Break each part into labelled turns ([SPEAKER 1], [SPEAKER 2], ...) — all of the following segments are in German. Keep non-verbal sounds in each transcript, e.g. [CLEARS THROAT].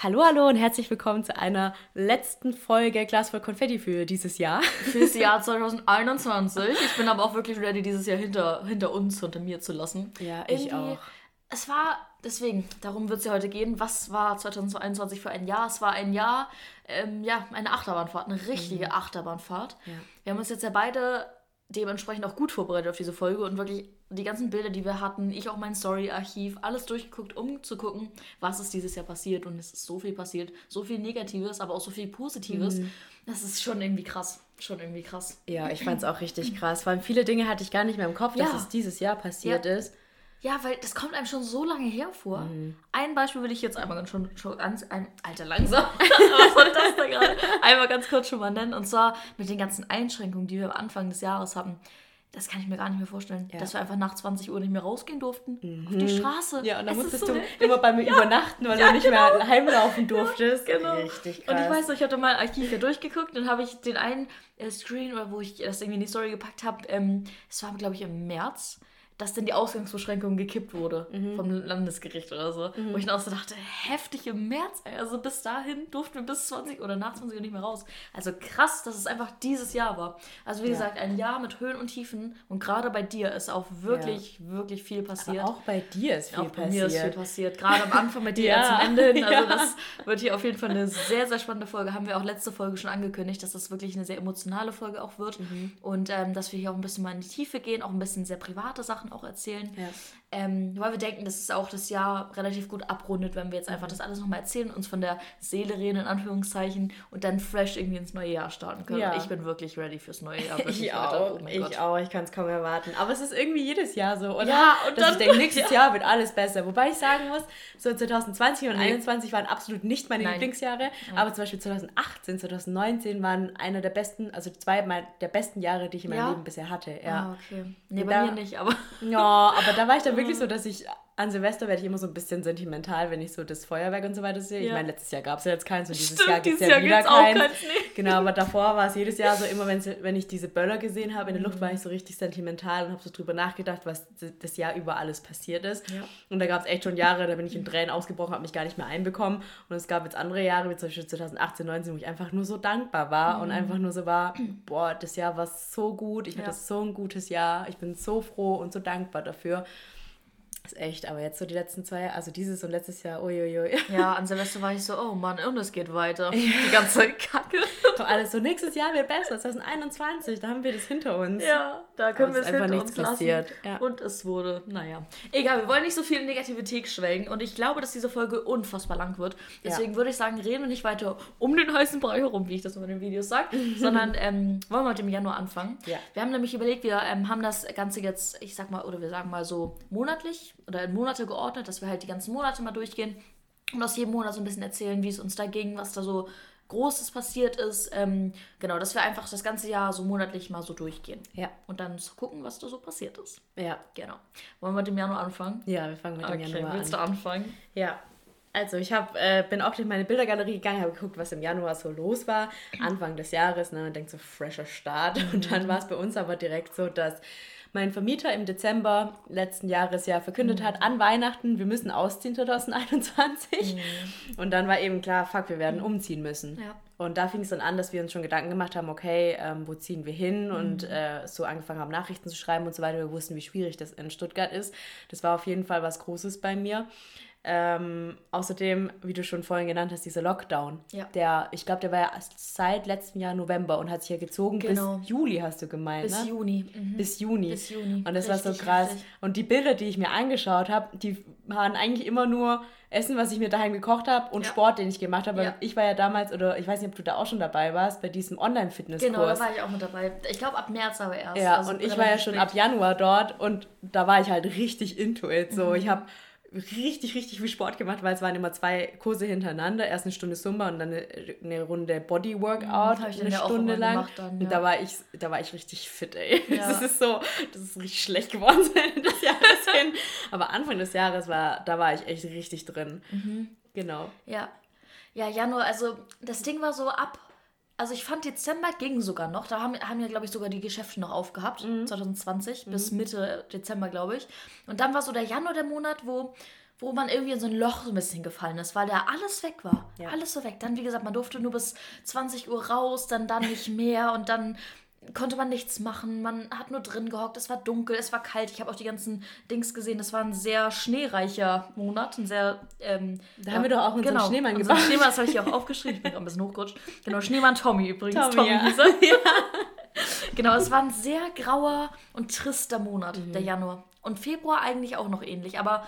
[SPEAKER 1] Hallo, hallo und herzlich willkommen zu einer letzten Folge Glas voll Konfetti für dieses Jahr.
[SPEAKER 2] Fürs [LAUGHS] Jahr 2021. Ich bin aber auch wirklich ready, dieses Jahr hinter, hinter uns, hinter mir zu lassen.
[SPEAKER 1] Ja, ich
[SPEAKER 2] Irgendwie-
[SPEAKER 1] auch.
[SPEAKER 2] Es war, deswegen, darum wird es ja heute gehen. Was war 2021 für ein Jahr? Es war ein Jahr, ähm, ja, eine Achterbahnfahrt, eine richtige Achterbahnfahrt.
[SPEAKER 1] Ja.
[SPEAKER 2] Wir haben uns jetzt ja beide dementsprechend auch gut vorbereitet auf diese Folge und wirklich die ganzen Bilder, die wir hatten, ich auch mein Story-Archiv, alles durchgeguckt, um zu gucken, was ist dieses Jahr passiert. Und es ist so viel passiert, so viel Negatives, aber auch so viel Positives. Das ist schon irgendwie krass. Schon irgendwie krass.
[SPEAKER 1] Ja, ich fand es auch richtig krass. Vor allem viele Dinge hatte ich gar nicht mehr im Kopf, dass
[SPEAKER 2] Ja.
[SPEAKER 1] es dieses Jahr passiert
[SPEAKER 2] Ja.
[SPEAKER 1] ist.
[SPEAKER 2] Ja, weil das kommt einem schon so lange her vor.
[SPEAKER 1] Mhm.
[SPEAKER 2] Ein Beispiel will ich jetzt einmal ganz schon, schon ganz, ein, Alter, langsam. [LAUGHS] Was war das da gerade? Einmal ganz kurz schon mal nennen. Und zwar mit den ganzen Einschränkungen, die wir am Anfang des Jahres hatten. Das kann ich mir gar nicht mehr vorstellen.
[SPEAKER 1] Ja.
[SPEAKER 2] Dass wir einfach nach 20 Uhr nicht mehr rausgehen durften. Auf die Straße.
[SPEAKER 1] Ja, und dann
[SPEAKER 2] Es
[SPEAKER 1] musstest
[SPEAKER 2] so
[SPEAKER 1] du immer bei mir übernachten, weil
[SPEAKER 2] Ja,
[SPEAKER 1] du nicht mehr heimlaufen durftest.
[SPEAKER 2] Genau.
[SPEAKER 1] Richtig krass.
[SPEAKER 2] Und ich weiß noch, ich habe da mal Archiv hier durchgeguckt, dann habe ich den einen äh, Screen, oder wo ich das irgendwie in die Story gepackt habe, ähm, es war, glaube ich, im März, dass dann die Ausgangsbeschränkung gekippt wurde
[SPEAKER 1] Mhm.
[SPEAKER 2] vom Landesgericht oder so. Wo ich dann auch so dachte, heftig im März, also bis dahin durften wir bis 20 oder nach 20 Uhr nicht mehr raus. Also krass, dass es einfach dieses Jahr war. Also wie
[SPEAKER 1] Ja.
[SPEAKER 2] gesagt, ein Jahr mit Höhen und Tiefen und gerade bei dir ist auch wirklich, wirklich viel passiert.
[SPEAKER 1] Aber auch bei dir ist viel
[SPEAKER 2] Auch bei mir ist viel
[SPEAKER 1] passiert.
[SPEAKER 2] passiert. Gerade am Anfang mit dir [LAUGHS]
[SPEAKER 1] Ja,
[SPEAKER 2] ja. zum Ende hin. Also [LAUGHS]
[SPEAKER 1] ja.
[SPEAKER 2] das wird hier auf jeden Fall eine sehr, sehr spannende Folge. Haben wir auch letzte Folge schon angekündigt, dass das wirklich eine sehr emotionale Folge auch wird.
[SPEAKER 1] Mhm.
[SPEAKER 2] Und ähm, dass wir hier auch ein bisschen mal in die Tiefe gehen, auch ein bisschen sehr private Sachen auch erzählen.
[SPEAKER 1] Ja.
[SPEAKER 2] Ähm, weil wir denken, dass es auch das Jahr relativ gut abrundet, wenn wir jetzt
[SPEAKER 1] Mhm.
[SPEAKER 2] einfach das alles nochmal erzählen, uns von der Seele reden, in Anführungszeichen, und dann fresh irgendwie ins neue Jahr starten können.
[SPEAKER 1] Ja.
[SPEAKER 2] Ich bin wirklich ready fürs neue Jahr. [LAUGHS]
[SPEAKER 1] Ich
[SPEAKER 2] Leute.
[SPEAKER 1] auch,
[SPEAKER 2] Oh mein
[SPEAKER 1] ich
[SPEAKER 2] Gott.
[SPEAKER 1] auch, ich kann es kaum erwarten. Aber es ist irgendwie jedes Jahr so, oder?
[SPEAKER 2] Ja, und
[SPEAKER 1] Dass
[SPEAKER 2] dann-
[SPEAKER 1] ich denke, nächstes [LAUGHS] Jahr wird alles besser. Wobei ich sagen muss, so 2020 und 2021 waren absolut nicht meine
[SPEAKER 2] Nein.
[SPEAKER 1] Lieblingsjahre. Aber zum Beispiel 2018, 2019 waren einer der besten, also zwei der besten Jahre, die ich in meinem
[SPEAKER 2] Ja?
[SPEAKER 1] Leben bisher hatte. Ja.
[SPEAKER 2] Ah, okay. Nee,
[SPEAKER 1] Und
[SPEAKER 2] bei
[SPEAKER 1] da-
[SPEAKER 2] mir nicht, aber.
[SPEAKER 1] Ja, aber da war ich dann [LAUGHS] wirklich so, dass ich an Silvester werde ich immer so ein bisschen sentimental, wenn ich so das Feuerwerk und so weiter sehe. Ich
[SPEAKER 2] Ja.
[SPEAKER 1] meine, letztes Jahr gab es ja jetzt keins und dieses
[SPEAKER 2] Stimmt,
[SPEAKER 1] Jahr gibt es ja
[SPEAKER 2] Jahr
[SPEAKER 1] wieder
[SPEAKER 2] gibt's auch
[SPEAKER 1] keins.
[SPEAKER 2] keins, nee.
[SPEAKER 1] Genau, aber davor war es jedes Jahr so, immer wenn, wenn ich diese Böller gesehen habe in der Luft, war ich so richtig sentimental und habe so drüber nachgedacht, was das Jahr über alles passiert ist.
[SPEAKER 2] Ja.
[SPEAKER 1] Und da gab es echt schon Jahre, da bin ich in Tränen ausgebrochen, habe mich gar nicht mehr einbekommen. Und es gab jetzt andere Jahre, wie zum Beispiel 2018, 19, wo ich einfach nur so dankbar war und einfach nur so war, boah, das Jahr war so gut, ich hatte
[SPEAKER 2] Ja.
[SPEAKER 1] so ein gutes Jahr, ich bin so froh und so dankbar dafür. Das ist echt, aber jetzt so die letzten zwei, also dieses und letztes Jahr, uiuiui.
[SPEAKER 2] Ja, an Silvester war ich so, oh Mann, und es geht weiter. Die ganze Zeit Kacke.
[SPEAKER 1] Doch alles so, nächstes Jahr wird besser, 2021, da haben wir das hinter uns.
[SPEAKER 2] Ja, da können wir
[SPEAKER 1] es einfach nichts
[SPEAKER 2] uns lassen.
[SPEAKER 1] passiert, ja.
[SPEAKER 2] Und es wurde, naja. Egal, wir wollen nicht so viel Negativität schwelgen und ich glaube, dass diese Folge unfassbar lang wird. Deswegen würde ich sagen, reden wir nicht weiter um den heißen Brei herum, wie ich das immer in den Videos sage, [LAUGHS] sondern ähm, wollen wir mit dem Januar anfangen.
[SPEAKER 1] Ja.
[SPEAKER 2] Wir haben nämlich überlegt, wir ähm, haben das Ganze jetzt, ich sag mal, oder wir sagen mal so monatlich oder in Monate geordnet, dass wir halt die ganzen Monate mal durchgehen und aus jedem Monat so ein bisschen erzählen, wie es uns da ging, was da so Großes passiert ist. Ähm, genau, dass wir einfach das ganze Jahr so monatlich mal so durchgehen.
[SPEAKER 1] Ja.
[SPEAKER 2] Und dann zu gucken, was da so passiert ist.
[SPEAKER 1] Ja,
[SPEAKER 2] Genau. Wollen wir mit dem Januar anfangen?
[SPEAKER 1] ja wir fangen mit dem
[SPEAKER 2] Okay,
[SPEAKER 1] Januar
[SPEAKER 2] willst
[SPEAKER 1] an.
[SPEAKER 2] du anfangen?
[SPEAKER 1] Ja. Also ich hab, äh, bin auch durch meine Bildergalerie gegangen, habe geguckt, was im Januar so los war. Anfang des Jahres, ne, und denkt so, fresher Start. [LAUGHS] Und dann war es bei uns aber direkt so, dass mein Vermieter im Dezember letzten Jahres ja verkündet hat, an Weihnachten, wir müssen ausziehen 2021. Und dann war eben klar, fuck, wir werden umziehen müssen.
[SPEAKER 2] Ja.
[SPEAKER 1] Und da fing es dann an, dass wir uns schon Gedanken gemacht haben, okay, ähm, wo ziehen wir hin? Und äh, so angefangen haben, Nachrichten zu schreiben und so weiter. Wir wussten, wie schwierig das in Stuttgart ist. Das war auf jeden Fall was Großes bei mir. Ähm, außerdem, wie du schon vorhin genannt hast, dieser Lockdown.
[SPEAKER 2] Ja.
[SPEAKER 1] Der, ich glaube, der war ja seit letzten Jahr November und hat sich ja gezogen
[SPEAKER 2] Genau.
[SPEAKER 1] bis Juli, hast du gemeint,
[SPEAKER 2] Bis
[SPEAKER 1] ne?
[SPEAKER 2] Juni. Mhm.
[SPEAKER 1] Bis Juni.
[SPEAKER 2] Bis Juni.
[SPEAKER 1] Und das war so
[SPEAKER 2] Richtig
[SPEAKER 1] krass.
[SPEAKER 2] heftig.
[SPEAKER 1] Und die Bilder, die ich mir angeschaut habe, die waren eigentlich immer nur Essen, was ich mir daheim gekocht habe und
[SPEAKER 2] Ja.
[SPEAKER 1] Sport, den ich gemacht habe.
[SPEAKER 2] Ja.
[SPEAKER 1] Ich war ja damals, oder ich weiß nicht, ob du da auch schon dabei warst, bei diesem Online-Fitnesskurs.
[SPEAKER 2] Genau, da war ich auch mit dabei. Ich glaube, ab März aber erst.
[SPEAKER 1] Ja,
[SPEAKER 2] Also
[SPEAKER 1] und ich war ja schon
[SPEAKER 2] spät.
[SPEAKER 1] ab Januar dort und da war ich halt richtig into it. So,
[SPEAKER 2] Mhm.
[SPEAKER 1] ich habe richtig, richtig viel Sport gemacht, weil es waren immer zwei Kurse hintereinander. Erst eine Stunde Zumba und dann eine, eine Runde Body-Workout,
[SPEAKER 2] hab ich
[SPEAKER 1] eine Stunde lang.
[SPEAKER 2] dann,
[SPEAKER 1] Und
[SPEAKER 2] ja.
[SPEAKER 1] da war ich, da war ich richtig fit, ey. [LAUGHS]
[SPEAKER 2] Ja.
[SPEAKER 1] Das ist so, das ist richtig schlecht geworden [LAUGHS] des Jahres hin. Aber Anfang des Jahres war, da war ich echt richtig drin.
[SPEAKER 2] Mhm.
[SPEAKER 1] Genau.
[SPEAKER 2] Ja. Ja, Januar, also das Ding war so ab. Also ich fand Dezember ging sogar noch. Da haben, haben ja, glaube ich, sogar die Geschäfte noch aufgehabt.
[SPEAKER 1] Mhm.
[SPEAKER 2] 2020 bis Mitte Dezember, glaube ich. Und dann war so der Januar der Monat, wo, wo man irgendwie in so ein Loch so ein bisschen gefallen ist, weil da alles weg war.
[SPEAKER 1] Ja.
[SPEAKER 2] Alles so weg. Dann, wie gesagt, man durfte nur bis 20 Uhr raus, dann dann nicht mehr und dann konnte man nichts machen. Man hat nur drin gehockt. Es war dunkel, es war kalt. Ich habe auch die ganzen Dings gesehen. Das war ein sehr schneereicher Monat. Ein sehr. Ähm,
[SPEAKER 1] Da haben wir doch auch unseren
[SPEAKER 2] genau,
[SPEAKER 1] Schneemann
[SPEAKER 2] unseren
[SPEAKER 1] gebaut.
[SPEAKER 2] Schneemann, das habe ich hier auch aufgeschrieben. Ich bin gerade ein bisschen hochgerutscht. Genau, Schneemann Tommy übrigens.
[SPEAKER 1] Tommy,
[SPEAKER 2] Tommy,
[SPEAKER 1] ja.
[SPEAKER 2] hieß er. [LAUGHS] Genau, es war ein sehr grauer und trister Monat,
[SPEAKER 1] Mhm.
[SPEAKER 2] der Januar. Und Februar eigentlich auch noch ähnlich. Aber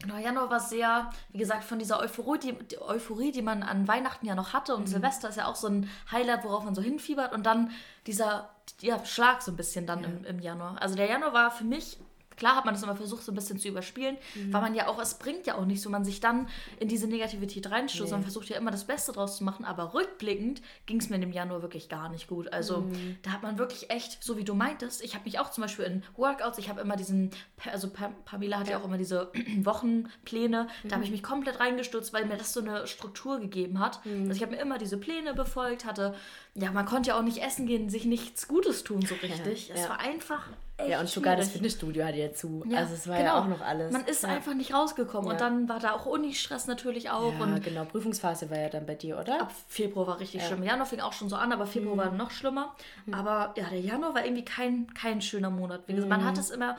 [SPEAKER 2] Genau, Januar war sehr, wie gesagt, von dieser Euphorie die, die Euphorie, die man an Weihnachten ja noch hatte. Und Silvester ist ja auch so ein Highlight, worauf man so hinfiebert. Und dann dieser ja, Schlag so ein bisschen dann im, im Januar. Also der Januar war für mich, klar hat man das immer versucht, so ein bisschen zu überspielen, weil man ja auch, es bringt ja auch nicht so, man sich dann in diese Negativität reinstoßt.
[SPEAKER 1] Nee.
[SPEAKER 2] Man versucht ja immer das Beste draus zu machen. Aber rückblickend ging es mir in dem Januar wirklich gar nicht gut. Also da hat man wirklich echt, so wie du meintest, ich habe mich auch zum Beispiel in Workouts, ich habe immer diesen, also Pa- Pamela hat ja auch immer diese [CLEARS THROAT] Wochenpläne, da habe ich mich komplett reingestürzt, weil mir das so eine Struktur gegeben hat. Also ich habe mir immer diese Pläne befolgt, hatte, ja, man konnte ja auch nicht essen gehen, sich nichts Gutes tun so richtig. Es
[SPEAKER 1] ja.
[SPEAKER 2] war einfach
[SPEAKER 1] Ja, und sogar das. Fitnessstudio hatte ja zu.
[SPEAKER 2] Ja,
[SPEAKER 1] also es war
[SPEAKER 2] genau.
[SPEAKER 1] ja auch noch alles.
[SPEAKER 2] Man ist
[SPEAKER 1] ja.
[SPEAKER 2] einfach nicht rausgekommen
[SPEAKER 1] Ja.
[SPEAKER 2] und dann war da auch Unistress natürlich auch
[SPEAKER 1] Ja,
[SPEAKER 2] und
[SPEAKER 1] genau. Prüfungsphase war ja dann bei dir, oder?
[SPEAKER 2] Ab Februar war richtig schlimm. Januar fing auch schon so an, aber Februar war noch schlimmer. Aber ja, der Januar war irgendwie kein, kein schöner Monat. Gesagt, man hat es immer.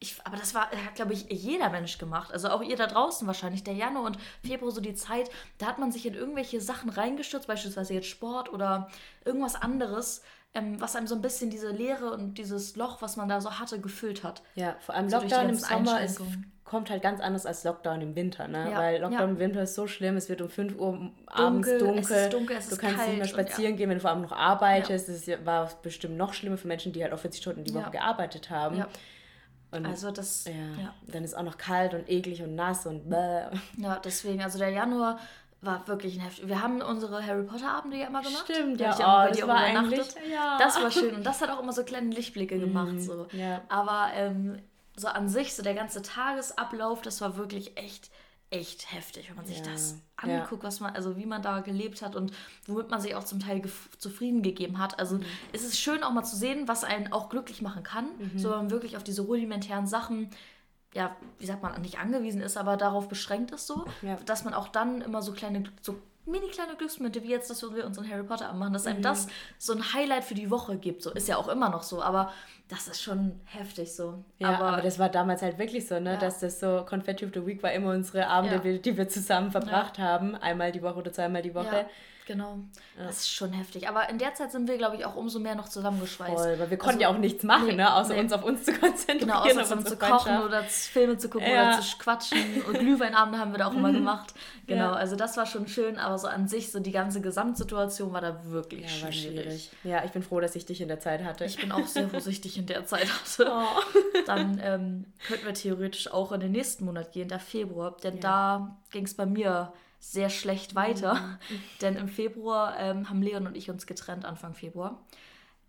[SPEAKER 2] Ich, aber das war, hat, glaube ich, jeder Mensch gemacht. Also auch ihr da draußen wahrscheinlich. Der Januar und Februar, so die Zeit, da hat man sich in irgendwelche Sachen reingestürzt, beispielsweise jetzt Sport oder irgendwas anderes, ähm, was einem so ein bisschen diese Leere und dieses Loch, was man da so hatte, gefüllt hat.
[SPEAKER 1] Ja, vor allem
[SPEAKER 2] So
[SPEAKER 1] Lockdown im Sommer ist, kommt halt ganz anders als Lockdown im Winter, ne?
[SPEAKER 2] Ja,
[SPEAKER 1] Weil Lockdown
[SPEAKER 2] ja.
[SPEAKER 1] im Winter ist so schlimm, es wird um 5 Uhr abends
[SPEAKER 2] Dunkel,
[SPEAKER 1] dunkel.
[SPEAKER 2] es ist dunkel, es
[SPEAKER 1] du
[SPEAKER 2] ist
[SPEAKER 1] kannst nicht
[SPEAKER 2] kalt
[SPEAKER 1] mehr
[SPEAKER 2] und
[SPEAKER 1] spazieren gehen, wenn du vor allem noch arbeitest. Ja- war bestimmt noch schlimmer für Menschen, die halt auch 40 Stunden die Woche
[SPEAKER 2] Ja.
[SPEAKER 1] gearbeitet haben.
[SPEAKER 2] Ja.
[SPEAKER 1] Und
[SPEAKER 2] Also das,
[SPEAKER 1] ja,
[SPEAKER 2] ja.
[SPEAKER 1] dann ist auch noch kalt und eklig und nass und bäh.
[SPEAKER 2] Ja, deswegen, also der Januar war wirklich ein Heftig. Wir haben unsere Harry Potter Abende ja immer gemacht.
[SPEAKER 1] Stimmt, ja,
[SPEAKER 2] auch
[SPEAKER 1] oh,
[SPEAKER 2] bei
[SPEAKER 1] das
[SPEAKER 2] dir
[SPEAKER 1] war eigentlich- ja.
[SPEAKER 2] Das war schön [LAUGHS] und das hat auch immer so kleine Lichtblicke gemacht. So.
[SPEAKER 1] Mhm, ja.
[SPEAKER 2] Aber ähm, so an sich, so der ganze Tagesablauf, das war wirklich echt, echt heftig, wenn man sich
[SPEAKER 1] Ja,
[SPEAKER 2] das
[SPEAKER 1] ja.
[SPEAKER 2] anguckt, was man, also wie man da gelebt hat und womit man sich auch zum Teil zufrieden gegeben hat. Also
[SPEAKER 1] Mhm.
[SPEAKER 2] es ist schön auch mal zu sehen, was einen auch glücklich machen kann,
[SPEAKER 1] Mhm.
[SPEAKER 2] so wenn man wirklich auf diese rudimentären Sachen ja, wie sagt man, nicht angewiesen ist, aber darauf beschränkt ist so,
[SPEAKER 1] Ja.
[SPEAKER 2] dass man auch dann immer so kleine, so mini kleine Glücksmomente, wie jetzt, dass wir unseren Harry Potter anmachen, dass
[SPEAKER 1] Mhm.
[SPEAKER 2] einem das so ein Highlight für die Woche gibt. So ist ja auch immer noch so, aber das ist schon heftig so.
[SPEAKER 1] Ja, aber, das war damals halt wirklich so, ne?
[SPEAKER 2] Ja.
[SPEAKER 1] Dass das so Confetti of the Week war immer unsere Abende,
[SPEAKER 2] Ja.
[SPEAKER 1] die- die wir zusammen verbracht haben. Einmal die Woche oder zweimal die Woche.
[SPEAKER 2] Ja, genau. Das ist schon heftig. Aber in der Zeit sind wir, glaube ich, auch umso mehr noch zusammengeschweißt.
[SPEAKER 1] Voll, weil wir konnten
[SPEAKER 2] Also,
[SPEAKER 1] ja auch nichts machen,
[SPEAKER 2] nee,
[SPEAKER 1] ne? Außer
[SPEAKER 2] nee.
[SPEAKER 1] uns auf uns zu konzentrieren.
[SPEAKER 2] Genau, außer zusammen zu kochen oder Filme zu gucken
[SPEAKER 1] Ja.
[SPEAKER 2] oder zu quatschen. Und Glühweinabende haben wir da auch immer gemacht. Genau,
[SPEAKER 1] Ja.
[SPEAKER 2] also das war schon schön, aber so an sich, so die ganze Gesamtsituation war da wirklich
[SPEAKER 1] Ja, war
[SPEAKER 2] schwierig.
[SPEAKER 1] schwierig. Ja, ich bin froh, dass ich dich in der Zeit hatte.
[SPEAKER 2] Ich bin auch sehr vorsichtig in der Zeit hatte. [LAUGHS]
[SPEAKER 1] Oh.
[SPEAKER 2] Dann ähm, könnten wir theoretisch auch in den nächsten Monat gehen, der Februar. Denn da ging es bei mir sehr schlecht weiter.
[SPEAKER 1] Mhm. [LAUGHS]
[SPEAKER 2] Denn im Februar ähm, haben Leon und ich uns getrennt, Anfang Februar.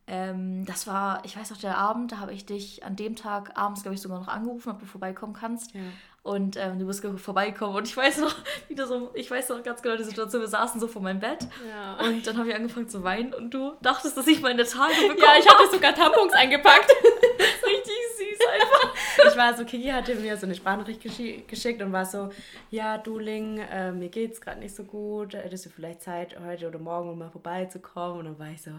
[SPEAKER 2] Ähm, das war, ich weiß noch, der Abend, da habe ich dich an dem Tag abends, glaube ich, sogar noch angerufen, ob du vorbeikommen kannst.
[SPEAKER 1] Ja.
[SPEAKER 2] Und ähm, du bist ge- vorbeikommen. Und ich weiß noch, [LAUGHS] wie du so, ich weiß noch ganz genau die Situation, wir saßen so vor meinem Bett.
[SPEAKER 1] Ja.
[SPEAKER 2] Und dann habe ich angefangen zu weinen und du dachtest, dass ich meine Tage [LAUGHS] bekomme.
[SPEAKER 1] Ja, ich hatte sogar Tampons eingepackt. [LAUGHS]
[SPEAKER 2] richtig süß einfach.
[SPEAKER 1] Ich war so, Kiki hatte mir so eine Sprachnachricht geschi- geschickt und war so, ja, du Ling, äh, mir geht's gerade nicht so gut. Hättest du vielleicht Zeit, heute oder morgen um mal vorbeizukommen? Und dann war ich so,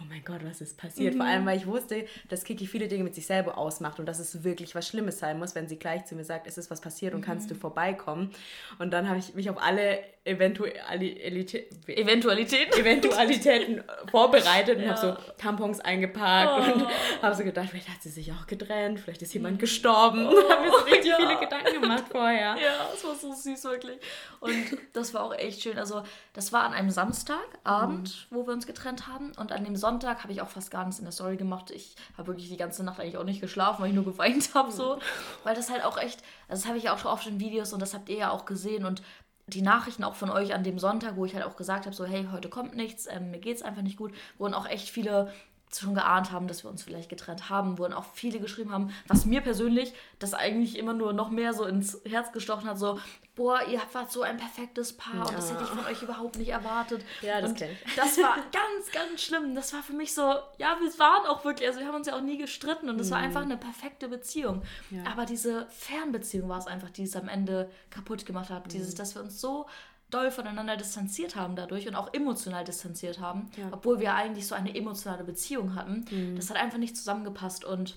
[SPEAKER 1] oh mein Gott, was ist passiert? Vor allem, weil ich wusste, dass Kiki viele Dinge mit sich selber ausmacht und dass es wirklich was Schlimmes sein muss, wenn sie gleich zu mir sagt, es ist was passiert und kannst du vorbeikommen. Und dann habe ich mich auf alle Eventualität,
[SPEAKER 2] Eventualitäten.
[SPEAKER 1] Eventualitäten vorbereitet und
[SPEAKER 2] Ja.
[SPEAKER 1] habe so Tampons eingepackt
[SPEAKER 2] Oh.
[SPEAKER 1] und habe so gedacht, vielleicht hat sie sich auch getrennt, vielleicht ist jemand gestorben gestorben. Da haben wir so richtig [LAUGHS]
[SPEAKER 2] ja.
[SPEAKER 1] viele Gedanken gemacht vorher.
[SPEAKER 2] Ja, es war so süß, wirklich. Und das war auch echt schön. Also, das war an einem Samstagabend, wo wir uns getrennt haben. Und an dem Sonntag habe ich auch fast gar nichts in der Story gemacht. Ich habe wirklich die ganze Nacht eigentlich auch nicht geschlafen, weil ich nur geweint habe. So. Weil das halt auch echt, also das habe ich ja auch schon oft in Videos und das habt ihr ja auch gesehen. Und die Nachrichten auch von euch an dem Sonntag, wo ich halt auch gesagt habe, so hey, heute kommt nichts, ähm, mir geht's einfach nicht gut, wurden auch echt viele schon geahnt haben, dass wir uns vielleicht getrennt haben, wurden auch viele geschrieben haben, was mir persönlich das eigentlich immer nur noch mehr so ins Herz gestochen hat, so, boah, ihr wart so ein perfektes Paar und das hätte ich von euch überhaupt nicht erwartet.
[SPEAKER 1] Ja, das
[SPEAKER 2] Und
[SPEAKER 1] kenn ich.
[SPEAKER 2] Das war ganz, ganz schlimm. Das war für mich so, ja, wir waren auch wirklich, also wir haben uns ja auch nie gestritten und es war einfach eine perfekte Beziehung.
[SPEAKER 1] Ja.
[SPEAKER 2] Aber diese Fernbeziehung war es einfach, die es am Ende kaputt gemacht hat. Dieses, dass wir uns so doll voneinander distanziert haben dadurch und auch emotional distanziert haben,
[SPEAKER 1] Ja.
[SPEAKER 2] obwohl wir eigentlich so eine emotionale Beziehung hatten. Das hat einfach nicht zusammengepasst und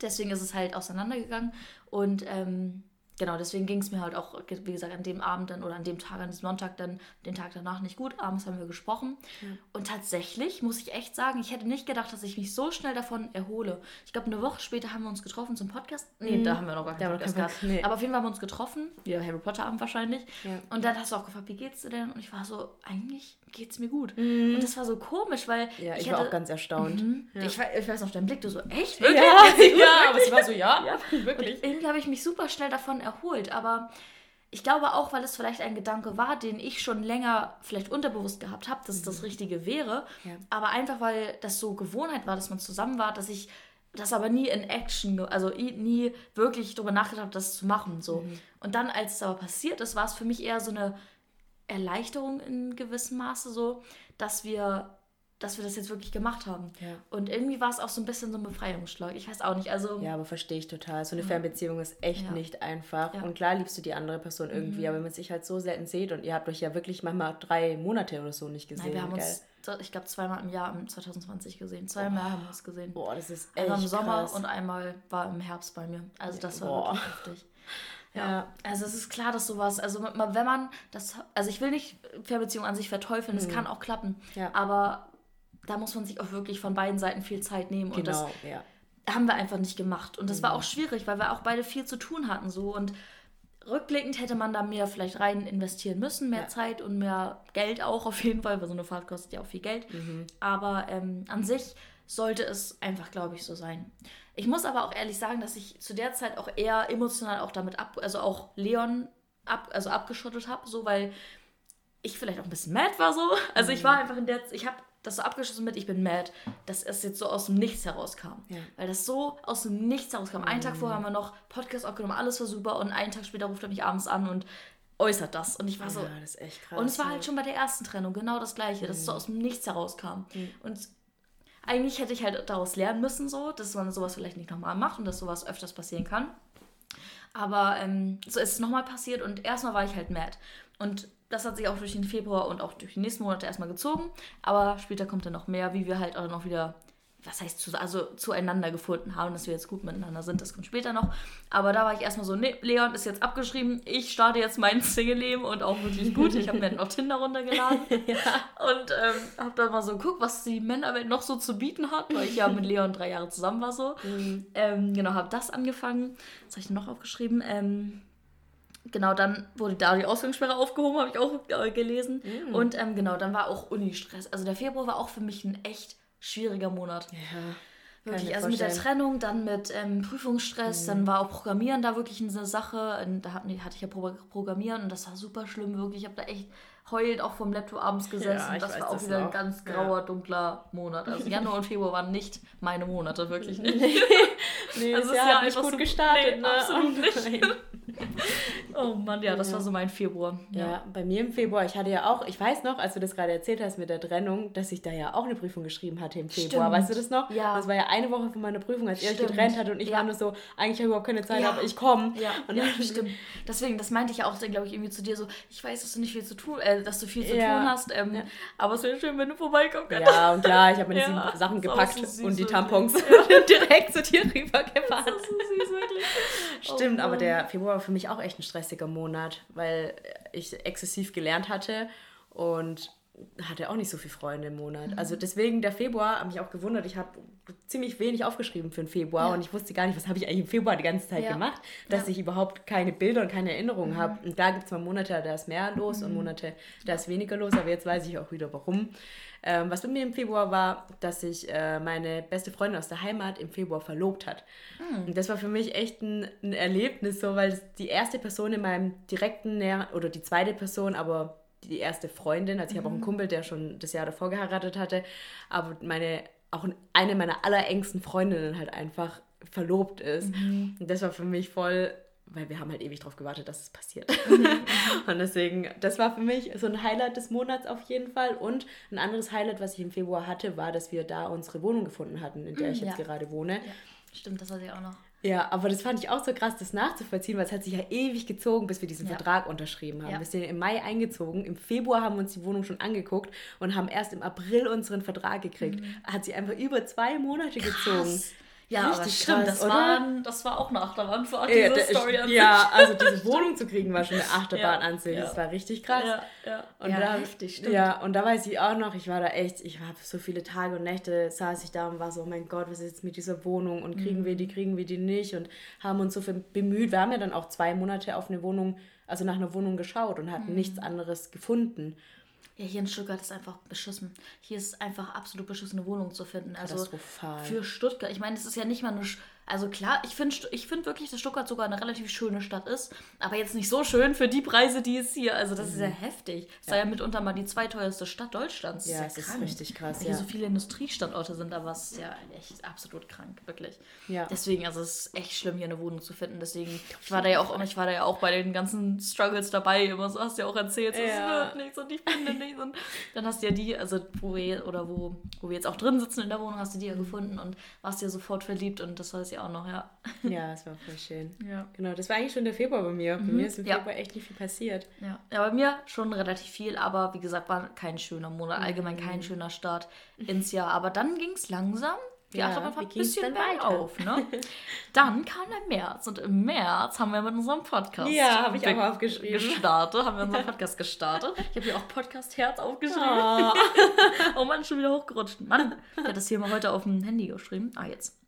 [SPEAKER 2] deswegen ist es halt auseinandergegangen und ähm, genau, deswegen ging es mir halt auch, wie gesagt, an dem Abend dann oder an dem Tag, an diesem Sonntag dann, den Tag danach nicht gut. Abends haben wir gesprochen und tatsächlich muss ich echt sagen, ich hätte nicht gedacht, dass ich mich so schnell davon erhole. Ich glaube, eine Woche später haben wir uns getroffen zum Podcast. Nee, da haben wir noch gar keinen Podcast gehabt.
[SPEAKER 1] Nee.
[SPEAKER 2] Aber auf jeden Fall haben wir uns getroffen, wie Harry Potter Abend wahrscheinlich.
[SPEAKER 1] Ja.
[SPEAKER 2] Und dann hast du auch gefragt, wie geht's dir denn? Und ich war so, eigentlich geht's mir gut. Und das war so komisch, weil
[SPEAKER 1] Mhm. Ja, ich,
[SPEAKER 2] hätte,
[SPEAKER 1] war auch ganz erstaunt.
[SPEAKER 2] Mhm. Ich, we- ich weiß noch, dein Blick, du so, echt?
[SPEAKER 1] Ja,
[SPEAKER 2] Wirklich?
[SPEAKER 1] ja, aber es war so, ja,
[SPEAKER 2] Ja. [LAUGHS]
[SPEAKER 1] wirklich.
[SPEAKER 2] Und irgendwie habe ich mich super schnell davon erholt, aber ich glaube auch, weil es vielleicht ein Gedanke war, den ich schon länger vielleicht unterbewusst gehabt habe, dass es das Richtige wäre,
[SPEAKER 1] Ja.
[SPEAKER 2] aber einfach weil das so Gewohnheit war, dass man zusammen war, dass ich das aber nie in Action, also nie wirklich darüber nachgedacht habe, das zu machen. So. Und dann, als es aber passiert ist, war es für mich eher so eine Erleichterung in gewissem Maße so, dass wir, dass wir das jetzt wirklich gemacht haben.
[SPEAKER 1] Ja.
[SPEAKER 2] Und irgendwie war es auch so ein bisschen so ein Befreiungsschlag. Ich weiß auch nicht, also
[SPEAKER 1] Ja, aber verstehe ich total. So eine Fernbeziehung ist echt
[SPEAKER 2] Ja.
[SPEAKER 1] nicht einfach.
[SPEAKER 2] Mhm.
[SPEAKER 1] Und klar liebst du die andere Person irgendwie, aber wenn man sich halt so selten sieht und ihr habt euch ja wirklich manchmal drei Monate oder so nicht gesehen.
[SPEAKER 2] Nein, wir haben
[SPEAKER 1] gell?
[SPEAKER 2] uns, ich glaube, zweimal im Jahr im 2020 gesehen. Zweimal haben wir es gesehen.
[SPEAKER 1] Boah, das ist echt
[SPEAKER 2] Einmal im Sommer
[SPEAKER 1] krass.
[SPEAKER 2] und einmal war im Herbst bei mir. Also das war
[SPEAKER 1] Boah.
[SPEAKER 2] wirklich heftig. Ja.
[SPEAKER 1] Ja.
[SPEAKER 2] Also es ist klar, dass sowas, also wenn man das, also ich will nicht Fernbeziehung an sich verteufeln,
[SPEAKER 1] Mhm.
[SPEAKER 2] es kann auch klappen,
[SPEAKER 1] Ja.
[SPEAKER 2] aber da muss man sich auch wirklich von beiden Seiten viel Zeit nehmen und das
[SPEAKER 1] Genau, ja.
[SPEAKER 2] haben wir einfach nicht gemacht. Und das
[SPEAKER 1] Mhm.
[SPEAKER 2] war auch schwierig, weil wir auch beide viel zu tun hatten so und rückblickend hätte man da mehr vielleicht rein investieren müssen, mehr
[SPEAKER 1] Ja.
[SPEAKER 2] Zeit und mehr Geld auch auf jeden Fall, weil so eine Fahrt kostet ja auch viel Geld.
[SPEAKER 1] Mhm.
[SPEAKER 2] Aber ähm, an sich sollte es einfach, glaube ich, so sein. Ich muss aber auch ehrlich sagen, dass ich zu der Zeit auch eher emotional auch damit ab, also auch Leon ab, also abgeschottet habe, so weil ich vielleicht auch ein bisschen mad war so. Also ich
[SPEAKER 1] Mhm.
[SPEAKER 2] war einfach in der, ich habe das so abgeschlossen mit, ich bin mad, dass es jetzt so aus dem Nichts herauskam.
[SPEAKER 1] Ja. Mhm.
[SPEAKER 2] Weil das so aus dem Nichts herauskam. Einen Tag vorher haben wir noch Podcast aufgenommen, alles war super und einen Tag später ruft er mich abends an und äußert das. Und ich war so,
[SPEAKER 1] ja, das ist echt krass.
[SPEAKER 2] und es war.
[SPEAKER 1] Mhm.
[SPEAKER 2] halt schon bei der ersten Trennung genau das Gleiche, dass es so aus dem Nichts herauskam. Und eigentlich hätte ich halt daraus lernen müssen, so, dass man sowas vielleicht nicht nochmal macht und dass sowas öfters passieren kann. Aber ähm, so ist es nochmal passiert und erstmal war ich halt mad. Und das hat sich auch durch den Februar und auch durch die nächsten Monate erstmal gezogen. Aber später kommt dann noch mehr, wie wir halt auch noch wieder, was heißt, zu, also zueinander gefunden haben, dass wir jetzt gut miteinander sind. Das kommt später noch. Aber da war ich erstmal so, nee, Leon ist jetzt abgeschrieben. Ich starte jetzt mein [LAUGHS] Single-Leben und auch wirklich gut. Ich habe mir noch Tinder runtergeladen. [LAUGHS] Und ähm, habe dann mal so geguckt, was die Männerwelt noch so zu bieten hat, weil ich ja mit Leon drei Jahre zusammen war so. Ähm, genau, habe das angefangen. Was habe ich denn noch aufgeschrieben? Ähm, genau, dann wurde da die Ausgangssperre aufgehoben, habe ich auch äh, gelesen. Und ähm, genau, dann war auch Uni-Stress. Also der Februar war auch für mich ein echt schwieriger Monat.
[SPEAKER 1] Ja.
[SPEAKER 2] Wirklich, also mit der. Trennung, dann mit ähm, Prüfungsstress, dann war auch Programmieren da wirklich eine Sache. Und da hatten, hatte ich ja Pro Programmieren und das war super schlimm, wirklich. Ich habe da echt heulend auch vom Laptop abends gesessen.
[SPEAKER 1] Ja,
[SPEAKER 2] das war auch
[SPEAKER 1] das
[SPEAKER 2] wieder ein
[SPEAKER 1] noch.
[SPEAKER 2] ganz
[SPEAKER 1] Ja.
[SPEAKER 2] grauer, dunkler Monat. Also Januar und Februar waren nicht meine Monate, wirklich nicht.
[SPEAKER 1] Nee, [LAUGHS]
[SPEAKER 2] Also
[SPEAKER 1] das Jahr
[SPEAKER 2] ist ja
[SPEAKER 1] hat nicht gut
[SPEAKER 2] so-
[SPEAKER 1] gestartet,
[SPEAKER 2] nee,
[SPEAKER 1] ne?
[SPEAKER 2] absolut nicht.
[SPEAKER 1] Nein. [LAUGHS]
[SPEAKER 2] Oh Mann, ja, das war so mein Februar.
[SPEAKER 1] Ja. bei mir im Februar, ich hatte ja auch, ich weiß noch, als du das gerade erzählt hast mit der Trennung, dass ich da ja auch eine Prüfung geschrieben hatte im Februar.
[SPEAKER 2] Stimmt.
[SPEAKER 1] Weißt du das noch?
[SPEAKER 2] Ja.
[SPEAKER 1] Das war ja eine Woche von meiner Prüfung, als ihr euch getrennt hat und ich
[SPEAKER 2] Ja.
[SPEAKER 1] war nur so, eigentlich habe ich überhaupt keine Zeit,
[SPEAKER 2] Ja.
[SPEAKER 1] aber ich komme.
[SPEAKER 2] Ja,
[SPEAKER 1] Und
[SPEAKER 2] ja, stimmt. Deswegen, das meinte ich ja auch, glaube ich, irgendwie zu dir so, ich weiß, dass du nicht viel zu tun, äh, dass du viel zu
[SPEAKER 1] Ja.
[SPEAKER 2] tun hast, ähm,
[SPEAKER 1] Ja.
[SPEAKER 2] aber es wäre schön, wenn du vorbeikommen könntest.
[SPEAKER 1] Ja, und klar, ich habe meine
[SPEAKER 2] Ja,
[SPEAKER 1] Sachen gepackt
[SPEAKER 2] so süß,
[SPEAKER 1] und die. Tampons [LAUGHS] direkt zu dir rübergefahren.
[SPEAKER 2] Das ist so süß, wirklich. [LAUGHS]
[SPEAKER 1] Stimmt,
[SPEAKER 2] Oh
[SPEAKER 1] aber der Februar war für mich auch echt ein stressiger Monat, weil ich exzessiv gelernt hatte und hatte auch nicht so viele Freunde im Monat. Also deswegen der Februar, habe mich auch gewundert, ich habe ziemlich wenig aufgeschrieben für den Februar
[SPEAKER 2] Ja.
[SPEAKER 1] und ich wusste gar nicht, was habe ich eigentlich im Februar die ganze Zeit
[SPEAKER 2] Ja.
[SPEAKER 1] gemacht, dass
[SPEAKER 2] Ja.
[SPEAKER 1] ich überhaupt keine Bilder und keine Erinnerungen habe. Und da gibt es mal Monate, da ist mehr los
[SPEAKER 2] Mhm.
[SPEAKER 1] und Monate, da ist weniger los, aber jetzt weiß ich auch wieder warum. Ähm, was bei mir im Februar war, dass sich äh, meine beste Freundin aus der Heimat im Februar verlobt hat.
[SPEAKER 2] Hm.
[SPEAKER 1] Und das war für mich echt ein, ein Erlebnis, so, weil die erste Person in meinem direkten Näher oder die zweite Person, aber die erste Freundin, also ich habe auch einen
[SPEAKER 2] Mhm.
[SPEAKER 1] Kumpel, der schon das Jahr davor geheiratet hatte, aber meine, auch eine meiner allerengsten Freundinnen halt einfach verlobt ist.
[SPEAKER 2] Mhm.
[SPEAKER 1] Und das war für mich voll, weil wir haben halt ewig drauf gewartet, dass es passiert.
[SPEAKER 2] Mhm. [LAUGHS]
[SPEAKER 1] Und deswegen, das war für mich so ein Highlight des Monats auf jeden Fall. Und ein anderes Highlight, was ich im Februar hatte, war, dass wir da unsere Wohnung gefunden hatten, in der ich jetzt
[SPEAKER 2] ja.
[SPEAKER 1] gerade wohne.
[SPEAKER 2] Ja, stimmt, das hatte ich auch noch.
[SPEAKER 1] Ja, aber das fand ich auch so krass, das nachzuvollziehen, weil es hat sich ja ewig gezogen, bis wir diesen
[SPEAKER 2] Ja.
[SPEAKER 1] Vertrag unterschrieben haben.
[SPEAKER 2] Ja.
[SPEAKER 1] Wir sind im Mai eingezogen, im Februar haben wir uns die Wohnung schon angeguckt und haben erst im April unseren Vertrag gekriegt. Hat sie einfach über zwei Monate gezogen.
[SPEAKER 2] Ja, aber
[SPEAKER 1] Richtig
[SPEAKER 2] stimmt,
[SPEAKER 1] krass,
[SPEAKER 2] das,
[SPEAKER 1] oder?
[SPEAKER 2] war, das war auch eine Achterbahn für
[SPEAKER 1] Ja,
[SPEAKER 2] diese
[SPEAKER 1] da-
[SPEAKER 2] Story an
[SPEAKER 1] ja, also diese [LAUGHS] Wohnung zu kriegen war schon eine Achterbahn
[SPEAKER 2] Ja,
[SPEAKER 1] an sich.
[SPEAKER 2] ja.
[SPEAKER 1] Das war richtig krass.
[SPEAKER 2] Ja, ja.
[SPEAKER 1] Und
[SPEAKER 2] ja,
[SPEAKER 1] da,
[SPEAKER 2] heftig, stimmt.
[SPEAKER 1] Ja, und da weiß ich auch noch, ich war da echt, ich habe so viele Tage und Nächte, saß ich da und war so, oh mein Gott, was ist jetzt mit dieser Wohnung und kriegen wir die,
[SPEAKER 2] Mhm.
[SPEAKER 1] kriegen wir die nicht und haben uns so viel bemüht. Wir haben ja dann auch zwei Monate auf eine Wohnung, also nach einer Wohnung geschaut und
[SPEAKER 2] Mhm.
[SPEAKER 1] hatten nichts anderes gefunden.
[SPEAKER 2] Ja, hier in Stuttgart ist einfach beschissen. Hier ist einfach absolut beschissen, eine Wohnung zu finden. Also
[SPEAKER 1] Katastrophal.
[SPEAKER 2] für Stuttgart. Ich meine, es ist ja nicht mal eine. Also klar, ich finde ich find wirklich, dass Stuttgart sogar eine relativ schöne Stadt ist. Aber jetzt nicht so schön für die Preise, die es hier. Also das ist ja heftig. Es sei ja mitunter mal die zweiteuerste Stadt Deutschlands.
[SPEAKER 1] Mhm. Ja,
[SPEAKER 2] das
[SPEAKER 1] ist
[SPEAKER 2] krank.
[SPEAKER 1] richtig krass,
[SPEAKER 2] Weil hier
[SPEAKER 1] ja.
[SPEAKER 2] so viele Industriestandorte sind, aber es ist ja echt absolut krank, wirklich.
[SPEAKER 1] Ja.
[SPEAKER 2] Deswegen, also es ist echt schlimm, hier eine Wohnung zu finden. Deswegen, ich war da ja auch, ich war da ja auch bei den ganzen Struggles dabei. Immer so hast du ja auch erzählt, so,
[SPEAKER 1] Ja.
[SPEAKER 2] es wird nichts und ich finde [LAUGHS] nichts. Und dann hast du ja die, also wo wir, oder wo, wo wir jetzt auch drin sitzen in der Wohnung, hast du die ja gefunden und warst ja sofort verliebt und das weiß ich auch noch, ja.
[SPEAKER 1] Ja, es war voll schön. [LAUGHS]
[SPEAKER 2] Ja.
[SPEAKER 1] Genau, das war eigentlich schon der Februar bei mir. Bei mir ist im
[SPEAKER 2] Mhm. Ja.
[SPEAKER 1] Februar echt nicht viel passiert.
[SPEAKER 2] Ja. ja, bei mir schon relativ viel, aber wie gesagt, war kein schöner Monat, allgemein kein schöner Start [LAUGHS] ins Jahr. Aber dann ging es langsam. Die
[SPEAKER 1] Ja,
[SPEAKER 2] Achterbahn ein bisschen
[SPEAKER 1] weiter?
[SPEAKER 2] bergauf, ne? [LAUGHS] Dann kam der März und im März haben wir mit unserem Podcast
[SPEAKER 1] Ja, hab ich auch
[SPEAKER 2] be-
[SPEAKER 1] aufgeschrieben.
[SPEAKER 2] gestartet, haben wir unseren Podcast gestartet. Ich habe hier auch Podcast Herz aufgeschrieben.
[SPEAKER 1] Oh.
[SPEAKER 2] Oh Mann, schon wieder hochgerutscht. Mann, ich hatte das hier mal heute auf dem Handy geschrieben. Ah, jetzt.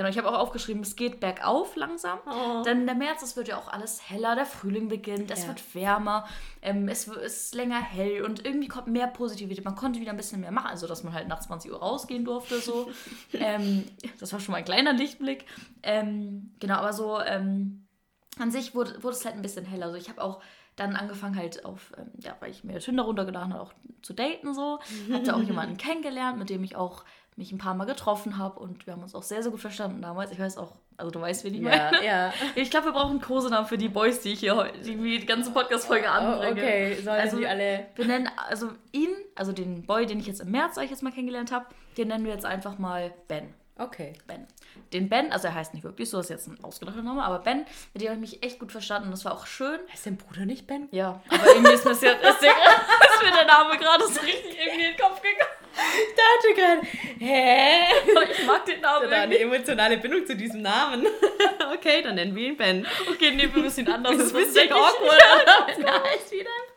[SPEAKER 2] Genau, ich habe auch aufgeschrieben, es geht bergauf langsam.
[SPEAKER 1] Oh.
[SPEAKER 2] Denn der März, es wird ja auch alles heller, der Frühling beginnt, es
[SPEAKER 1] Ja.
[SPEAKER 2] wird wärmer, ähm, es ist länger hell und irgendwie kommt mehr Positivität. Man konnte wieder ein bisschen mehr machen, also dass man halt nach 20 Uhr rausgehen durfte. So. [LAUGHS] ähm, das war schon mal ein kleiner Lichtblick. Ähm, genau, aber so ähm, an sich wurde, wurde es halt ein bisschen heller. Also ich habe auch dann angefangen halt auf, ähm, ja, weil ich mir Tinder runtergeladen habe, auch zu daten so. Hatte auch jemanden [LAUGHS] kennengelernt, mit dem ich auch mich ein paar Mal getroffen habe und wir haben uns auch sehr, sehr gut verstanden damals. Ich weiß auch, also du weißt, wen ich meine.
[SPEAKER 1] Ja, ja.
[SPEAKER 2] Ich glaube, wir brauchen einen Kosenamen für die Boys, die ich hier heute, die die ganze Podcast-Folge
[SPEAKER 1] Oh,
[SPEAKER 2] anbringe.
[SPEAKER 1] okay, sollen
[SPEAKER 2] Also-
[SPEAKER 1] die alle.
[SPEAKER 2] Wir nennen, also ihn, also den Boy, den ich jetzt im März, ich jetzt mal, kennengelernt habe, den nennen wir jetzt einfach mal Ben.
[SPEAKER 1] Okay.
[SPEAKER 2] Ben. Den Ben, also er heißt nicht wirklich so, ist jetzt ein ausgedachter Name, aber Ben, mit dem habe ich mich echt gut verstanden und das war auch schön.
[SPEAKER 1] Heißt dein Bruder nicht Ben?
[SPEAKER 2] Ja, aber irgendwie ist mir, ist, der, [LAUGHS] ist mir der Name gerade so richtig irgendwie in den Kopf gegangen.
[SPEAKER 1] Ich dachte gerade, hä?
[SPEAKER 2] Ich mag den Namen
[SPEAKER 1] Oder eine emotionale Bindung zu diesem Namen. okay, dann nennen wir ihn Ben.
[SPEAKER 2] Okay, nee, wir müssen ihn anders.
[SPEAKER 1] Das ist ein bisschen awkward. [LAUGHS]
[SPEAKER 2] Ja, der heißt wie dein Bruder.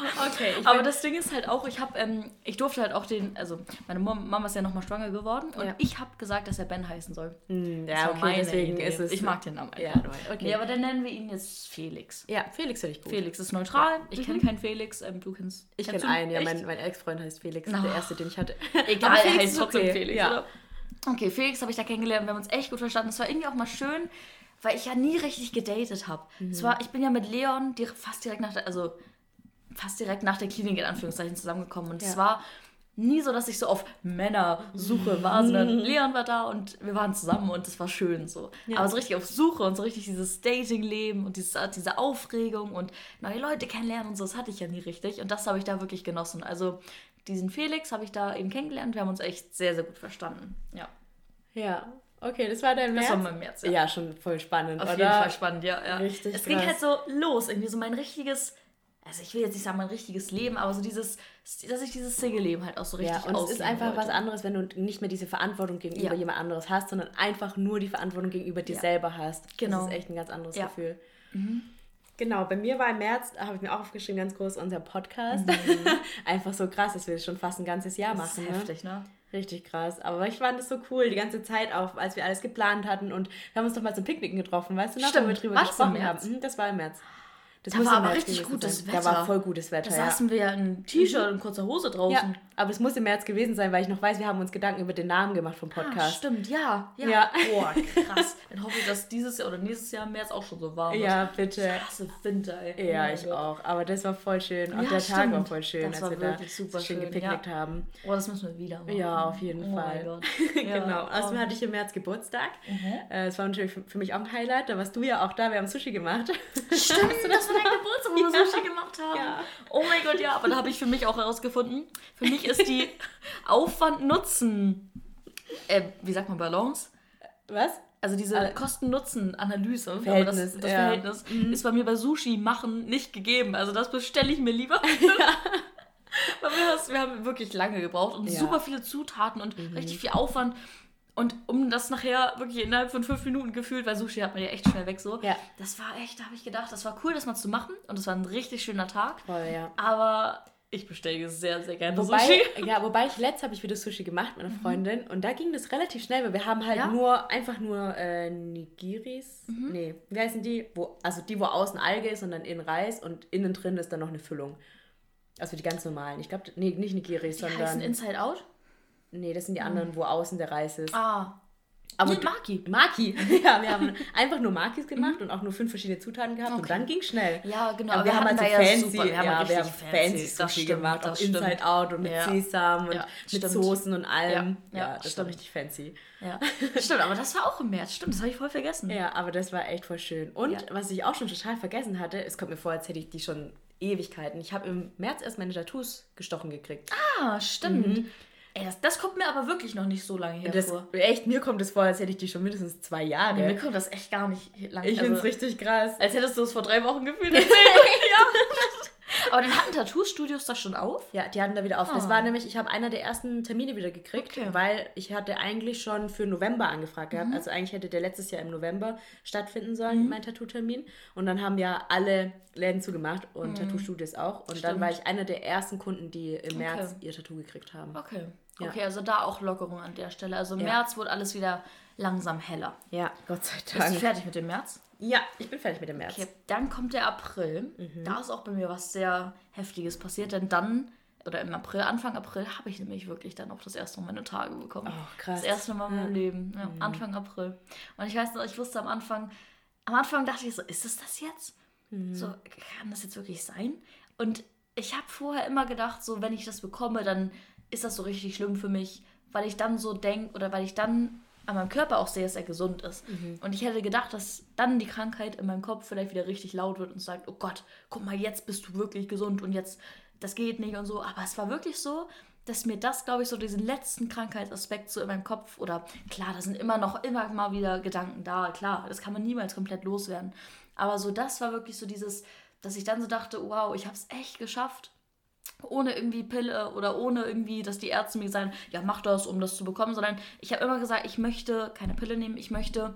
[SPEAKER 2] [LAUGHS]
[SPEAKER 1] Okay,
[SPEAKER 2] Aber das Ding ist halt auch, ich habe, ähm, ich durfte halt auch den, also meine Mama ist ja nochmal schwanger geworden und
[SPEAKER 1] Ja.
[SPEAKER 2] ich habe gesagt, dass er Ben heißen soll. Das
[SPEAKER 1] ja, okay, deswegen
[SPEAKER 2] Idee.
[SPEAKER 1] ist es.
[SPEAKER 2] Ich mag den Namen
[SPEAKER 1] Ja,
[SPEAKER 2] einfach.
[SPEAKER 1] okay.
[SPEAKER 2] Nee, aber dann nennen wir ihn jetzt Felix.
[SPEAKER 1] ja, Felix finde ich gut.
[SPEAKER 2] Felix ist neutral. Ich kenne keinen Felix. Ähm, du kennst.
[SPEAKER 1] Ich kenne einen, ja, mein, mein Ex-Freund heißt Felix,
[SPEAKER 2] Oh.
[SPEAKER 1] der erste, den ich hatte. [LAUGHS]
[SPEAKER 2] Egal, er heißt trotzdem
[SPEAKER 1] okay,
[SPEAKER 2] Felix,
[SPEAKER 1] ja.
[SPEAKER 2] oder? Okay, Felix habe ich da kennengelernt. Wir haben uns echt gut verstanden. Es war irgendwie auch mal schön, weil ich ja nie richtig gedatet habe.
[SPEAKER 1] Mhm.
[SPEAKER 2] Es war, ich bin ja mit Leon fast direkt nach der, also fast direkt nach der Klinik in Anführungszeichen zusammengekommen. Und es
[SPEAKER 1] Ja.
[SPEAKER 2] war nie so, dass ich so auf Männersuche war, sondern [LAUGHS] Leon war da und wir waren zusammen und es war schön so. Aber so richtig auf Suche und so richtig dieses Dating-Leben und dieses, diese Aufregung und neue Leute kennenlernen und so, das hatte ich ja nie richtig. Und das habe ich da wirklich genossen. Also diesen Felix habe ich da eben kennengelernt. Wir haben uns echt sehr, sehr gut verstanden. Ja,
[SPEAKER 1] Ja, okay, das war dein
[SPEAKER 2] das
[SPEAKER 1] März.
[SPEAKER 2] war mein März. Ja.
[SPEAKER 1] Ja, schon voll spannend,
[SPEAKER 2] Auf
[SPEAKER 1] oder?
[SPEAKER 2] jeden Fall spannend, ja. ja.
[SPEAKER 1] Richtig
[SPEAKER 2] es ging
[SPEAKER 1] krass.
[SPEAKER 2] halt so los, irgendwie so mein richtiges, also ich will jetzt nicht sagen mein richtiges Leben, aber so dieses, dass ich dieses Single-Leben halt auch so richtig
[SPEAKER 1] Ja, und es ist einfach
[SPEAKER 2] wollte.
[SPEAKER 1] was anderes, wenn du nicht mehr diese Verantwortung gegenüber
[SPEAKER 2] Ja.
[SPEAKER 1] jemand anderes hast, sondern einfach nur die Verantwortung gegenüber dir
[SPEAKER 2] Ja.
[SPEAKER 1] selber hast.
[SPEAKER 2] Genau.
[SPEAKER 1] Das ist echt ein ganz anderes
[SPEAKER 2] Ja.
[SPEAKER 1] Gefühl. Genau, bei mir war im März, habe ich mir auch aufgeschrieben, ganz groß unser Podcast. [LAUGHS] Einfach so krass, dass wir das schon fast ein ganzes Jahr
[SPEAKER 2] Das ist
[SPEAKER 1] machen.
[SPEAKER 2] heftig, ne?
[SPEAKER 1] Richtig krass. Aber ich fand es so cool, die ganze Zeit auch, als wir alles geplant hatten. Und wir haben uns doch mal zum Picknicken getroffen, weißt du noch,
[SPEAKER 2] Stimmt.
[SPEAKER 1] wo wir drüber
[SPEAKER 2] War das im
[SPEAKER 1] gesprochen haben. Mhm, das war im März. Das
[SPEAKER 2] Da war aber richtig gutes
[SPEAKER 1] sein.
[SPEAKER 2] Wetter.
[SPEAKER 1] Da war voll gutes Wetter,
[SPEAKER 2] Da
[SPEAKER 1] ja.
[SPEAKER 2] saßen wir ja in T-Shirt und kurzer Hose draußen.
[SPEAKER 1] Ja, aber es muss im März gewesen sein, weil ich noch weiß, wir haben uns Gedanken über den Namen gemacht vom
[SPEAKER 2] Ah,
[SPEAKER 1] Podcast.
[SPEAKER 2] stimmt, ja, ja.
[SPEAKER 1] Ja.
[SPEAKER 2] Boah, [LAUGHS] krass. Dann hoffe ich, dass dieses Jahr oder nächstes Jahr im März auch schon so warm wird.
[SPEAKER 1] Ja, bitte.
[SPEAKER 2] Krasse Winter, ey. Oh
[SPEAKER 1] Ja, ich auch. Aber das war voll schön. Auch
[SPEAKER 2] Ja,
[SPEAKER 1] der Tag war
[SPEAKER 2] stimmt.
[SPEAKER 1] voll schön,
[SPEAKER 2] Das
[SPEAKER 1] als wir da
[SPEAKER 2] super
[SPEAKER 1] schön gepicknickt haben.
[SPEAKER 2] Oh, das müssen wir wieder machen.
[SPEAKER 1] Ja, auf jeden
[SPEAKER 2] oh
[SPEAKER 1] Fall. [LAUGHS] Genau.
[SPEAKER 2] Ja,
[SPEAKER 1] Außerdem
[SPEAKER 2] oh.
[SPEAKER 1] hatte ich im März Geburtstag.
[SPEAKER 2] Mhm.
[SPEAKER 1] Äh, Es war natürlich für für mich auch ein Highlight. Da warst du ja auch da. Wir haben Sushi gemacht. [LAUGHS]
[SPEAKER 2] Stimmt, das war dein Geburtstag, wo wir [LAUGHS]
[SPEAKER 1] Ja.
[SPEAKER 2] Sushi gemacht haben.
[SPEAKER 1] Ja.
[SPEAKER 2] Oh mein Gott, ja, aber da habe ich für mich auch herausgefunden, für mich ist die [LAUGHS] Aufwand-Nutzen, äh, wie sagt man, Balance?
[SPEAKER 1] Was?
[SPEAKER 2] Also diese Kosten-Nutzen-Analyse, das, das
[SPEAKER 1] ja.
[SPEAKER 2] Verhältnis ist bei mir bei Sushi machen nicht gegeben. Also das bestelle ich mir lieber. Weil wir, das, wir haben wirklich lange gebraucht und
[SPEAKER 1] Ja.
[SPEAKER 2] super viele Zutaten und richtig viel Aufwand. Und um das nachher wirklich innerhalb von fünf Minuten gefühlt, weil Sushi hat man ja echt schnell weg so.
[SPEAKER 1] Ja.
[SPEAKER 2] Das war echt, da habe ich gedacht, das war cool, das mal zu machen. Und das war ein richtig schöner Tag.
[SPEAKER 1] Voll, ja.
[SPEAKER 2] Aber ich bestelle sehr, sehr gerne
[SPEAKER 1] Wobei,
[SPEAKER 2] Sushi. [LAUGHS]
[SPEAKER 1] ja, wobei ich letzt habe ich wieder Sushi gemacht mit einer Freundin und da ging das relativ schnell, weil wir haben halt
[SPEAKER 2] Ja?
[SPEAKER 1] nur einfach nur äh, Nigiris. Nee, wie heißen die? Wo, also die, wo außen Alge ist und dann innen Reis und innen drin ist dann noch eine Füllung. Also die ganz normalen. Ich glaube, nee, nicht Nigiris,
[SPEAKER 2] Die heißen
[SPEAKER 1] sondern.
[SPEAKER 2] Inside Out.
[SPEAKER 1] Nee, das sind die anderen, wo außen der Reis ist.
[SPEAKER 2] Ah.
[SPEAKER 1] Aber du-
[SPEAKER 2] Maki.
[SPEAKER 1] Maki. [LAUGHS] Ja, wir haben einfach nur Makis gemacht und auch nur fünf verschiedene Zutaten gehabt und
[SPEAKER 2] Okay.
[SPEAKER 1] dann ging schnell.
[SPEAKER 2] Ja, genau.
[SPEAKER 1] Aber wir, haben halt so
[SPEAKER 2] da ja
[SPEAKER 1] fancy,
[SPEAKER 2] super- wir haben
[SPEAKER 1] ja, wir haben fancy
[SPEAKER 2] das
[SPEAKER 1] Sushi
[SPEAKER 2] stimmt,
[SPEAKER 1] gemacht, auch
[SPEAKER 2] stimmt.
[SPEAKER 1] Inside Out und mit
[SPEAKER 2] Ja.
[SPEAKER 1] Sesam und
[SPEAKER 2] Ja,
[SPEAKER 1] mit
[SPEAKER 2] stimmt.
[SPEAKER 1] Soßen und allem.
[SPEAKER 2] Ja,
[SPEAKER 1] Ja, das war
[SPEAKER 2] stimmt.
[SPEAKER 1] richtig fancy.
[SPEAKER 2] Ja, stimmt, aber das war auch im März. Stimmt, das habe ich voll vergessen.
[SPEAKER 1] Ja, aber das war echt voll schön. Und was ich auch schon total vergessen hatte, es kommt mir vor, als hätte ich die schon Ewigkeiten. Ich habe im März erst meine Tattoos gestochen gekriegt.
[SPEAKER 2] Ah, stimmt. Ey, das, das kommt mir aber wirklich noch nicht so lange her
[SPEAKER 1] Das,
[SPEAKER 2] vor.
[SPEAKER 1] echt, mir kommt es vor, als hätte ich die schon mindestens zwei Jahre.
[SPEAKER 2] Nee, mir kommt das echt gar nicht lange
[SPEAKER 1] ich
[SPEAKER 2] also,
[SPEAKER 1] finde es richtig krass.
[SPEAKER 2] Als hättest du es vor drei Wochen gefühlt. [LAUGHS] [LAUGHS] ja. Aber dann hatten Tattoo-Studios das schon auf?
[SPEAKER 1] Ja, die hatten da wieder auf. Das
[SPEAKER 2] Ah.
[SPEAKER 1] war nämlich, ich habe einer der ersten Termine wieder gekriegt,
[SPEAKER 2] Okay.
[SPEAKER 1] weil ich hatte eigentlich schon für November angefragt
[SPEAKER 2] Mhm.
[SPEAKER 1] gehabt. Also eigentlich hätte der letztes Jahr im November stattfinden sollen, mein Tattoo-Termin. Und dann haben ja alle Läden zugemacht und Tattoo-Studios auch. Und dann
[SPEAKER 2] Mhm. Stimmt.
[SPEAKER 1] war ich einer der ersten Kunden, die im März ihr Tattoo gekriegt haben.
[SPEAKER 2] Okay.
[SPEAKER 1] Ja.
[SPEAKER 2] Okay, also da auch Lockerung an der Stelle. Also im
[SPEAKER 1] Ja.
[SPEAKER 2] März wurde alles wieder langsam heller.
[SPEAKER 1] Ja, Gott sei
[SPEAKER 2] Bist du
[SPEAKER 1] Dank.
[SPEAKER 2] fertig mit dem März?
[SPEAKER 1] Ja, ich bin fertig mit dem März.
[SPEAKER 2] Okay, dann kommt der April.
[SPEAKER 1] Mhm.
[SPEAKER 2] Da ist auch bei mir was sehr Heftiges passiert, denn dann, oder im April, Anfang April, habe ich nämlich wirklich dann auch das erste Mal meine Tage bekommen.
[SPEAKER 1] Oh, krass.
[SPEAKER 2] Das erste Mal in meinem Leben. Ja,
[SPEAKER 1] Mhm.
[SPEAKER 2] Anfang April. Und ich weiß noch, ich wusste am Anfang, am Anfang dachte ich so, ist es das jetzt?
[SPEAKER 1] Mhm.
[SPEAKER 2] So, kann das jetzt wirklich sein? Und ich habe vorher immer gedacht, so, wenn ich das bekomme, dann ist das so richtig schlimm für mich, weil ich dann so denke oder weil ich dann an meinem Körper auch sehe, dass er gesund ist.
[SPEAKER 1] Mhm.
[SPEAKER 2] Und ich hätte gedacht, dass dann die Krankheit in meinem Kopf vielleicht wieder richtig laut wird und sagt, oh Gott, guck mal, jetzt bist du wirklich gesund und jetzt, das geht nicht und so. Aber es war wirklich so, dass mir das, glaube ich, so diesen letzten Krankheitsaspekt so in meinem Kopf oder klar, da sind immer noch immer mal wieder Gedanken da, klar, das kann man niemals komplett loswerden. Aber so das war wirklich so dieses, dass ich dann so dachte, wow, ich habe es echt geschafft ohne irgendwie Pille oder ohne irgendwie, dass die Ärzte mir sagen, ja, mach das, um das zu bekommen, sondern ich habe immer gesagt, ich möchte keine Pille nehmen, ich möchte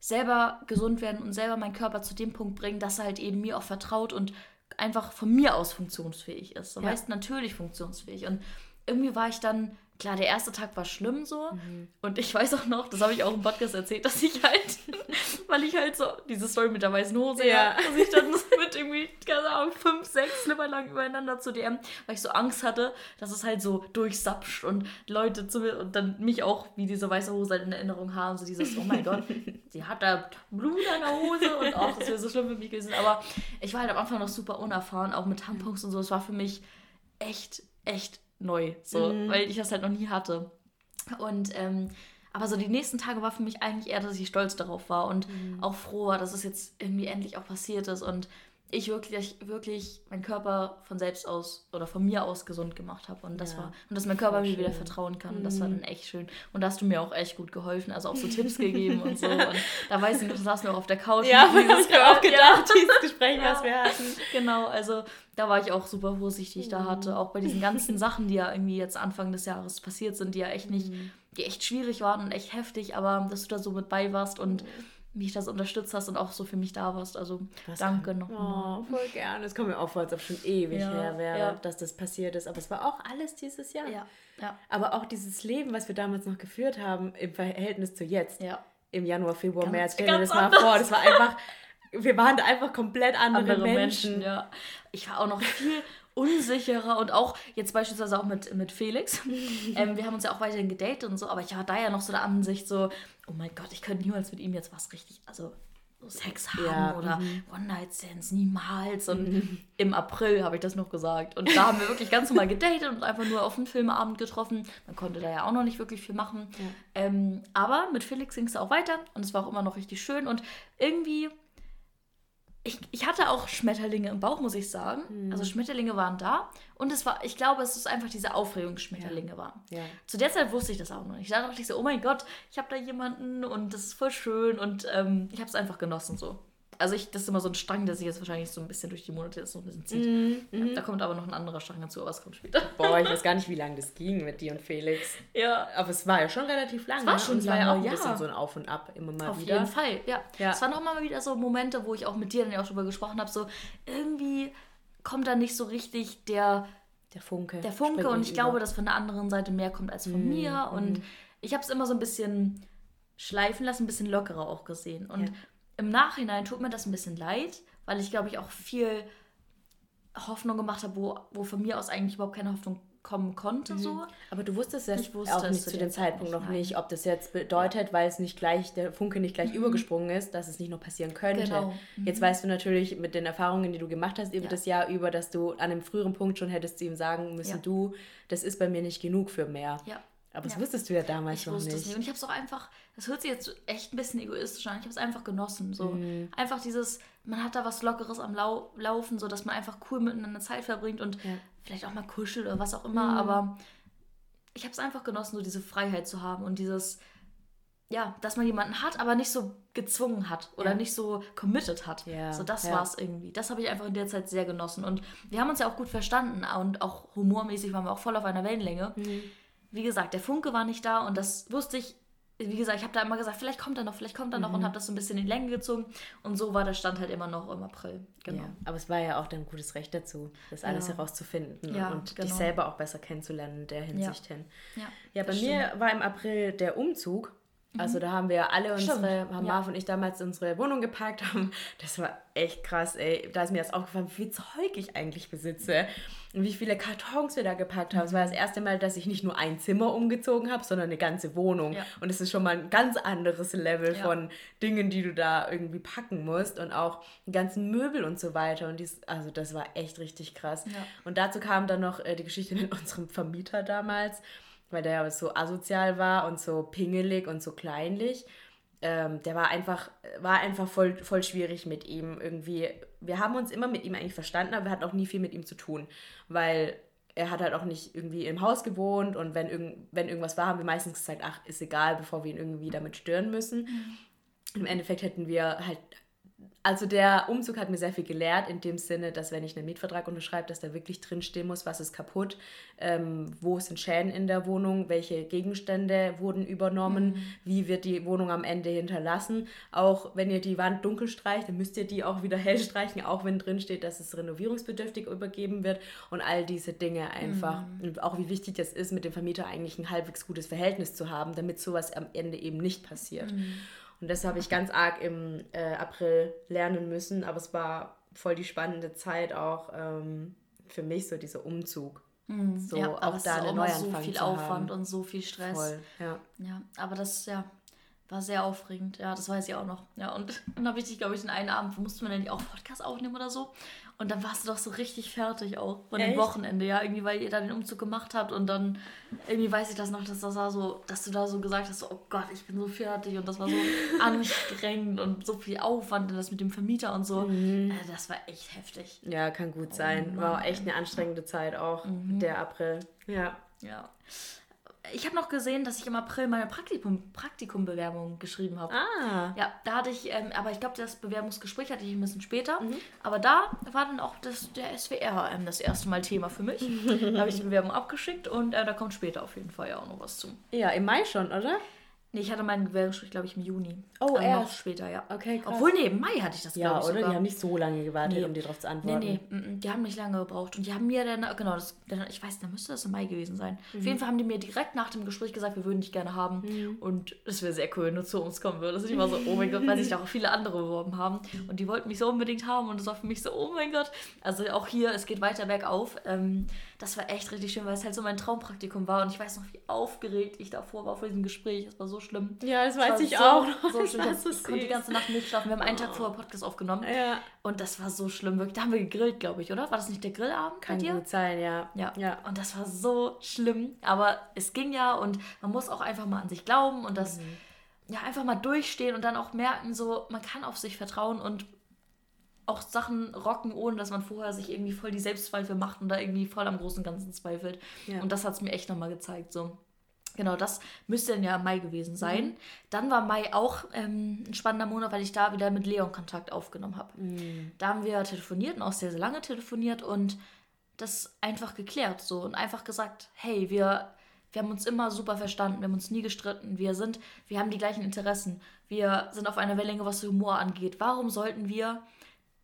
[SPEAKER 2] selber gesund werden und selber meinen Körper zu dem Punkt bringen, dass er halt eben mir auch vertraut und einfach von mir aus funktionsfähig ist. So
[SPEAKER 1] Ja.
[SPEAKER 2] heißt natürlich funktionsfähig. Und irgendwie war ich dann, klar, der erste Tag war schlimm so.
[SPEAKER 1] Mhm.
[SPEAKER 2] Und ich weiß auch noch, das habe ich auch im Podcast erzählt, dass ich halt, [LAUGHS] weil ich halt so, diese Story mit der weißen Hose,
[SPEAKER 1] Ja.
[SPEAKER 2] dass ich dann mit irgendwie, keine Ahnung, fünf, sechs Slipper lang übereinander zu DM, weil ich so Angst hatte, dass es halt so durchsapscht und Leute zu mir und dann mich auch wie diese weiße Hose halt in Erinnerung haben, so dieses, oh mein Gott, [LAUGHS] sie hat da Blut an der Hose und auch, das wäre so schlimm für mich gewesen. Aber ich war halt am Anfang noch super unerfahren, auch mit Tampons und so. Es war für mich echt, echt neu, so, weil ich das halt noch nie hatte. Und ähm, aber so die nächsten Tage war für mich eigentlich eher, dass ich stolz darauf war und auch froh war, dass es jetzt irgendwie endlich auch passiert ist. Und ich wirklich, wirklich meinen Körper von selbst aus oder von mir aus gesund gemacht habe. Und das
[SPEAKER 1] Ja,
[SPEAKER 2] war, und dass mein Körper mir wieder vertrauen kann. Und das war dann echt schön. Und da hast du mir auch echt gut geholfen, also auch so [LAUGHS] Tipps gegeben und so. Und da weiß ich noch, saßen wir auch auf der Couch.
[SPEAKER 1] Ja,
[SPEAKER 2] und [LAUGHS] dieses
[SPEAKER 1] ich mir auch
[SPEAKER 2] ja.
[SPEAKER 1] gedacht, dieses Gespräch,
[SPEAKER 2] Ja.
[SPEAKER 1] was wir hatten.
[SPEAKER 2] Genau, also da war ich auch super vorsichtig da
[SPEAKER 1] Mhm.
[SPEAKER 2] hatte. Auch bei diesen ganzen Sachen, die ja irgendwie jetzt Anfang des Jahres passiert sind, die ja echt nicht,
[SPEAKER 1] Mhm.
[SPEAKER 2] die echt schwierig waren und echt heftig, aber dass du da so mit bei warst und mich das unterstützt hast und auch so für mich da warst. Also danke nochmal.
[SPEAKER 1] Oh, voll gerne. Es kommt mir auch vor, als ob schon ewig
[SPEAKER 2] Ja,
[SPEAKER 1] her wäre,
[SPEAKER 2] ja.
[SPEAKER 1] dass das passiert ist. Aber es war auch alles dieses Jahr.
[SPEAKER 2] Ja, ja,
[SPEAKER 1] Aber auch dieses Leben, was wir damals noch geführt haben, im Verhältnis zu jetzt.
[SPEAKER 2] ja.
[SPEAKER 1] Im Januar, Februar,
[SPEAKER 2] Ganz-
[SPEAKER 1] März. Stell dir das mal
[SPEAKER 2] anders.
[SPEAKER 1] vor. Das war einfach, wir waren da einfach komplett andere,
[SPEAKER 2] andere
[SPEAKER 1] Menschen.
[SPEAKER 2] Menschen. ja. Ich war auch noch viel [LAUGHS] unsicherer und auch jetzt beispielsweise auch mit, mit Felix. [LAUGHS] ähm, wir haben uns ja auch weiterhin gedatet und so, aber ich war da ja noch so der Ansicht so, oh mein Gott, ich könnte niemals mit ihm jetzt was richtig, also so Sex haben
[SPEAKER 1] Ja,
[SPEAKER 2] oder One-Night-Stands, niemals. Und im April habe ich das noch gesagt. Und da haben wir wirklich ganz normal gedatet und einfach nur auf einen Filmabend getroffen. Man konnte da ja auch noch nicht wirklich viel machen. Ähm, aber mit Felix ging es auch weiter und es war auch immer noch richtig schön. Und irgendwie ich, ich hatte auch Schmetterlinge im Bauch, muss ich sagen.
[SPEAKER 1] Mhm.
[SPEAKER 2] Also Schmetterlinge waren da. Und es war, ich glaube, es ist einfach diese Aufregung, Schmetterlinge waren.
[SPEAKER 1] Ja.
[SPEAKER 2] Zu der Zeit wusste ich das auch noch nicht. Da dachte ich so, oh mein Gott, ich habe da jemanden und das ist voll schön. Und ähm, ich habe es einfach genossen so. Also ich, das ist immer so ein Strang, der sich jetzt wahrscheinlich so ein bisschen durch die Monate jetzt so ein bisschen zieht.
[SPEAKER 1] Mhm,
[SPEAKER 2] Ja, da kommt aber noch ein anderer Strang dazu, aber es kommt später.
[SPEAKER 1] Boah, ich [LAUGHS] weiß gar nicht, wie lange das ging mit dir und Felix.
[SPEAKER 2] Ja,
[SPEAKER 1] Aber es war ja schon relativ lange.
[SPEAKER 2] war
[SPEAKER 1] ne?
[SPEAKER 2] schon
[SPEAKER 1] es war ja auch ein
[SPEAKER 2] ja.
[SPEAKER 1] bisschen so ein Auf und Ab immer mal
[SPEAKER 2] Auf
[SPEAKER 1] wieder.
[SPEAKER 2] jeden Fall, ja.
[SPEAKER 1] Ja.
[SPEAKER 2] Es waren auch mal wieder so Momente, wo ich auch mit dir dann ja auch drüber gesprochen habe, so irgendwie kommt da nicht so richtig der,
[SPEAKER 1] Der Funke.
[SPEAKER 2] der Funke
[SPEAKER 1] springt
[SPEAKER 2] und ich
[SPEAKER 1] über.
[SPEAKER 2] glaube, dass von der anderen Seite mehr kommt als von mir und ich habe es immer so ein bisschen schleifen lassen, ein bisschen lockerer auch gesehen und
[SPEAKER 1] Ja.
[SPEAKER 2] Im Nachhinein tut mir das ein bisschen leid, weil ich glaube ich auch viel Hoffnung gemacht habe, wo, wo von mir aus eigentlich überhaupt keine Hoffnung kommen konnte, so.
[SPEAKER 1] Aber du wusstest das
[SPEAKER 2] Ich wusste
[SPEAKER 1] auch nicht
[SPEAKER 2] zu
[SPEAKER 1] dem
[SPEAKER 2] Zeit
[SPEAKER 1] Zeitpunkt noch
[SPEAKER 2] nein.
[SPEAKER 1] nicht, ob das jetzt bedeutet, weil es nicht gleich, der Funke nicht gleich übergesprungen ist, dass es nicht noch passieren könnte.
[SPEAKER 2] Genau.
[SPEAKER 1] Jetzt weißt du natürlich mit den Erfahrungen, die du gemacht hast über
[SPEAKER 2] Ja.
[SPEAKER 1] das Jahr über, dass du an einem früheren Punkt schon hättest zu ihm sagen müssen,
[SPEAKER 2] Ja.
[SPEAKER 1] du, das ist bei mir nicht genug für mehr.
[SPEAKER 2] Ja.
[SPEAKER 1] Aber das
[SPEAKER 2] Ja.
[SPEAKER 1] wusstest du ja damals
[SPEAKER 2] Ich
[SPEAKER 1] noch
[SPEAKER 2] wusste
[SPEAKER 1] nicht.
[SPEAKER 2] es nicht. Und ich habe es auch einfach, das hört sich jetzt echt ein bisschen egoistisch an, ich habe es einfach genossen. So.
[SPEAKER 1] Mhm.
[SPEAKER 2] Einfach dieses, man hat da was Lockeres am Lau Laufen, so dass man einfach cool miteinander Zeit verbringt und
[SPEAKER 1] Ja. Mhm.
[SPEAKER 2] vielleicht auch mal kuschelt oder was auch immer. Aber ich habe es einfach genossen, so diese Freiheit zu haben und dieses, ja, dass man jemanden hat, aber nicht so gezwungen hat oder
[SPEAKER 1] Ja.
[SPEAKER 2] nicht so committed hat.
[SPEAKER 1] Ja,
[SPEAKER 2] So, das
[SPEAKER 1] ja.
[SPEAKER 2] war es irgendwie. Das habe ich einfach in der Zeit sehr genossen. Und wir haben uns ja auch gut verstanden und auch humormäßig waren wir auch voll auf einer Wellenlänge
[SPEAKER 1] Mhm.
[SPEAKER 2] wie gesagt, der Funke war nicht da und das wusste ich. Wie gesagt, ich habe da immer gesagt, vielleicht kommt er noch, vielleicht kommt er noch
[SPEAKER 1] Mhm.
[SPEAKER 2] und habe das so ein bisschen in die Länge gezogen. Und so war der Stand halt immer noch im April. Genau.
[SPEAKER 1] Ja, aber es war ja auch dein gutes Recht dazu, das alles
[SPEAKER 2] Ja.
[SPEAKER 1] herauszufinden
[SPEAKER 2] Ja,
[SPEAKER 1] und dich
[SPEAKER 2] genau.
[SPEAKER 1] selber auch besser kennenzulernen in der Hinsicht hin.
[SPEAKER 2] Ja,
[SPEAKER 1] Ja, bei
[SPEAKER 2] das
[SPEAKER 1] mir war im April der Umzug. Also da haben wir alle unsere,
[SPEAKER 2] Stimmt,
[SPEAKER 1] haben
[SPEAKER 2] ja.
[SPEAKER 1] Marv und ich damals unsere Wohnung gepackt haben. Das war echt krass, ey. Da ist mir erst aufgefallen, wie viel Zeug ich eigentlich besitze und wie viele Kartons wir da gepackt haben. Es war das erste Mal, dass ich nicht nur ein Zimmer umgezogen habe, sondern eine ganze Wohnung.
[SPEAKER 2] Ja.
[SPEAKER 1] Und es ist schon mal ein ganz anderes Level
[SPEAKER 2] Ja.
[SPEAKER 1] von Dingen, die du da irgendwie packen musst und auch die ganzen Möbel und so weiter. Und dies, also das war echt richtig krass. Und dazu kam dann noch äh, die Geschichte mit [LAUGHS] unserem Vermieter damals, weil der ja so asozial war und so pingelig und so kleinlich. Ähm, der war einfach, war einfach voll, voll schwierig mit ihm irgendwie. Wir haben uns immer mit ihm eigentlich verstanden, aber wir hatten auch nie viel mit ihm zu tun, weil er hat halt auch nicht irgendwie im Haus gewohnt und wenn, irgend, wenn irgendwas war, haben wir meistens gesagt, ach, ist egal, bevor wir ihn irgendwie damit stören müssen. Im Endeffekt hätten wir halt also der Umzug hat mir sehr viel gelehrt, in dem Sinne, dass wenn ich einen Mietvertrag unterschreibe, dass da wirklich drinstehen muss, was ist kaputt, ähm, wo sind Schäden in der Wohnung, welche Gegenstände wurden übernommen, wie wird die Wohnung am Ende hinterlassen. Auch wenn ihr die Wand dunkel streicht, dann müsst ihr die auch wieder [LAUGHS] hell streichen, auch wenn drin steht, dass es renovierungsbedürftig übergeben wird und all diese Dinge einfach. Und auch wie wichtig es ist, mit dem Vermieter eigentlich ein halbwegs gutes Verhältnis zu haben, damit sowas am Ende eben nicht passiert. Und das habe ich ganz arg im äh, April lernen müssen, aber es war voll die spannende Zeit auch ähm, für mich, so dieser Umzug. So
[SPEAKER 2] ja,
[SPEAKER 1] auch da einen
[SPEAKER 2] immer so
[SPEAKER 1] Neuanfang
[SPEAKER 2] viel Aufwand und so viel Stress.
[SPEAKER 1] Voll, ja.
[SPEAKER 2] Ja, aber das ja, war sehr aufregend. Ja, das weiß ich auch noch. Ja, und [LAUGHS] dann habe ich dich, glaube ich, den einen Abend, wo mussten wir dann auch Podcast aufnehmen oder so. Und dann warst du doch so richtig fertig auch von dem
[SPEAKER 1] Echt?
[SPEAKER 2] Wochenende, ja, irgendwie, weil ihr da den Umzug gemacht habt und dann irgendwie weiß ich das noch, dass das war so, dass du da so gesagt hast, so, oh Gott, ich bin so fertig und das war so [LAUGHS] anstrengend und so viel Aufwand und das mit dem Vermieter und so.
[SPEAKER 1] Mhm.
[SPEAKER 2] Äh, das war echt heftig.
[SPEAKER 1] ja, kann gut sein. War auch echt eine anstrengende Zeit auch,
[SPEAKER 2] Mhm.
[SPEAKER 1] der April. Ja.
[SPEAKER 2] Ja. Ich habe noch gesehen, dass ich im April meine Praktikum, Praktikumbewerbung geschrieben habe.
[SPEAKER 1] Ah,
[SPEAKER 2] Ja, da hatte ich, ähm, aber ich glaube, das Bewerbungsgespräch hatte ich ein bisschen später.
[SPEAKER 1] Mhm.
[SPEAKER 2] Aber da war dann auch das, der SWR ähm, das erste Mal Thema für mich. [LAUGHS] da habe ich die Bewerbung abgeschickt und äh, da kommt später auf jeden Fall ja auch noch was zu.
[SPEAKER 1] ja, im Mai schon, oder?
[SPEAKER 2] Nee, ich hatte meinen Bewerbungsgespräch, glaube ich, im Juni.
[SPEAKER 1] Oh,
[SPEAKER 2] noch
[SPEAKER 1] erst.
[SPEAKER 2] später, ja.
[SPEAKER 1] Okay, krass.
[SPEAKER 2] Obwohl, nee, im Mai hatte ich das,
[SPEAKER 1] Ja,
[SPEAKER 2] glaube ich,
[SPEAKER 1] oder?
[SPEAKER 2] sogar.
[SPEAKER 1] Die haben nicht so lange gewartet,
[SPEAKER 2] Nee.
[SPEAKER 1] um dir darauf zu
[SPEAKER 2] Nee,
[SPEAKER 1] antworten.
[SPEAKER 2] nee, mm, mm, die haben nicht lange gebraucht. Und die haben mir dann, genau, das, ich weiß, da müsste das im Mai gewesen sein.
[SPEAKER 1] Mhm.
[SPEAKER 2] Auf jeden Fall haben die mir direkt nach dem Gespräch gesagt, wir würden dich gerne haben. Und es wäre sehr cool, wenn du zu uns kommen würdest. Und ich war so, oh mein Gott, weil sich da auch viele andere beworben haben. Und die wollten mich so unbedingt haben. Und das war für mich so, oh mein Gott. Also auch hier, es geht weiter bergauf. Ähm, das war echt richtig schön, weil es halt so mein Traumpraktikum war. Und ich weiß noch, wie aufgeregt ich davor war vor diesem Gespräch. Es war so schlimm.
[SPEAKER 1] Ja, das weiß ich
[SPEAKER 2] so,
[SPEAKER 1] auch noch.
[SPEAKER 2] So schlimm.
[SPEAKER 1] Das ist
[SPEAKER 2] ich konnte die ganze Nacht nicht schlafen. Wir haben einen Tag vorher Podcast aufgenommen.
[SPEAKER 1] Ja.
[SPEAKER 2] Und das war so schlimm. Wirklich. Da haben wir gegrillt, glaube ich, oder? War das nicht der Grillabend
[SPEAKER 1] Kann
[SPEAKER 2] bei dir?
[SPEAKER 1] gut sein, ja.
[SPEAKER 2] Ja.
[SPEAKER 1] ja.
[SPEAKER 2] Und das war so schlimm. Aber es ging ja und man muss auch einfach mal an sich glauben und das ja einfach mal durchstehen und dann auch merken, so man kann auf sich vertrauen und auch Sachen rocken, ohne dass man vorher sich irgendwie voll die Selbstzweifel macht und da irgendwie voll am großen Ganzen zweifelt.
[SPEAKER 1] Ja.
[SPEAKER 2] Und das hat es mir echt nochmal gezeigt. So. Genau, das müsste dann ja Mai gewesen sein. Dann war Mai auch ähm, ein spannender Monat, weil ich da wieder mit Leon Kontakt aufgenommen habe. Da haben wir telefoniert und auch sehr, sehr lange telefoniert und das einfach geklärt so und einfach gesagt, hey, wir, wir haben uns immer super verstanden, wir haben uns nie gestritten, wir sind, wir haben die gleichen Interessen, wir sind auf einer Wellenlänge, was Humor angeht. Warum sollten wir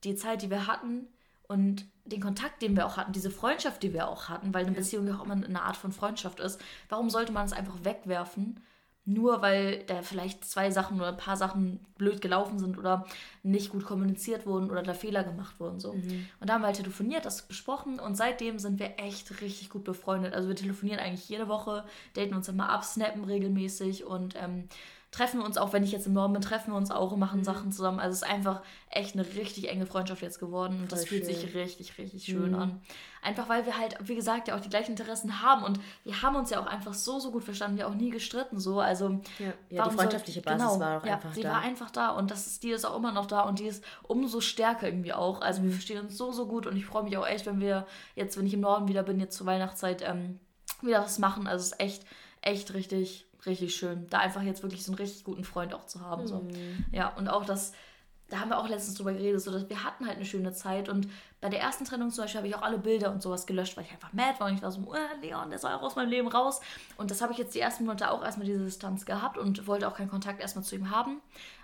[SPEAKER 2] die Zeit, die wir hatten und den Kontakt, den wir auch hatten, diese Freundschaft, die wir auch hatten, weil eine Beziehung ja auch immer eine Art von Freundschaft ist, warum sollte man es einfach wegwerfen? Nur weil da vielleicht zwei Sachen oder ein paar Sachen blöd gelaufen sind oder nicht gut kommuniziert wurden oder da Fehler gemacht wurden. So. Und da haben wir halt telefoniert, das besprochen und seitdem sind wir echt richtig gut befreundet. Also wir telefonieren eigentlich jede Woche, daten uns immer ab, snappen regelmäßig und ähm, treffen uns auch, wenn ich jetzt im Norden bin, treffen wir uns auch und machen Sachen zusammen. Also es ist einfach echt eine richtig enge Freundschaft jetzt geworden und das
[SPEAKER 1] Voll
[SPEAKER 2] fühlt sich
[SPEAKER 1] schön.
[SPEAKER 2] richtig, richtig schön an. Einfach weil wir halt, wie gesagt, ja auch die gleichen Interessen haben und wir haben uns ja auch einfach so, so gut verstanden, wir auch nie gestritten so. Also
[SPEAKER 1] Ja, ja die freundschaftliche Basis
[SPEAKER 2] genau,
[SPEAKER 1] war auch
[SPEAKER 2] ja,
[SPEAKER 1] einfach
[SPEAKER 2] die
[SPEAKER 1] da.
[SPEAKER 2] war einfach da und das ist, die ist auch immer noch da und die ist umso stärker irgendwie auch. Also
[SPEAKER 1] Mhm.
[SPEAKER 2] wir verstehen uns so, so gut und ich freue mich auch echt, wenn wir jetzt, wenn ich im Norden wieder bin, jetzt zur Weihnachtszeit, ähm, wieder was machen. Also es ist echt, echt richtig, richtig schön, da einfach jetzt wirklich so einen richtig guten Freund auch zu haben. So.
[SPEAKER 1] Mhm.
[SPEAKER 2] Ja, und auch das, da haben wir auch letztens drüber geredet, so dass wir hatten halt eine schöne Zeit und bei der ersten Trennung zum Beispiel habe ich auch alle Bilder und sowas gelöscht, weil ich einfach mad war und ich war so, äh, Leon, der soll auch aus meinem Leben raus. Und das habe ich jetzt die ersten Monate auch erstmal diese Distanz gehabt und wollte auch keinen Kontakt erstmal zu ihm haben.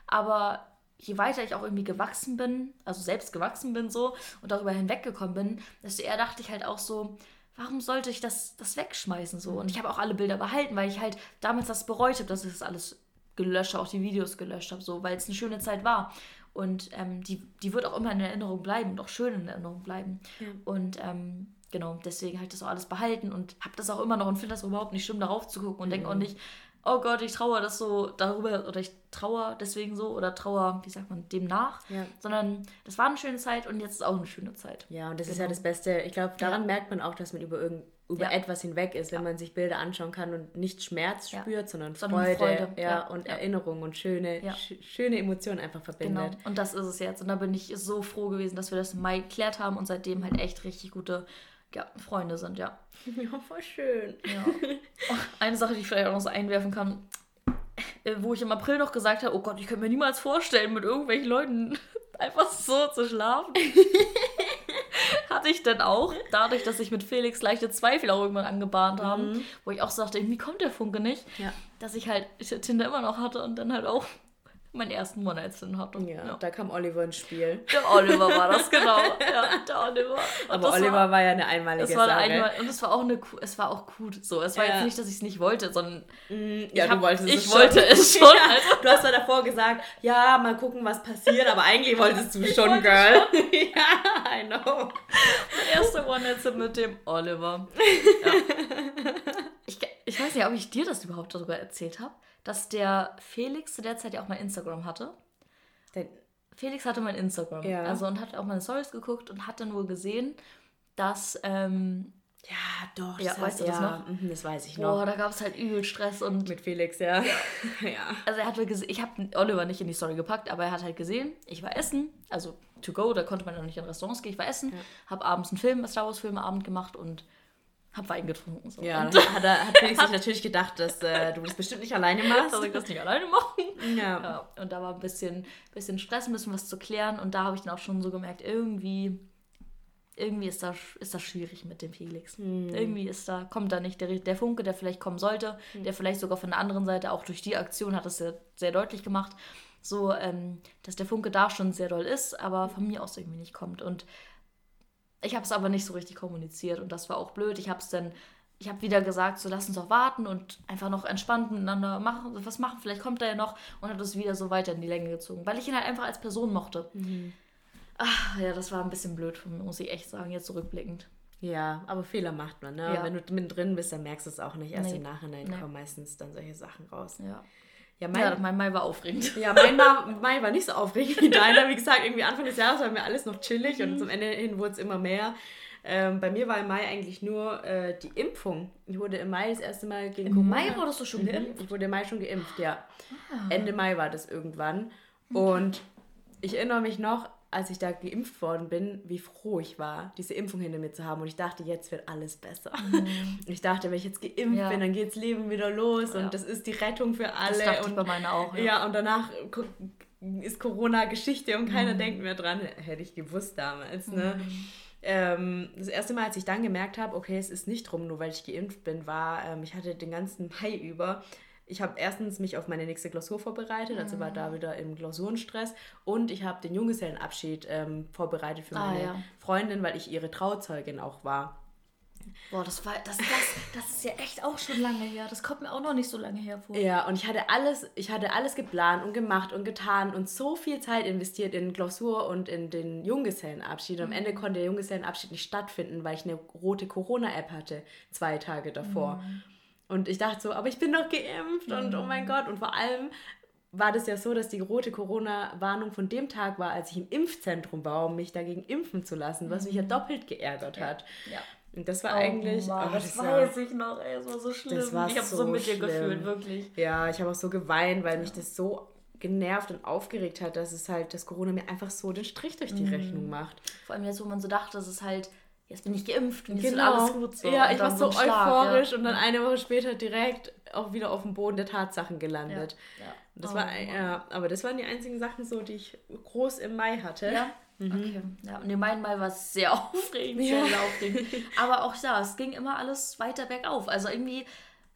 [SPEAKER 2] Aber je weiter ich auch irgendwie gewachsen bin, also selbst gewachsen bin so und darüber hinweggekommen bin, desto eher dachte ich halt auch so, warum sollte ich das, das wegschmeißen so? Und ich habe auch alle Bilder behalten, weil ich halt damals das bereut habe, dass ich das alles gelöscht habe, auch die Videos gelöscht habe, so, weil es eine schöne Zeit war. Und ähm, die, die wird auch immer in Erinnerung bleiben und auch schön in Erinnerung bleiben. Und ähm, genau, deswegen habe ich das auch alles behalten und habe das auch immer noch und finde das überhaupt nicht schlimm, darauf zu gucken und denke auch nicht, oh Gott, ich trauere das so darüber oder ich trauere deswegen so oder trauere, wie sagt man, dem nach.
[SPEAKER 1] Ja.
[SPEAKER 2] Sondern das war eine schöne Zeit und jetzt ist auch eine schöne Zeit.
[SPEAKER 1] Ja, und das ist
[SPEAKER 2] Genau.
[SPEAKER 1] ja das Beste. Ich glaube, daran
[SPEAKER 2] Ja.
[SPEAKER 1] merkt man auch, dass man über, irgend, über
[SPEAKER 2] Ja.
[SPEAKER 1] etwas hinweg ist, wenn man sich Bilder anschauen kann und nicht Schmerz spürt, sondern,
[SPEAKER 2] Sondern
[SPEAKER 1] Freude,
[SPEAKER 2] Freude.
[SPEAKER 1] Ja, und
[SPEAKER 2] Ja.
[SPEAKER 1] Erinnerung und schöne, sch schöne Emotionen einfach
[SPEAKER 2] Genau.
[SPEAKER 1] verbindet.
[SPEAKER 2] Und das ist es jetzt. Und da bin ich so froh gewesen, dass wir das im Mai geklärt haben und seitdem halt echt richtig gute ja, Freunde sind, ja.
[SPEAKER 1] Ja, voll schön.
[SPEAKER 2] Ja. [LAUGHS] Oh, eine Sache, die ich vielleicht auch noch so einwerfen kann, äh, wo ich im April noch gesagt habe, oh Gott, ich könnte mir niemals vorstellen, mit irgendwelchen Leuten [LAUGHS] einfach so zu schlafen. [LAUGHS] Hatte ich dann auch, dadurch, dass ich mit Felix leichte Zweifel auch irgendwann angebahnt haben, wo ich auch so dachte, irgendwie kommt der Funke nicht,
[SPEAKER 1] Ja.
[SPEAKER 2] dass ich halt Tinder immer noch hatte und dann halt auch meinen ersten One-Night-Stand hatte.
[SPEAKER 1] Ja, da kam Oliver ins Spiel.
[SPEAKER 2] Der Oliver war das, genau. [LAUGHS] Ja, der Oliver. Und
[SPEAKER 1] Aber
[SPEAKER 2] das
[SPEAKER 1] Oliver
[SPEAKER 2] war,
[SPEAKER 1] war, ja eine einmalige
[SPEAKER 2] war
[SPEAKER 1] Sache.
[SPEAKER 2] einmal, und es war auch eine, es war auch gut so. Es war
[SPEAKER 1] Ja.
[SPEAKER 2] jetzt nicht, dass ich es nicht wollte, sondern
[SPEAKER 1] Mm,
[SPEAKER 2] ich
[SPEAKER 1] Ja,
[SPEAKER 2] hab-
[SPEAKER 1] du wolltest
[SPEAKER 2] ich
[SPEAKER 1] es
[SPEAKER 2] wollte
[SPEAKER 1] schon.
[SPEAKER 2] es schon, [LAUGHS]
[SPEAKER 1] Ja,
[SPEAKER 2] also.
[SPEAKER 1] Du hast ja davor gesagt, ja, mal gucken, was passiert, aber eigentlich wolltest du schon,
[SPEAKER 2] wollte
[SPEAKER 1] Girl. [LAUGHS] ja, I know.
[SPEAKER 2] erste One-Night-Stand mit dem Oliver. Ja. Ich, ich nicht, ob ich dir das überhaupt darüber erzählt habe, dass der Felix zu der Zeit ja auch mal Instagram hatte.
[SPEAKER 1] Denn-
[SPEAKER 2] Felix hatte mein Instagram.
[SPEAKER 1] Ja.
[SPEAKER 2] Also und hat auch meine Stories geguckt und hat dann wohl gesehen, dass, ähm,
[SPEAKER 1] Ja, doch.
[SPEAKER 2] Ja,
[SPEAKER 1] das
[SPEAKER 2] weißt du das
[SPEAKER 1] ja,
[SPEAKER 2] noch?
[SPEAKER 1] mhm, Das weiß ich noch.
[SPEAKER 2] boah, da gab es halt übel Stress und
[SPEAKER 1] Mit Felix, ja. Ja. [LAUGHS]
[SPEAKER 2] Also er hatte gesehen, ich habe Oliver nicht in die Story gepackt, aber er hat halt gesehen, ich war essen, also to go, da konnte man noch nicht in Restaurants gehen, ich war essen, habe abends einen Film, einen Star Wars Film Abend gemacht und habe Wein getrunken. So.
[SPEAKER 1] Ja,
[SPEAKER 2] und
[SPEAKER 1] hat, er, hat Felix [LAUGHS] sich natürlich gedacht, dass äh, du das bestimmt nicht alleine machst.
[SPEAKER 2] dass ich das nicht alleine machen.
[SPEAKER 1] Ja.
[SPEAKER 2] Ja, und da war ein bisschen, bisschen Stress, ein bisschen was zu klären und da habe ich dann auch schon so gemerkt, irgendwie irgendwie ist das, ist das schwierig mit dem Felix. Hm. Irgendwie ist da, kommt da nicht der, der Funke, der vielleicht kommen sollte, hm. der vielleicht sogar von der anderen Seite, auch durch die Aktion hat das sehr, sehr deutlich gemacht, so, ähm, dass der Funke da schon sehr doll ist, aber von mir aus irgendwie nicht kommt. Und ich habe es aber nicht so richtig kommuniziert und das war auch blöd. Ich habe es dann, ich habe wieder gesagt, so lass uns doch warten und einfach noch entspannt miteinander machen, was machen, vielleicht kommt er ja noch und hat es wieder so weiter in die Länge gezogen, weil ich ihn halt einfach als Person mochte. Mhm. Ach, ja, das war ein bisschen blöd von mir, muss ich echt sagen, jetzt zurückblickend.
[SPEAKER 1] Ja, aber Fehler macht man, ne? Ja. Wenn du mittendrin bist, dann merkst du es auch nicht. Erst nee. im Nachhinein nee. kommen meistens dann solche Sachen raus.
[SPEAKER 2] Ja. Ja, mein, ja, mein Mai war aufregend. [LAUGHS]
[SPEAKER 1] Ja, mein [LAUGHS] Mai war nicht so aufregend wie deiner. Wie gesagt, irgendwie Anfang des Jahres war mir alles noch chillig und mhm. zum Ende hin wurde es immer mehr. Ähm, bei mir war im Mai eigentlich nur äh, die Impfung. Ich wurde im Mai das erste Mal gegen
[SPEAKER 2] Im Corona. Mai wurdest du schon mhm. geimpft?
[SPEAKER 1] Ich wurde im Mai schon geimpft, ja. Ah. Ende Mai war das irgendwann. Und ich erinnere mich noch, als ich da geimpft worden bin, wie froh ich war, diese Impfung hinter mir zu haben. Und ich dachte, jetzt wird alles besser. Mhm. Ich dachte, wenn ich jetzt geimpft ja. bin, dann geht das Leben wieder los ja. und das ist die Rettung für alle. Das dachte und,
[SPEAKER 2] ich bei meiner auch.
[SPEAKER 1] Ja, ja und danach ist Corona Geschichte und keiner mhm. denkt mehr dran. Hätte ich gewusst damals. Ne? Mhm. Ähm, das erste Mal, als ich dann gemerkt habe, okay, es ist nicht drum, nur weil ich geimpft bin, war, ähm, ich hatte den ganzen Mai über ich habe erstens mich auf meine nächste Klausur vorbereitet, also war da mhm. wieder im Klausurenstress und ich habe den Junggesellenabschied ähm, vorbereitet für ah, meine ja. Freundin, weil ich ihre Trauzeugin auch war.
[SPEAKER 2] Boah, das war das, das, das ist ja echt auch schon lange her. Das kommt mir auch noch nicht so lange her vor.
[SPEAKER 1] Ja, und ich hatte alles, ich hatte alles geplant und gemacht und getan und so viel Zeit investiert in Klausur und in den Junggesellenabschied. Und am Ende mhm. konnte der Junggesellenabschied nicht stattfinden, weil ich eine rote Corona-App hatte, zwei Tage davor. Mhm. Und ich dachte so, aber ich bin doch geimpft und oh mein mhm. Gott. Und vor allem war das ja so, dass die rote Corona-Warnung von dem Tag war, als ich im Impfzentrum war, um mich dagegen impfen zu lassen, was mich ja mhm. doppelt geärgert hat. Ja. Und das war oh eigentlich.
[SPEAKER 2] Mann, oh, das, das weiß ich noch, ey, es war so schlimm. Das war ich habe so, so, mit dir gefühlt, wirklich.
[SPEAKER 1] Ja, ich habe auch so geweint, weil ja. mich das so genervt und aufgeregt hat, dass es halt, dass Corona mir einfach so den Strich durch die mhm. Rechnung macht.
[SPEAKER 2] Vor allem jetzt, wo man so dachte, dass es halt jetzt bin ich geimpft und jetzt genau. alles gut
[SPEAKER 1] so. Ja, ich war so euphorisch ja. und dann eine Woche später direkt auch wieder auf dem Boden der Tatsachen gelandet. Ja. ja. Das oh, war, ja, aber das waren die einzigen Sachen so, die ich groß im Mai hatte.
[SPEAKER 2] Ja. Mhm. Okay. Ja, und mein Mai war sehr [LAUGHS] aufregend, sehr aufregend. Aber auch da, es ging immer alles weiter bergauf. Also irgendwie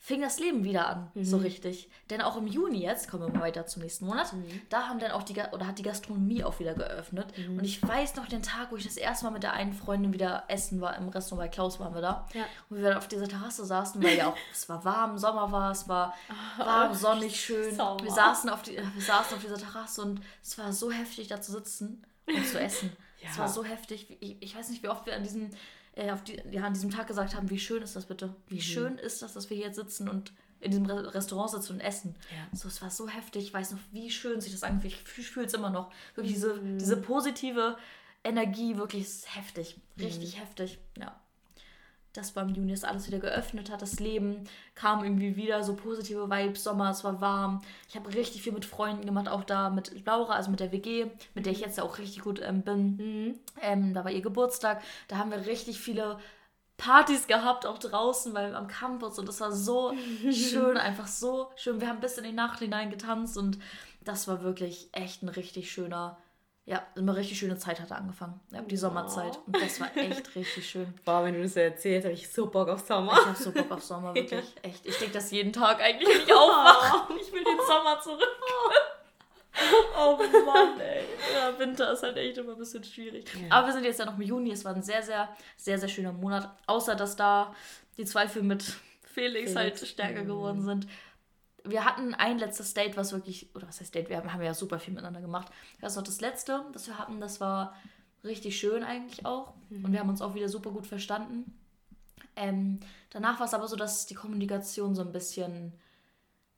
[SPEAKER 2] fing das Leben wieder an, mhm. so richtig. Denn auch im Juni jetzt, kommen wir mal weiter zum nächsten Monat, mhm. da haben dann auch die, oder hat die Gastronomie auch wieder geöffnet. Mhm. Und ich weiß noch den Tag, wo ich das erste Mal mit der einen Freundin wieder essen war, im Restaurant bei Klaus waren wir da. Ja. Und wir dann auf dieser Terrasse saßen, weil ja auch, [LAUGHS] es war warm, Sommer war, es war oh, warm, sonnig, schön. Wir saßen, auf die, wir saßen auf dieser Terrasse und es war so heftig, da zu sitzen und zu essen. [LAUGHS] ja. Es war so heftig. Ich, ich weiß nicht, wie oft wir an diesem äh, auf die, ja, an diesem Tag gesagt haben, wie schön ist das bitte? Wie mhm. schön ist das, dass wir hier sitzen und in diesem Restaurant sitzen und essen. Ja. So, es war so heftig. Ich weiß noch, wie schön sich das angefühlt. Ich fühle es immer noch. Wirklich diese, mhm. diese positive Energie, wirklich ist heftig. Richtig mhm. heftig. Ja das war im Juni, dass alles wieder geöffnet hat. Das Leben kam irgendwie wieder, so positive Vibes, Sommer, es war warm. Ich habe richtig viel mit Freunden gemacht, auch da mit Laura, also mit der WG, mit der ich jetzt auch richtig gut ähm, bin. Mhm. Ähm, da war ihr Geburtstag. Da haben wir richtig viele Partys gehabt, auch draußen, weil am Campus und das war so [LAUGHS] schön, einfach so schön. Wir haben bis in die Nacht hinein getanzt und das war wirklich echt ein richtig schöner ja, eine richtig schöne Zeit hatte angefangen. Ja, die Sommerzeit. Und das war echt [LAUGHS] richtig schön.
[SPEAKER 1] Boah, wenn du das erzählst, habe ich so Bock auf Sommer.
[SPEAKER 2] Ich habe so Bock auf Sommer, wirklich. [LAUGHS] Echt. Ich denke das jeden Tag eigentlich, wenn ich [LAUGHS] aufwache. Ich will den Sommer zurück. Oh Mann, ey. Ja, Winter ist halt echt immer ein bisschen schwierig. Ja. Aber wir sind jetzt ja noch im Juni. Es war ein sehr, sehr, sehr, sehr schöner Monat. Außer, dass da die Zweifel mit Felix, Felix. halt stärker geworden sind wir hatten ein letztes Date, was wirklich, oder was heißt Date, wir haben, haben ja super viel miteinander gemacht. Das war das letzte, das wir hatten, das war richtig schön eigentlich auch. Mhm. Und wir haben uns auch wieder super gut verstanden. Ähm, danach war es aber so, dass die Kommunikation so ein bisschen,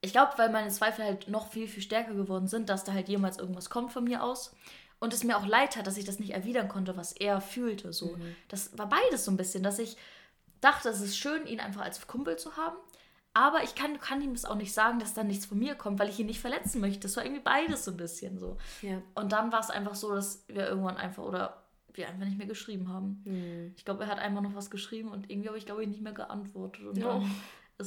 [SPEAKER 2] ich glaube, weil meine Zweifel halt noch viel, viel stärker geworden sind, dass da halt jemals irgendwas kommt von mir aus. Und es mir auch leid hat, dass ich das nicht erwidern konnte, was er fühlte. So. Mhm. Das war beides so ein bisschen, dass ich dachte, es ist schön, ihn einfach als Kumpel zu haben. Aber ich kann, kann ihm das auch nicht sagen, dass da nichts von mir kommt, weil ich ihn nicht verletzen möchte. Das war irgendwie beides so ein bisschen so. Ja. Und dann war es einfach so, dass wir irgendwann einfach oder wir einfach nicht mehr geschrieben haben. Mhm. Ich glaube, er hat einmal noch was geschrieben und irgendwie habe ich, glaube ich, nicht mehr geantwortet. Und oh. dann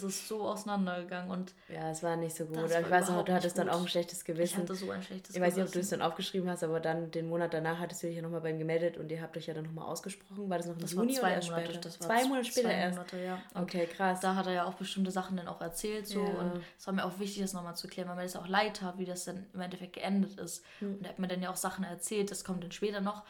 [SPEAKER 2] ist es so auseinandergegangen und
[SPEAKER 1] ja, es war nicht so gut. Ich weiß
[SPEAKER 2] überhaupt
[SPEAKER 1] du hattest dann auch ein schlechtes Gewissen.
[SPEAKER 2] ich hatte so ein schlechtes
[SPEAKER 1] Ich weiß nicht, ob du es
[SPEAKER 2] Gewissen.
[SPEAKER 1] dann aufgeschrieben hast, aber dann den Monat danach hattest du dich ja nochmal bei ihm gemeldet und ihr habt euch ja dann nochmal ausgesprochen. War das noch im
[SPEAKER 2] Das
[SPEAKER 1] Juni
[SPEAKER 2] zwei
[SPEAKER 1] oder erst
[SPEAKER 2] Monate.
[SPEAKER 1] später?
[SPEAKER 2] Das war
[SPEAKER 1] zwei Monate später
[SPEAKER 2] zwei
[SPEAKER 1] erst.
[SPEAKER 2] Monate, ja. Und
[SPEAKER 1] Okay, krass.
[SPEAKER 2] Da hat er ja auch bestimmte Sachen dann auch erzählt so
[SPEAKER 1] Ja.
[SPEAKER 2] und es war mir auch wichtig, das nochmal zu klären, weil mir das auch leid tat, wie das dann im Endeffekt geendet ist.
[SPEAKER 1] Hm.
[SPEAKER 2] Und er hat mir dann ja auch Sachen erzählt, das kommt dann später noch.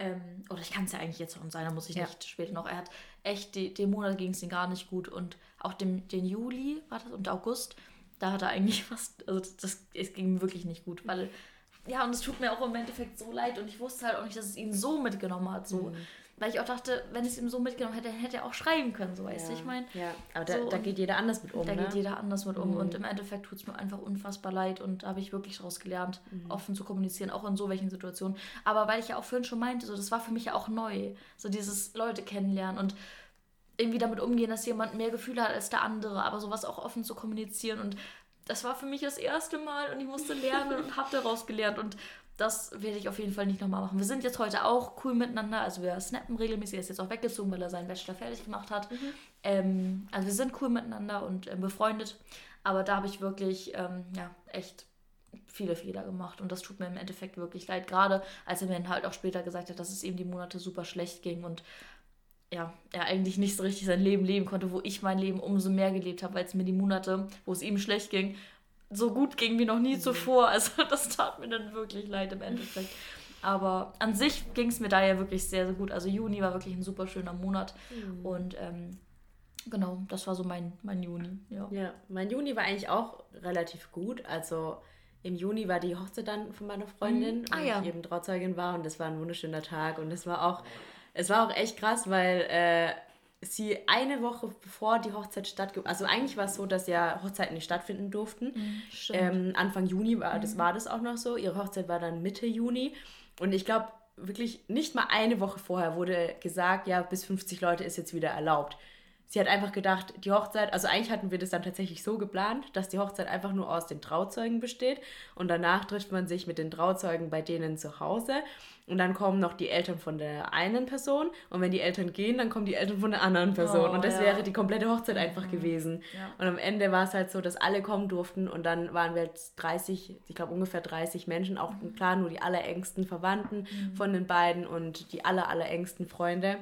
[SPEAKER 2] Ähm, oder ich kann es ja eigentlich jetzt schon sein, da muss ich
[SPEAKER 1] Ja.
[SPEAKER 2] nicht später noch. Er hat echt, die, den Monat ging es ihm gar nicht gut und auch dem, den Juli war das und August, da hat er eigentlich [LAUGHS] fast, also das, es ging ihm wirklich nicht gut, weil ja, und es tut mir auch im Endeffekt so leid und ich wusste halt auch nicht, dass es ihn so mitgenommen hat, so.
[SPEAKER 1] Mhm.
[SPEAKER 2] Weil ich auch dachte, wenn es ihm so mitgenommen hätte, hätte er auch schreiben können, so weißt du,
[SPEAKER 1] ja.
[SPEAKER 2] ich meine.
[SPEAKER 1] Ja, aber da,
[SPEAKER 2] so
[SPEAKER 1] da geht jeder anders mit um,
[SPEAKER 2] Da
[SPEAKER 1] ne?
[SPEAKER 2] geht jeder anders mit um
[SPEAKER 1] Mhm.
[SPEAKER 2] und im Endeffekt tut es mir einfach unfassbar leid und da habe ich wirklich daraus gelernt,
[SPEAKER 1] Mhm.
[SPEAKER 2] offen zu kommunizieren, auch in so welchen Situationen. Aber weil ich ja auch vorhin schon meinte, so das war für mich ja auch neu, so dieses Leute kennenlernen und irgendwie damit umgehen, dass jemand mehr Gefühle hat als der andere, aber sowas auch offen zu kommunizieren. Und das war für mich das erste Mal und ich musste lernen und habe daraus gelernt. Und das werde ich auf jeden Fall nicht nochmal machen. Wir sind jetzt heute auch cool miteinander, also wir snappen regelmäßig, er ist jetzt auch weggezogen, weil er seinen Bachelor fertig gemacht hat. Ähm, also wir sind cool miteinander und ähm, befreundet, aber da habe ich wirklich ähm, ja, echt viele Fehler gemacht. Und das tut mir im Endeffekt wirklich leid, gerade als er mir dann halt auch später gesagt hat, dass es ihm die Monate super schlecht ging. Und ja, er eigentlich nicht so richtig sein Leben leben konnte, wo ich mein Leben umso mehr gelebt habe, weil es mir die Monate, wo es ihm schlecht ging, so gut ging wie noch nie zuvor. [LAUGHS] Also das tat mir dann wirklich leid im Endeffekt. Aber an sich ging es mir da ja wirklich sehr, sehr gut. Also Juni war wirklich ein super schöner Monat. Und ähm, genau, das war so mein, mein Juni. Ja.
[SPEAKER 1] Ja, mein Juni war eigentlich auch relativ gut. Also im Juni war die Hochzeit dann von meiner Freundin,
[SPEAKER 2] Mhm. Ah, ja.
[SPEAKER 1] ich eben Trauzeugin war und das war ein wunderschöner Tag und es war auch, es war auch echt krass, weil äh, sie eine Woche bevor die Hochzeit stattgefunden, also eigentlich war es so, dass ja Hochzeiten nicht stattfinden durften.
[SPEAKER 2] Stimmt.
[SPEAKER 1] Ähm, Anfang Juni war das, war das auch noch so. Ihre Hochzeit war dann Mitte Juni. Und ich glaube, wirklich nicht mal eine Woche vorher wurde gesagt, ja, bis 50 Leute ist jetzt wieder erlaubt. Sie hat einfach gedacht, die Hochzeit, also eigentlich hatten wir das dann tatsächlich so geplant, dass die Hochzeit einfach nur aus den Trauzeugen besteht und danach trifft man sich mit den Trauzeugen bei denen zu Hause und dann kommen noch die Eltern von der einen Person und wenn die Eltern gehen, dann kommen die Eltern von der anderen Person
[SPEAKER 2] Oh,
[SPEAKER 1] und das
[SPEAKER 2] ja.
[SPEAKER 1] wäre die komplette Hochzeit einfach gewesen.
[SPEAKER 2] Ja.
[SPEAKER 1] Und am Ende war es halt so, dass alle kommen durften und dann waren wir jetzt 30, ich glaube ungefähr 30 Menschen, auch klar nur die allerengsten Verwandten von den beiden und die aller, allerengsten Freunde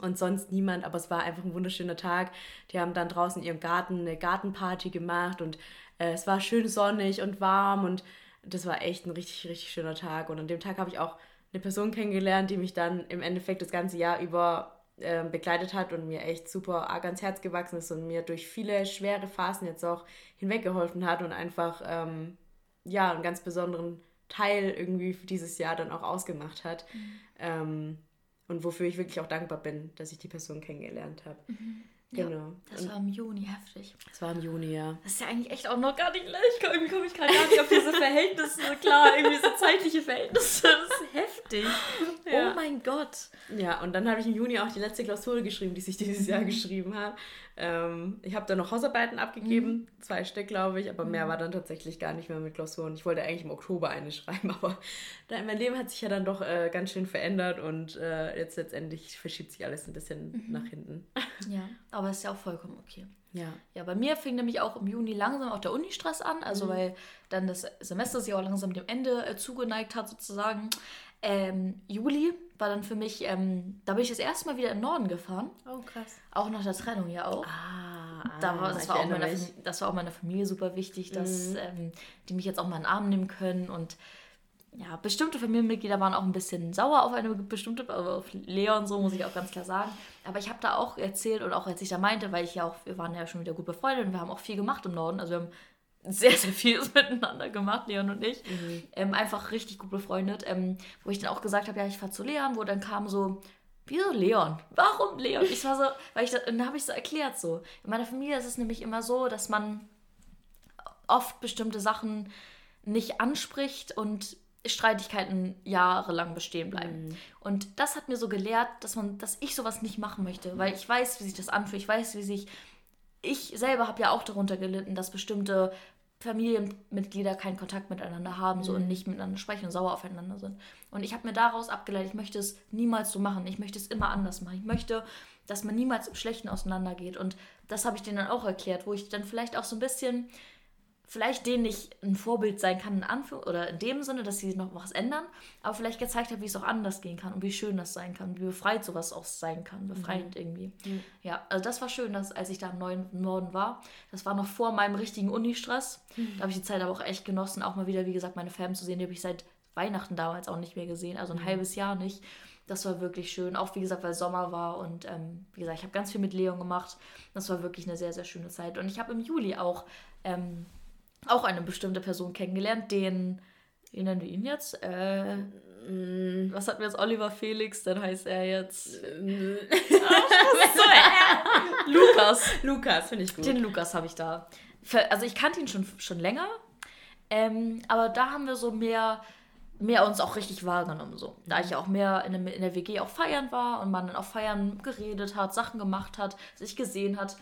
[SPEAKER 1] und sonst niemand, aber es war einfach ein wunderschöner Tag. Die haben dann draußen in ihrem Garten eine Gartenparty gemacht und äh, es war schön sonnig und warm und das war echt ein richtig, richtig schöner Tag. Und an dem Tag habe ich auch eine Person kennengelernt, die mich dann im Endeffekt das ganze Jahr über ähm, begleitet hat und mir echt super arg ans Herz gewachsen ist und mir durch viele schwere Phasen jetzt auch hinweggeholfen hat und einfach ähm, ja einen ganz besonderen Teil irgendwie für dieses Jahr dann auch ausgemacht hat. Ähm, und wofür ich wirklich auch dankbar bin, dass ich die Person kennengelernt habe. Genau.
[SPEAKER 2] Das
[SPEAKER 1] Und
[SPEAKER 2] war im Juni heftig.
[SPEAKER 1] das war im Juni, ja.
[SPEAKER 2] Das ist ja eigentlich echt auch noch gar nicht leicht. Irgendwie komme ich gerade gar nicht auf diese Verhältnisse [LAUGHS] klar. Irgendwie so zeitliche Verhältnisse. Das ist heftig. [LAUGHS]
[SPEAKER 1] Ja.
[SPEAKER 2] Oh mein Gott.
[SPEAKER 1] Ja, und dann habe ich im Juni auch die letzte Klausur geschrieben, die ich dieses Jahr geschrieben habe. Ähm, ich habe dann noch Hausarbeiten abgegeben, zwei Stück, glaube ich, aber mehr war dann tatsächlich gar nicht mehr mit Klausuren. Ich wollte eigentlich im Oktober eine [LAUGHS] schreiben, aber mein Leben hat sich ja dann doch äh, ganz schön verändert und äh, jetzt letztendlich verschiebt sich alles ein bisschen nach hinten. [LAUGHS]
[SPEAKER 2] Ja, aber ist ja auch vollkommen okay.
[SPEAKER 1] Ja.
[SPEAKER 2] Ja, bei mir fing nämlich auch im Juni langsam auch der Unistress an, also weil dann das Semester sich auch langsam dem Ende äh, zugeneigt hat sozusagen. Ähm, Juli war dann für mich, ähm, da bin ich das erste Mal wieder in den Norden gefahren,
[SPEAKER 1] Oh, krass.
[SPEAKER 2] auch nach der Trennung ja auch.
[SPEAKER 1] Ah,
[SPEAKER 2] Da war, das, war auch meiner, das war auch meiner Familie super wichtig, dass ähm, die mich jetzt auch mal in den Arm nehmen können. Und ja, bestimmte Familienmitglieder waren auch ein bisschen sauer auf eine bestimmte, also auf Leon, so muss ich auch ganz klar sagen. Aber ich habe da auch erzählt und auch als ich da meinte, weil ich ja auch, wir waren ja schon wieder gut befreundet und wir haben auch viel gemacht im Norden. Also wir haben sehr, sehr vieles [LAUGHS] miteinander gemacht, Leon und ich. Ähm, einfach richtig gut befreundet. Ähm, wo ich dann auch gesagt habe, ja, ich fahre zu Leon, wo dann kam so, Wieso Leon? Warum Leon? Ich war so, weil ich da, und dann habe ich so erklärt so. In meiner Familie ist es nämlich immer so, dass man oft bestimmte Sachen nicht anspricht und Streitigkeiten jahrelang bestehen bleiben. Und das hat mir so gelehrt, dass man, dass ich sowas nicht machen möchte, weil ich weiß, wie sich das anfühlt. Ich weiß, wie sich ich selber habe ja auch darunter gelitten, dass bestimmte Familienmitglieder keinen Kontakt miteinander haben so und nicht miteinander sprechen und sauer aufeinander sind. Und ich habe mir daraus abgeleitet, ich möchte es niemals so machen. Ich möchte es immer anders machen. Ich möchte, dass man niemals im Schlechten auseinandergeht. Und das habe ich denen dann auch erklärt, wo ich dann vielleicht auch so ein bisschen vielleicht denen nicht ein Vorbild sein kann, in Anführung oder in dem Sinne, dass sie noch was ändern, aber vielleicht gezeigt habe, wie es auch anders gehen kann und wie schön das sein kann, wie befreit sowas auch sein kann, befreiend mhm. irgendwie. Mhm. Ja, also das war schön, dass als ich da im neuen Norden war, das war noch vor meinem richtigen Uni-Stress. Mhm. Da habe ich die Zeit aber auch echt genossen, auch mal wieder, wie gesagt, meine Fam zu sehen, die habe ich seit Weihnachten damals auch nicht mehr gesehen, also ein mhm. halbes Jahr nicht. Das war wirklich schön. Auch wie gesagt, weil Sommer war und ähm, wie gesagt, ich habe ganz viel mit Leon gemacht. Das war wirklich eine sehr, sehr schöne Zeit. Und ich habe im Juli auch ähm, auch eine bestimmte Person kennengelernt, den, wie nennen wir ihn jetzt? Äh, mm, was hatten wir jetzt? Oliver Felix, dann heißt er jetzt. [LAUGHS] Äh, Lukas.
[SPEAKER 1] Lukas, finde ich gut.
[SPEAKER 2] Den Lukas habe ich da. Also ich kannte ihn schon, schon länger, ähm, aber da haben wir so mehr, mehr uns auch richtig wahrgenommen. So. Da ich auch mehr in der, in der WG auch feiern war und man dann auch feiern geredet hat, Sachen gemacht hat, sich gesehen hat,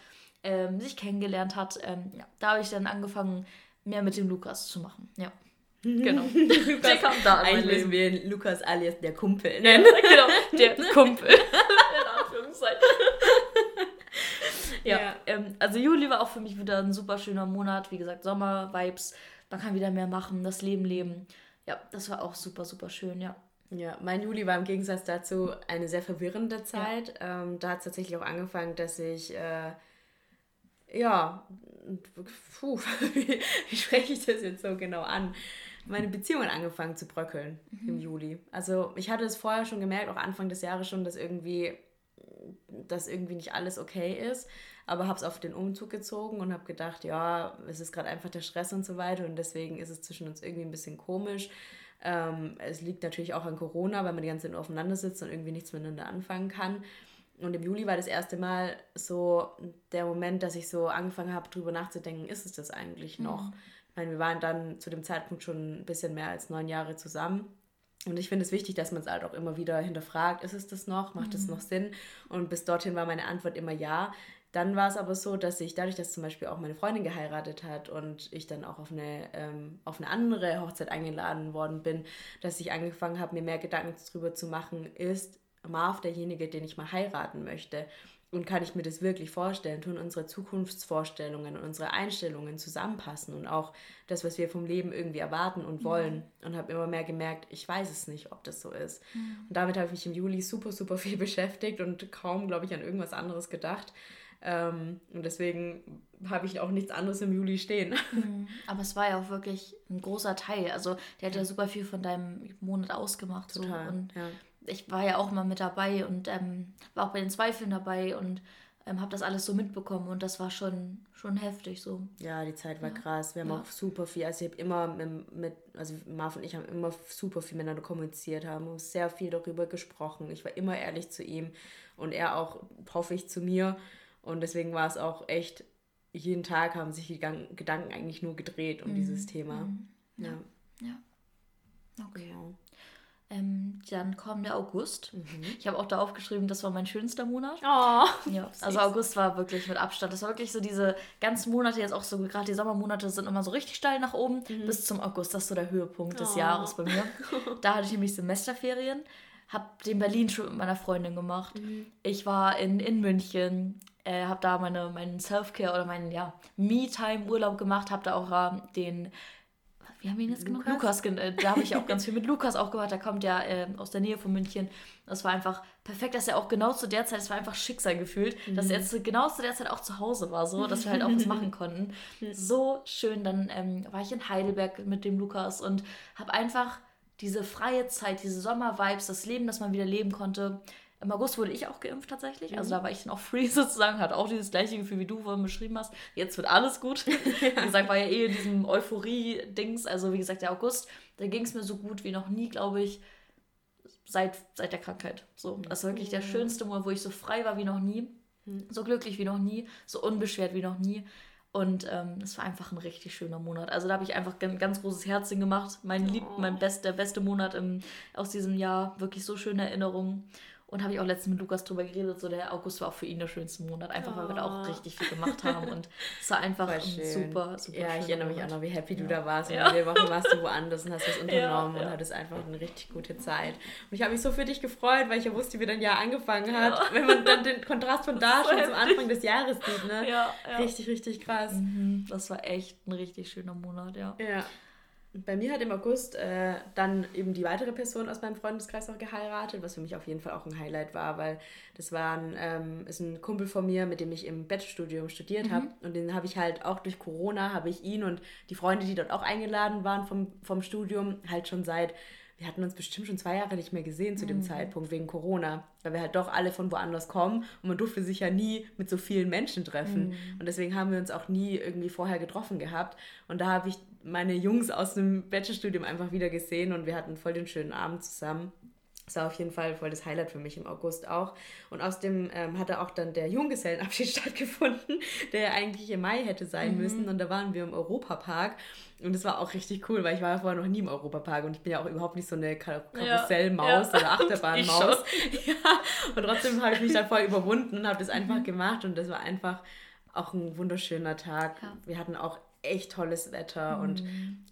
[SPEAKER 2] ähm, sich kennengelernt hat. Ähm, ja, da habe ich dann angefangen, mehr mit dem Lukas zu machen. Ja. Genau. [LAUGHS]
[SPEAKER 1] Lukas, der kam da Eigentlich müssen wir Lukas alias der Kumpel nennen. [LAUGHS]
[SPEAKER 2] genau, der Kumpel. In [LAUGHS] Anführungszeichen. ja, ja. Ähm, also Juli war auch für mich wieder ein super schöner Monat. Wie gesagt, Sommer-Vibes. Man kann wieder mehr machen, das Leben leben. Ja, das war auch super, super schön, ja.
[SPEAKER 1] Ja, mein Juli war im Gegensatz dazu eine sehr verwirrende Zeit. Ja. Ähm, da hat es tatsächlich auch angefangen, dass ich äh, ja, puh, [LAUGHS] wie spreche ich das jetzt so genau an? Meine Beziehung hat angefangen zu bröckeln mhm. im Juli. Also ich hatte es vorher schon gemerkt, auch Anfang des Jahres schon, dass irgendwie, dass irgendwie nicht alles okay ist. Aber habe es auf den Umzug gezogen und habe gedacht, ja, es ist gerade einfach der Stress und so weiter und deswegen ist es zwischen uns irgendwie ein bisschen komisch. Ähm, es liegt natürlich auch an Corona, weil man die ganze Zeit nur aufeinander sitzt und irgendwie nichts miteinander anfangen kann. Und im Juli war das erste Mal so der Moment, dass ich so angefangen habe, darüber nachzudenken, ist es das eigentlich noch? Mhm. Ich meine, wir waren dann zu dem Zeitpunkt schon ein bisschen mehr als neun Jahre zusammen. Und ich finde es wichtig, dass man es halt auch immer wieder hinterfragt, ist es das noch? Macht es mhm. noch Sinn? Und bis dorthin war meine Antwort immer ja. Dann war es aber so, dass ich dadurch, dass zum Beispiel auch meine Freundin geheiratet hat und ich dann auch auf eine, ähm, auf eine andere Hochzeit eingeladen worden bin, dass ich angefangen habe, mir mehr Gedanken darüber zu machen, ist Marv derjenige, den ich mal heiraten möchte? Und kann ich mir das wirklich vorstellen? Tun unsere Zukunftsvorstellungen und unsere Einstellungen zusammenpassen und auch das, was wir vom Leben irgendwie erwarten und wollen? Mhm. Und habe immer mehr gemerkt, ich weiß es nicht, ob das so ist. Mhm. Und damit habe ich mich im Juli super, super viel [LAUGHS] beschäftigt und kaum, glaube ich, an irgendwas anderes gedacht. Ähm, und deswegen habe ich auch nichts anderes im Juli stehen.
[SPEAKER 2] Mhm. [LAUGHS] Aber es war ja auch wirklich ein großer Teil. Also der hat ja super viel von deinem Monat ausgemacht. Total, so. Und ja ich war ja auch mal mit dabei und ähm, war auch bei den Zweifeln dabei und ähm, habe das alles so mitbekommen und das war schon, schon heftig so.
[SPEAKER 1] Ja, die Zeit war ja. krass. Wir haben ja. auch super viel, also ich habe immer mit, mit, also Marv und ich haben immer super viel miteinander kommuniziert, haben sehr viel darüber gesprochen. Ich war immer ehrlich zu ihm und er auch, hoffe ich, zu mir. Und deswegen war es auch echt, jeden Tag haben sich die Gedanken eigentlich nur gedreht um mhm. dieses Thema. Mhm. Ja. ja.
[SPEAKER 2] Okay. Genau. Ähm, dann kommt der August. Mhm. Ich habe auch da aufgeschrieben, das war mein schönster Monat. Oh, ja, [LAUGHS] also August war wirklich mit Abstand. Das war wirklich so diese ganzen Monate, jetzt auch so gerade die Sommermonate sind immer so richtig steil nach oben mhm. bis zum August. Das ist so der Höhepunkt des oh. Jahres bei mir. [LAUGHS] Da hatte ich nämlich Semesterferien, habe den Berlin-Trip mit meiner Freundin gemacht. Mhm. Ich war in, in München, äh, habe da meine, meinen Self-Care oder meinen ja, Me-Time-Urlaub gemacht, habe da auch äh, den wie haben wir ihn jetzt genannt? Lukas, Lukas äh, da habe ich auch ganz viel mit Lukas auch gemacht. Der kommt ja äh, aus der Nähe von München. Das war einfach perfekt, dass er auch genau zu der Zeit, es war einfach Schicksal gefühlt, mhm. dass er jetzt genau zu der Zeit auch zu Hause war, so, dass wir halt auch was machen [LAUGHS] konnten. So schön. Dann ähm, war ich in Heidelberg mit dem Lukas und habe einfach diese freie Zeit, diese Sommer-Vibes, das Leben, das man wieder leben konnte, im August wurde ich auch geimpft tatsächlich. Also mhm. da war ich dann auch free [LAUGHS] sozusagen, hatte auch dieses gleiche Gefühl, wie du vorhin beschrieben hast. Jetzt wird alles gut. [LAUGHS] wie gesagt, war ja eh in diesem Euphorie-Dings. Also wie gesagt, der August, da ging es mir so gut wie noch nie, glaube ich, seit, seit der Krankheit. So, das war wirklich der schönste Monat, wo ich so frei war wie noch nie. Mhm. So glücklich wie noch nie, so unbeschwert wie noch nie. Und ähm, es war einfach ein richtig schöner Monat. Also da habe ich einfach ein ganz großes Herzchen gemacht. Mein lieb, mein best, der beste Monat im, aus diesem Jahr. Wirklich so schöne Erinnerungen. Und habe ich auch letztens mit Lukas drüber geredet, so der August war auch für ihn der schönste Monat, einfach weil wir da auch richtig viel gemacht haben. Und es war einfach ein super, super
[SPEAKER 1] Ja, ich erinnere mich auch noch, wie happy du da warst. Und ja. jede Woche warst du woanders und hast was [LAUGHS] unternommen ja, und hattest einfach eine richtig gute Zeit. Und ich habe mich so für dich gefreut, weil ich ja wusste, wie dein Jahr angefangen hat. Wenn man dann den Kontrast von [LAUGHS] da schon zum Anfang des Jahres sieht, ne? Ja, Richtig, richtig krass.
[SPEAKER 2] Mhm, das war echt ein richtig schöner Monat, ja.
[SPEAKER 1] Ja. Bei mir hat im August äh, dann eben die weitere Person aus meinem Freundeskreis auch geheiratet, was für mich auf jeden Fall auch ein Highlight war, weil das war ein, ähm, ist ein Kumpel von mir, mit dem ich im Bettstudium studiert mhm. habe. Und den habe ich halt auch durch Corona, habe ich ihn und die Freunde, die dort auch eingeladen waren vom, vom Studium, halt schon seit wir hatten uns bestimmt schon zwei Jahre nicht mehr gesehen zu dem mhm. Zeitpunkt wegen Corona, weil wir halt doch alle von woanders kommen und man durfte sich ja nie mit so vielen Menschen treffen. Mhm. Und deswegen haben wir uns auch nie irgendwie vorher getroffen gehabt. Und da habe ich meine Jungs aus dem Bachelorstudium einfach wieder gesehen und wir hatten voll den schönen Abend zusammen. Das war auf jeden Fall voll das Highlight für mich im August auch. Und außerdem ähm, hatte auch dann der Junggesellenabschied [LAUGHS] stattgefunden, der eigentlich im Mai hätte sein mhm. müssen. Und da waren wir im Europapark. Und das war auch richtig cool, weil ich war ja vorher noch nie im Europapark und ich bin ja auch überhaupt nicht so eine Kar Karussellmaus ja, ja. oder [LAUGHS] Achterbahnmaus. [LAUGHS] ja, und trotzdem habe ich mich da voll überwunden und habe das einfach mhm. gemacht und das war einfach auch ein wunderschöner Tag. Ja. Wir hatten auch echt tolles Wetter mhm. und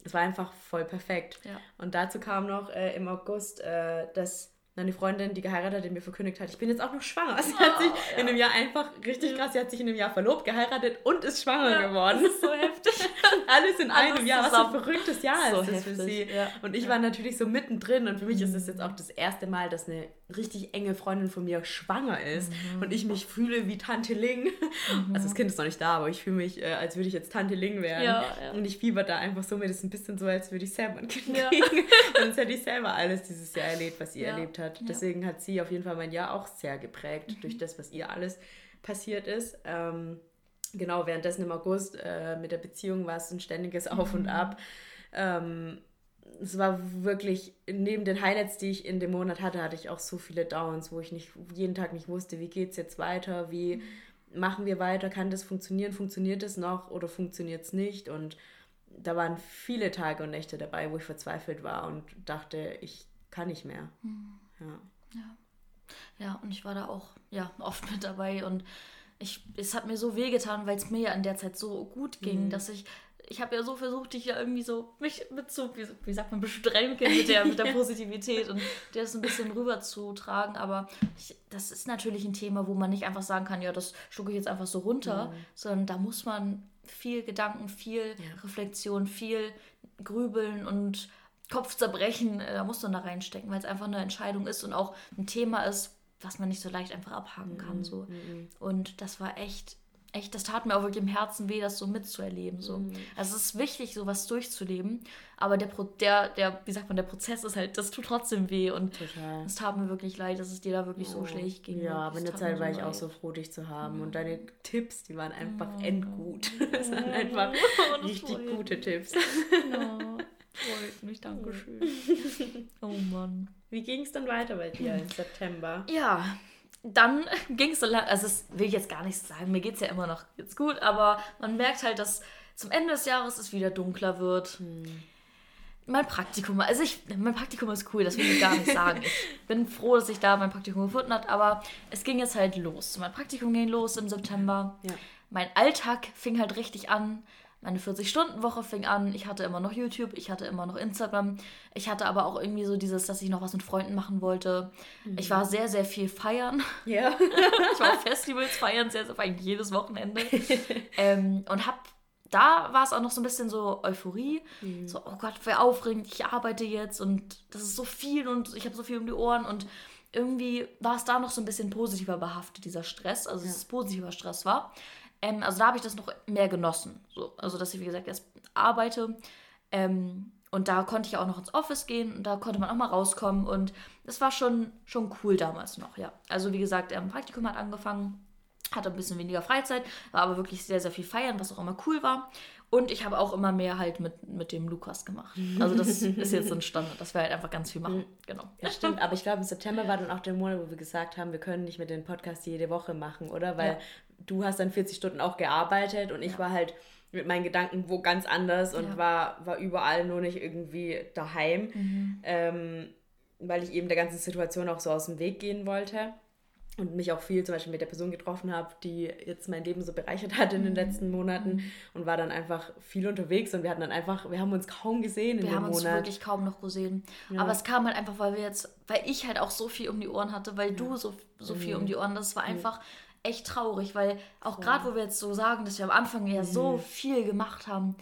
[SPEAKER 1] es war einfach voll perfekt. Ja. Und dazu kam noch äh, im August, äh, dass meine Freundin, die geheiratet hat, mir verkündigt hat, ich bin jetzt auch noch schwanger. [LAUGHS] Sie hat sich oh, ja. in einem Jahr einfach richtig krass, sie hat sich in einem Jahr verlobt, geheiratet und ist schwanger ja, geworden. Das ist so heftig. [LAUGHS] Alles in Alles einem Jahr. Was ein verrücktes Jahr so ist das heftig. für sie. Ja. Und ich war natürlich so mittendrin und für mich mhm. ist es jetzt auch das erste Mal, dass eine richtig enge Freundin von mir schwanger ist mhm. und ich mich fühle wie Tante Ling. Mhm. Also das Kind ist noch nicht da, aber ich fühle mich, äh, als würde ich jetzt Tante Ling werden. Und ich fieber da einfach so mit. Es ist ein bisschen so, als würde ich selber ein Kind kriegen. [LAUGHS] und als hätte ich selber alles dieses Jahr erlebt, was sie erlebt hat. Deswegen hat sie auf jeden Fall mein Jahr auch sehr geprägt mhm. durch das, was ihr alles passiert ist. Ähm, genau, währenddessen im August äh, mit der Beziehung war es ein ständiges Auf und mhm. Ab. Ähm, es war wirklich, neben den Highlights, die ich in dem Monat hatte, hatte ich auch so viele Downs, wo ich nicht jeden Tag nicht wusste, wie geht es jetzt weiter, wie machen wir weiter, kann das funktionieren, funktioniert es noch oder funktioniert es nicht und da waren viele Tage und Nächte dabei, wo ich verzweifelt war und dachte, ich kann nicht mehr. Mhm. Ja.
[SPEAKER 2] ja. Ja, und ich war da auch ja, oft mit dabei und ich, es hat mir so wehgetan, weil es mir ja in der Zeit so gut ging, mhm. dass ich ich habe ja so versucht, dich ja irgendwie so, mich mit so, wie, wie sagt man, bestränken mit der, mit der [LAUGHS] Positivität und das ein bisschen rüberzutragen. Aber ich, das ist natürlich ein Thema, wo man nicht einfach sagen kann, ja, das schlucke ich jetzt einfach so runter, mhm. sondern da muss man viel Gedanken, viel ja. Reflexion, viel Grübeln und Kopfzerbrechen, äh, da muss man da reinstecken, weil es einfach eine Entscheidung ist und auch ein Thema ist, was man nicht so leicht einfach abhaken kann. Mhm. So. Mhm. Und das war echt echt, das tat mir auch wirklich im Herzen weh, das so mitzuerleben. So. Mhm. Also es ist wichtig, sowas durchzuleben, aber der, Pro der, der, wie sagt man, der Prozess ist halt, das tut trotzdem weh und es tat mir wirklich leid, dass es dir da wirklich oh. so schlecht ging.
[SPEAKER 1] Ja, aber in der Zeit war ich auch so froh, dich zu haben mhm. und deine Tipps, die waren einfach mhm. endgut. [LAUGHS] Das waren einfach [LAUGHS] oh, richtig gute Tipps. Ja, [LAUGHS]
[SPEAKER 2] freut mich, danke schön. [LAUGHS] oh Mann.
[SPEAKER 1] Wie ging es dann weiter bei dir im September?
[SPEAKER 2] Ja, dann [LAUGHS] ging es so lang, also das will ich jetzt gar nicht sagen, mir geht es ja immer noch jetzt gut, aber man merkt halt, dass zum Ende des Jahres es wieder dunkler wird. Hm. Mein Praktikum, also ich, mein Praktikum ist cool, das will ich gar nicht sagen. Ich [LAUGHS] bin froh, dass ich da mein Praktikum gefunden habe, aber es ging jetzt halt los. Mein Praktikum ging los im September. Ja. Mein Alltag fing halt richtig an. Meine 40-Stunden-Woche fing an. Ich hatte immer noch YouTube, ich hatte immer noch Instagram. Ich hatte aber auch irgendwie so dieses, dass ich noch was mit Freunden machen wollte. Mhm. Ich war sehr, sehr viel feiern. Ja. [LAUGHS] ich war auf Festivals feiern, sehr, sehr eigentlich jedes Wochenende. [LAUGHS] ähm, und hab da war es auch noch so ein bisschen so Euphorie. Mhm. So, oh Gott, wer aufregend, ich arbeite jetzt und das ist so viel und ich habe so viel um die Ohren und irgendwie war es da noch so ein bisschen positiver behaftet, dieser Stress, also ja. dass es positiver Stress war. Ähm, also da habe ich das noch mehr genossen. So, also dass ich, wie gesagt, erst arbeite. Ähm, und da konnte ich auch noch ins Office gehen und da konnte man auch mal rauskommen. Und das war schon, schon cool damals noch, ja. Also wie gesagt, ähm, Praktikum hat angefangen, hatte ein bisschen weniger Freizeit, war aber wirklich sehr, sehr viel feiern, was auch immer cool war. Und ich habe auch immer mehr halt mit, mit dem Lukas gemacht. Also das [LAUGHS] ist jetzt so ein Standard, dass wir halt einfach ganz viel machen. Genau.
[SPEAKER 1] Ja, stimmt. Aber ich glaube, im September war dann auch der Monat, wo wir gesagt haben, wir können nicht mit den Podcast jede Woche machen, oder? Weil ja. Du hast dann 40 Stunden auch gearbeitet und ich ja. war halt mit meinen Gedanken wo ganz anders und ja. war, war überall nur nicht irgendwie daheim. Mhm. Ähm, weil ich eben der ganzen Situation auch so aus dem Weg gehen wollte und mich auch viel zum Beispiel mit der Person getroffen habe, die jetzt mein Leben so bereichert hat in den letzten Monaten und war dann einfach viel unterwegs und wir hatten dann einfach, wir haben uns kaum gesehen in
[SPEAKER 2] Wir
[SPEAKER 1] dem
[SPEAKER 2] haben uns
[SPEAKER 1] Monat.
[SPEAKER 2] wirklich kaum noch gesehen.
[SPEAKER 1] Ja.
[SPEAKER 2] Aber es kam halt einfach, weil wir jetzt, weil ich halt auch so viel um die Ohren hatte, weil du so, so viel
[SPEAKER 1] Mhm.
[SPEAKER 2] um die Ohren, das war einfach echt traurig, weil auch gerade, wo wir jetzt so sagen, dass wir am Anfang ja so
[SPEAKER 1] Mhm.
[SPEAKER 2] viel gemacht haben,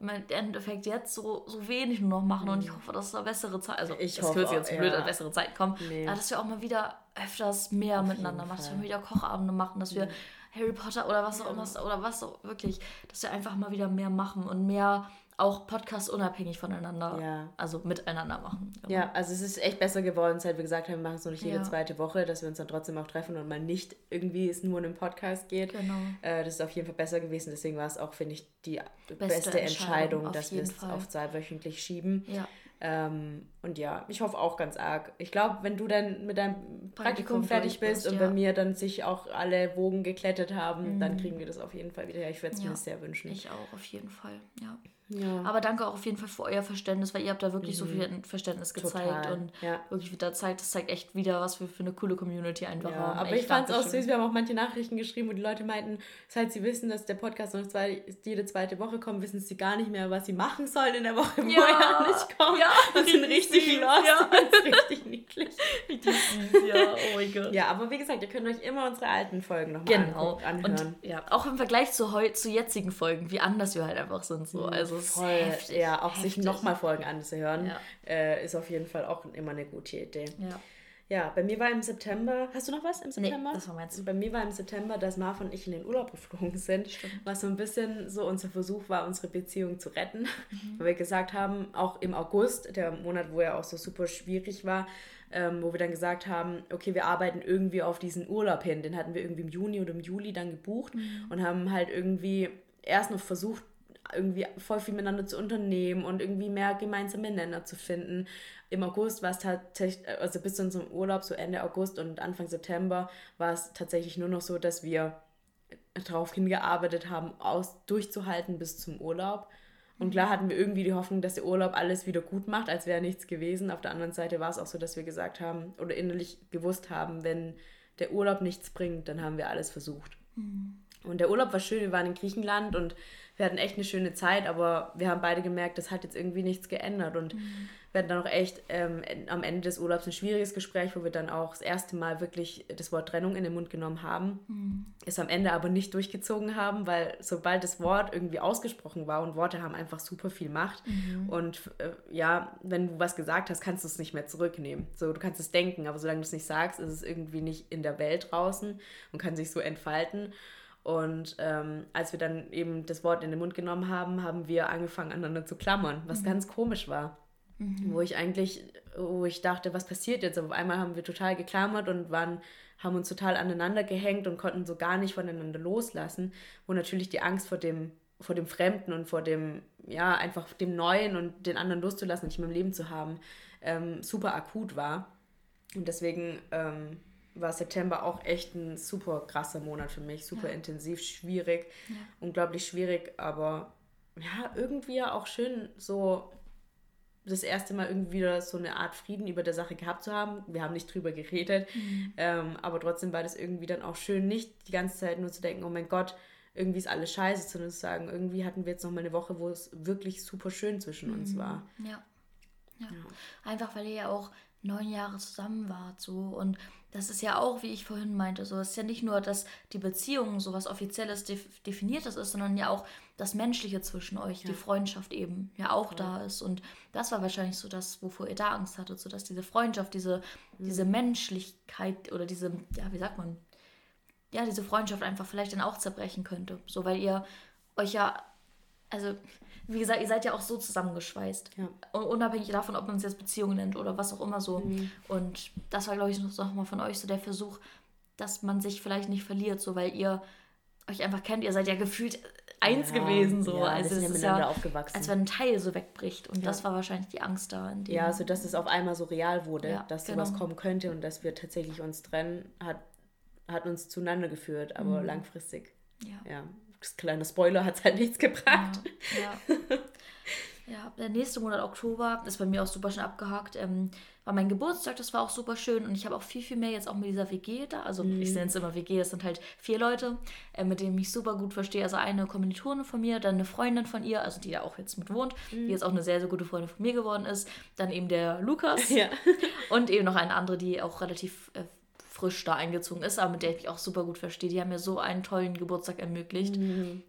[SPEAKER 2] im Endeffekt jetzt so, so wenig nur noch machen und ich hoffe, dass da bessere Zeit, also
[SPEAKER 1] Mhm. Ich
[SPEAKER 2] es
[SPEAKER 1] hoffe
[SPEAKER 2] wird jetzt blöd,
[SPEAKER 1] ja.
[SPEAKER 2] dass bessere Zeiten kommen,
[SPEAKER 1] Nee.
[SPEAKER 2] aber dass wir auch mal wieder öfters mehr miteinander
[SPEAKER 1] jeden
[SPEAKER 2] machen, dass wir wieder Kochabende machen, dass wir Harry Potter oder was auch immer, oder was auch wirklich, dass wir einfach mal wieder mehr machen und mehr auch Podcasts unabhängig voneinander,
[SPEAKER 1] Ja.
[SPEAKER 2] also miteinander machen.
[SPEAKER 1] Ja, also es ist echt besser geworden, seit wir gesagt haben, wir machen es nur nicht jede
[SPEAKER 2] Ja.
[SPEAKER 1] zweite Woche, dass wir uns dann trotzdem auch treffen und mal nicht irgendwie es nur in einem Podcast geht.
[SPEAKER 2] Genau.
[SPEAKER 1] Äh, das ist auf jeden Fall besser gewesen. Deswegen war es auch, finde ich, die beste,
[SPEAKER 2] Entscheidung,
[SPEAKER 1] Entscheidung, dass wir es auf zweiwöchentlich schieben.
[SPEAKER 2] Ja.
[SPEAKER 1] Ähm, und ja, ich hoffe auch ganz arg. Ich glaube, wenn du dann mit deinem Praktikum,
[SPEAKER 2] Praktikum
[SPEAKER 1] fertig bist
[SPEAKER 2] bist,
[SPEAKER 1] und
[SPEAKER 2] ja.
[SPEAKER 1] bei mir dann sich auch alle Wogen geklettet haben, dann kriegen wir das auf jeden Fall wieder her. Ich würde es mir sehr wünschen.
[SPEAKER 2] Ich auch, auf jeden Fall, ja.
[SPEAKER 1] Ja.
[SPEAKER 2] Aber danke auch auf jeden Fall für euer Verständnis, weil ihr habt da wirklich so viel Verständnis gezeigt
[SPEAKER 1] Mhm. Total,
[SPEAKER 2] und
[SPEAKER 1] ja.
[SPEAKER 2] wirklich wieder zeigt, das zeigt echt wieder, was wir für eine coole Community einfach
[SPEAKER 1] Ja,
[SPEAKER 2] haben.
[SPEAKER 1] aber
[SPEAKER 2] Echt
[SPEAKER 1] ich fand es auch süß. Wir haben auch manche Nachrichten geschrieben, wo die Leute meinten, seit sie wissen, dass der Podcast noch zwei, jede zweite Woche kommt, wissen sie gar nicht mehr, was sie machen sollen in der Woche, wo
[SPEAKER 2] Ja.
[SPEAKER 1] er nicht kommt.
[SPEAKER 2] Ja,
[SPEAKER 1] und sind [LAUGHS] richtig
[SPEAKER 2] süß,
[SPEAKER 1] lost.
[SPEAKER 2] ja.
[SPEAKER 1] Das ist richtig niedlich. [LAUGHS]
[SPEAKER 2] ja, oh mein Gott.
[SPEAKER 1] Ja, aber wie gesagt, ihr könnt euch immer unsere alten Folgen nochmal
[SPEAKER 2] Genau.
[SPEAKER 1] anhören.
[SPEAKER 2] Und ja, auch im Vergleich zu, heu zu jetzigen Folgen, wie anders wir halt einfach sind. So. Also
[SPEAKER 1] Mhm. Voll,
[SPEAKER 2] heftig,
[SPEAKER 1] ja, auch sich
[SPEAKER 2] heftig.
[SPEAKER 1] nochmal Folgen anzuhören,
[SPEAKER 2] Ja.
[SPEAKER 1] äh, ist auf jeden Fall auch immer eine gute Idee.
[SPEAKER 2] Ja.
[SPEAKER 1] Ja, bei mir war im September. Hast du noch was im
[SPEAKER 2] Nee,
[SPEAKER 1] September?
[SPEAKER 2] das war meins.
[SPEAKER 1] Bei mir war im September, dass Marv und ich in den Urlaub geflogen sind, was so ein bisschen so unser Versuch war, unsere Beziehung zu retten.
[SPEAKER 2] Mhm.
[SPEAKER 1] Weil wir gesagt haben, auch im August, der Monat, wo ja auch so super schwierig war, ähm, wo wir dann gesagt haben, okay, wir arbeiten irgendwie auf diesen Urlaub hin. Den hatten wir irgendwie im Juni oder im Juli dann gebucht
[SPEAKER 2] Mhm.
[SPEAKER 1] und haben halt irgendwie erst noch versucht, irgendwie voll viel miteinander zu unternehmen und irgendwie mehr gemeinsame Nenner zu finden. Im August war es tatsächlich, also bis zu unserem Urlaub, so Ende August und Anfang September, war es tatsächlich nur noch so, dass wir darauf hingearbeitet haben, aus, durchzuhalten bis zum Urlaub. Und klar hatten wir irgendwie die Hoffnung, dass der Urlaub alles wieder gut macht, als wäre nichts gewesen. Auf der anderen Seite war es auch so, dass wir gesagt haben oder innerlich gewusst haben, wenn der Urlaub nichts bringt, dann haben wir alles versucht. Und der Urlaub war schön, wir waren in Griechenland und wir hatten echt eine schöne Zeit, aber wir haben beide gemerkt, das hat jetzt irgendwie nichts geändert. Und wir hatten dann auch echt ähm, am Ende des Urlaubs ein schwieriges Gespräch, wo wir dann auch das erste Mal wirklich das Wort Trennung in den Mund genommen haben. Es am Ende aber nicht durchgezogen haben, weil sobald das Wort irgendwie ausgesprochen war und Worte haben einfach super viel Macht. Und äh, ja, wenn du was gesagt hast, kannst du es nicht mehr zurücknehmen. So, du kannst es denken, aber solange du es nicht sagst, ist es irgendwie nicht in der Welt draußen und kann sich so entfalten. Und ähm, als wir dann eben das Wort in den Mund genommen haben, haben wir angefangen, aneinander zu klammern, was ganz komisch war. Wo ich eigentlich, wo ich dachte, was passiert jetzt? Auf einmal haben wir total geklammert und waren, haben uns total aneinander gehängt und konnten so gar nicht voneinander loslassen, wo natürlich die Angst vor dem, vor dem Fremden und vor dem, ja, einfach dem Neuen und den anderen loszulassen und nicht mehr im Leben zu haben, ähm, super akut war. Und deswegen ähm, war September auch echt ein super krasser Monat für mich, super intensiv, schwierig, unglaublich schwierig, aber ja, irgendwie ja auch schön, so das erste Mal irgendwie wieder so eine Art Frieden über der Sache gehabt zu haben. Wir haben nicht drüber geredet, ähm, aber trotzdem war das irgendwie dann auch schön, nicht die ganze Zeit nur zu denken, oh mein Gott, irgendwie ist alles scheiße, sondern zu sagen, irgendwie hatten wir jetzt noch mal eine Woche, wo es wirklich super schön zwischen uns war.
[SPEAKER 2] Ja. ja. Einfach weil ihr ja auch neun Jahre zusammen wart so und das ist ja auch, wie ich vorhin meinte, so es ist ja nicht nur, dass die Beziehung so was Offizielles def definiertes ist, sondern ja auch das Menschliche zwischen euch, die Freundschaft eben ja auch da ist. Und das war wahrscheinlich so das, wovor ihr da Angst hattet, so dass diese Freundschaft, diese, diese Menschlichkeit oder diese, ja, wie sagt man, ja, diese Freundschaft einfach vielleicht dann auch zerbrechen könnte, so weil ihr euch ja also wie gesagt, ihr seid ja auch so zusammengeschweißt.
[SPEAKER 1] Ja.
[SPEAKER 2] Un- Unabhängig davon, ob man es jetzt Beziehung nennt oder was auch immer so. Und das war, glaube ich, noch mal von euch so der Versuch, dass man sich vielleicht nicht verliert, so weil ihr euch einfach kennt. Ihr seid ja gefühlt eins
[SPEAKER 1] Ja,
[SPEAKER 2] gewesen, so.
[SPEAKER 1] ja,
[SPEAKER 2] also es
[SPEAKER 1] ja
[SPEAKER 2] ist ja,
[SPEAKER 1] aufgewachsen.
[SPEAKER 2] als wenn ein Teil so wegbricht. Und das war wahrscheinlich die Angst da.
[SPEAKER 1] Ja, also dass es auf einmal so real wurde,
[SPEAKER 2] Ja,
[SPEAKER 1] dass
[SPEAKER 2] genau.
[SPEAKER 1] sowas kommen könnte und dass wir tatsächlich uns trennen, hat, hat uns zueinander geführt, aber langfristig.
[SPEAKER 2] Mhm. Ja.
[SPEAKER 1] Ja, das kleine Spoiler hat es halt nichts gebracht.
[SPEAKER 2] Ja. ja. der nächste Monat Oktober ist bei mir auch super schnell abgehakt. Ähm, war mein Geburtstag, das war auch super schön und ich habe auch viel, viel mehr jetzt auch mit dieser WG da. Also
[SPEAKER 1] Mhm.
[SPEAKER 2] ich nenne es immer WG, das sind halt vier Leute, äh, mit denen ich super gut verstehe. Also eine Kommilitone von mir, dann eine Freundin von ihr, also die da auch jetzt mit wohnt,
[SPEAKER 1] Mhm.
[SPEAKER 2] die jetzt auch eine sehr, sehr gute Freundin von mir geworden ist. Dann eben der Lukas
[SPEAKER 1] Ja. [LAUGHS]
[SPEAKER 2] und eben noch eine andere, die auch relativ äh, frisch da eingezogen ist, aber mit der ich mich auch super gut verstehe. Die haben mir so einen tollen Geburtstag ermöglicht.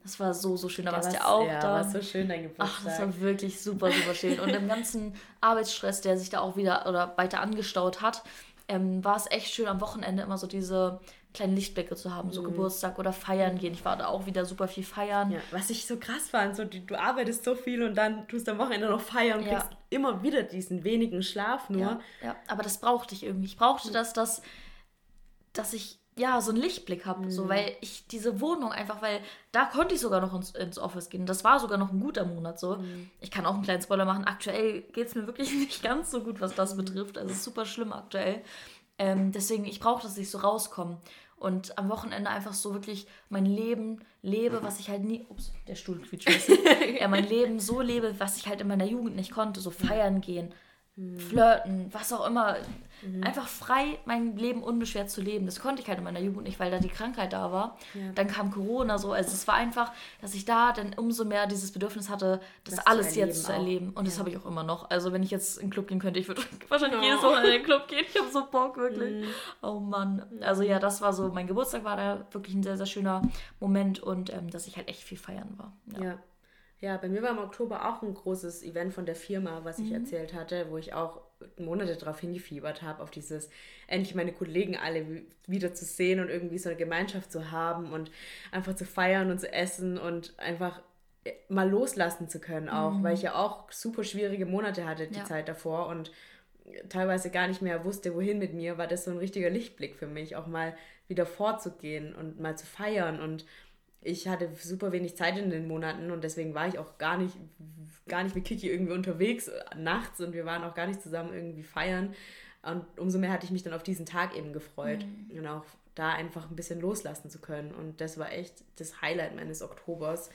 [SPEAKER 2] Das war so, so schön. Da warst du ja auch
[SPEAKER 1] Mhm. ja,
[SPEAKER 2] da.
[SPEAKER 1] war so schön dein
[SPEAKER 2] Ach, das
[SPEAKER 1] Geburtstag.
[SPEAKER 2] war wirklich super, super schön. Und im [LAUGHS] ganzen Arbeitsstress, der sich da auch wieder oder weiter angestaut hat, ähm, war es echt schön am Wochenende immer so diese kleinen Lichtblicke zu haben, so Geburtstag oder feiern gehen. Ich war da auch wieder super viel feiern.
[SPEAKER 1] Mhm. Ja, was ich so krass fand, so, die, du arbeitest so viel und dann tust du am Wochenende noch feiern und
[SPEAKER 2] Ja.
[SPEAKER 1] kriegst immer wieder diesen wenigen Schlaf nur.
[SPEAKER 2] Ja, ja, aber das brauchte ich irgendwie. Ich brauchte das, dass, dass ich ja so einen Lichtblick habe, so weil ich diese Wohnung einfach, weil da konnte ich sogar noch ins, ins Office gehen. Das war sogar noch ein guter Monat so. Ich kann auch einen kleinen Spoiler machen. Aktuell geht es mir wirklich [LAUGHS] nicht ganz so gut, was das betrifft. Also es ist super schlimm aktuell. Ähm, deswegen, ich brauche, dass ich so rauskomme und am Wochenende einfach so wirklich mein Leben lebe, was ich halt nie. Ups, der Stuhl quietscht. [LAUGHS] ja, mein Leben so lebe, was ich halt in meiner Jugend nicht konnte. So feiern gehen, flirten, was auch immer. Einfach frei mein Leben unbeschwert zu leben. Das konnte ich halt in meiner Jugend nicht, weil da die Krankheit da war. Dann kam Corona so. Also es war einfach, dass ich da dann umso mehr dieses Bedürfnis hatte, das,
[SPEAKER 1] Das zu
[SPEAKER 2] alles jetzt
[SPEAKER 1] erleben
[SPEAKER 2] zu
[SPEAKER 1] auch.
[SPEAKER 2] erleben. Und das
[SPEAKER 1] Ja.
[SPEAKER 2] habe ich auch immer noch. Also wenn ich jetzt in den Club gehen könnte, ich würde [LAUGHS] wahrscheinlich
[SPEAKER 1] Oh.
[SPEAKER 2] jedes Wochenende in den Club gehen. Ich habe so Bock, wirklich. Oh Mann. Also ja, das war so, mein Geburtstag war da wirklich ein sehr, sehr schöner Moment und ähm, dass ich halt echt viel feiern war. Ja.
[SPEAKER 1] Ja. Ja, bei mir war im Oktober auch ein großes Event von der Firma, was
[SPEAKER 2] Mhm.
[SPEAKER 1] ich erzählt hatte, wo ich auch Monate darauf hingefiebert habe, auf dieses endlich meine Kollegen alle wi- wieder zu sehen und irgendwie so eine Gemeinschaft zu haben und einfach zu feiern und zu essen und einfach äh, mal loslassen zu können auch, weil ich ja auch super schwierige Monate hatte die
[SPEAKER 2] Mhm. Ja.
[SPEAKER 1] Zeit davor und teilweise gar nicht mehr wusste, wohin mit mir, war das so ein richtiger Lichtblick für mich, auch mal wieder vorzugehen und mal zu feiern und ich hatte super wenig Zeit in den Monaten und deswegen war ich auch gar nicht, gar nicht mit Kiki irgendwie unterwegs äh, nachts und wir waren auch gar nicht zusammen irgendwie feiern. Und umso mehr hatte ich mich dann auf diesen Tag eben gefreut und auch da einfach ein bisschen loslassen zu können. Und das war echt das Highlight meines Oktobers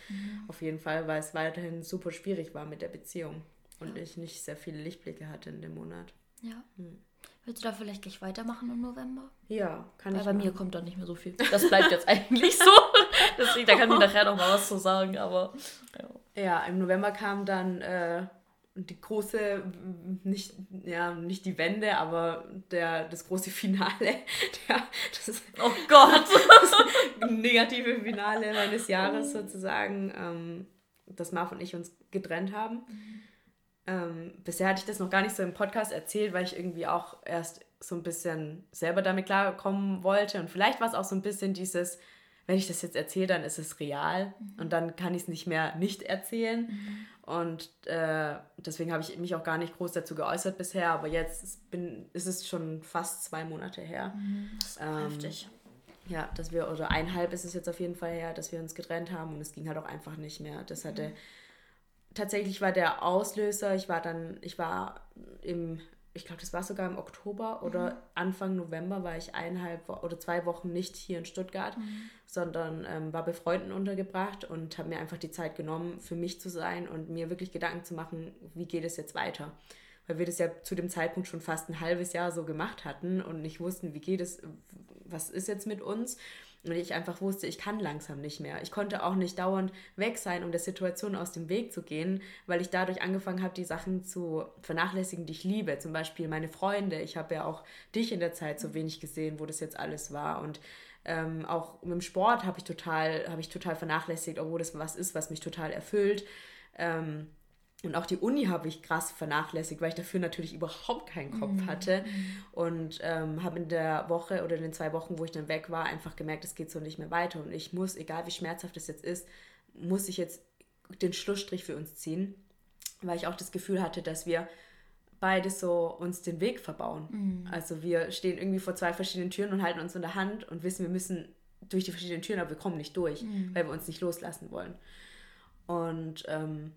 [SPEAKER 1] auf jeden Fall, weil es weiterhin super schwierig war mit der Beziehung und ich nicht sehr viele Lichtblicke hatte in dem Monat.
[SPEAKER 2] ja. Willst du da vielleicht gleich weitermachen im November?
[SPEAKER 1] Ja, kann
[SPEAKER 2] Weil
[SPEAKER 1] ich
[SPEAKER 2] bei mir
[SPEAKER 1] machen.
[SPEAKER 2] kommt da nicht mehr so viel. Das bleibt jetzt [LAUGHS] eigentlich so. Deswegen, da kann ich nachher noch mal was zu sagen, aber ja.
[SPEAKER 1] Ja, im November kam dann äh, die große, nicht, ja, nicht die Wende, aber der, das große Finale, [LAUGHS] der, das
[SPEAKER 2] Oh Gott!
[SPEAKER 1] negative Finale meines Jahres sozusagen, ähm, dass Marv und ich uns getrennt haben. Ähm, bisher hatte ich das noch gar nicht so im Podcast erzählt, weil ich irgendwie auch erst so ein bisschen selber damit klarkommen wollte. Und vielleicht war es auch so ein bisschen dieses, wenn ich das jetzt erzähle, dann ist es real und dann kann ich es nicht mehr nicht erzählen. Und äh, deswegen habe ich mich auch gar nicht groß dazu geäußert bisher, aber jetzt ist- bin, ist es schon fast zwei Monate her.
[SPEAKER 2] Das ist
[SPEAKER 1] Ähm,
[SPEAKER 2] heftig.
[SPEAKER 1] Ja, dass wir, oder eineinhalb ist es jetzt auf jeden Fall her, dass wir uns getrennt haben und es ging halt auch einfach nicht mehr. Das hatte, tatsächlich war der Auslöser, ich war dann, ich war im, ich glaube, das war sogar im Oktober oder Anfang November war ich eineinhalb oder zwei Wochen nicht hier in Stuttgart, sondern ähm, war bei Freunden untergebracht und habe mir einfach die Zeit genommen, für mich zu sein und mir wirklich Gedanken zu machen, wie geht es jetzt weiter. Weil wir das ja zu dem Zeitpunkt schon fast ein halbes Jahr so gemacht hatten und nicht wussten, wie geht es, was ist jetzt mit uns. Und ich einfach wusste, ich kann langsam nicht mehr. Ich konnte auch nicht dauernd weg sein, um der Situation aus dem Weg zu gehen, weil ich dadurch angefangen habe, die Sachen zu vernachlässigen, die ich liebe. Zum Beispiel meine Freunde. Ich habe ja auch dich in der Zeit so wenig gesehen, wo das jetzt alles war. Und ähm, auch mit dem Sport habe ich total, habe ich total vernachlässigt, obwohl das was ist, was mich total erfüllt. Ähm, und auch die Uni habe ich krass vernachlässigt, weil ich dafür natürlich überhaupt keinen Kopf hatte. Und ähm, habe in der Woche oder in den zwei Wochen, wo ich dann weg war, einfach gemerkt, es geht so nicht mehr weiter. Und ich muss, egal wie schmerzhaft es jetzt ist, muss ich jetzt den Schlussstrich für uns ziehen, weil ich auch das Gefühl hatte, dass wir beide so uns den Weg verbauen. Also wir stehen irgendwie vor zwei verschiedenen Türen und halten uns in der Hand und wissen, wir müssen durch die verschiedenen Türen, aber wir kommen nicht durch, weil wir uns nicht loslassen wollen. Und ähm,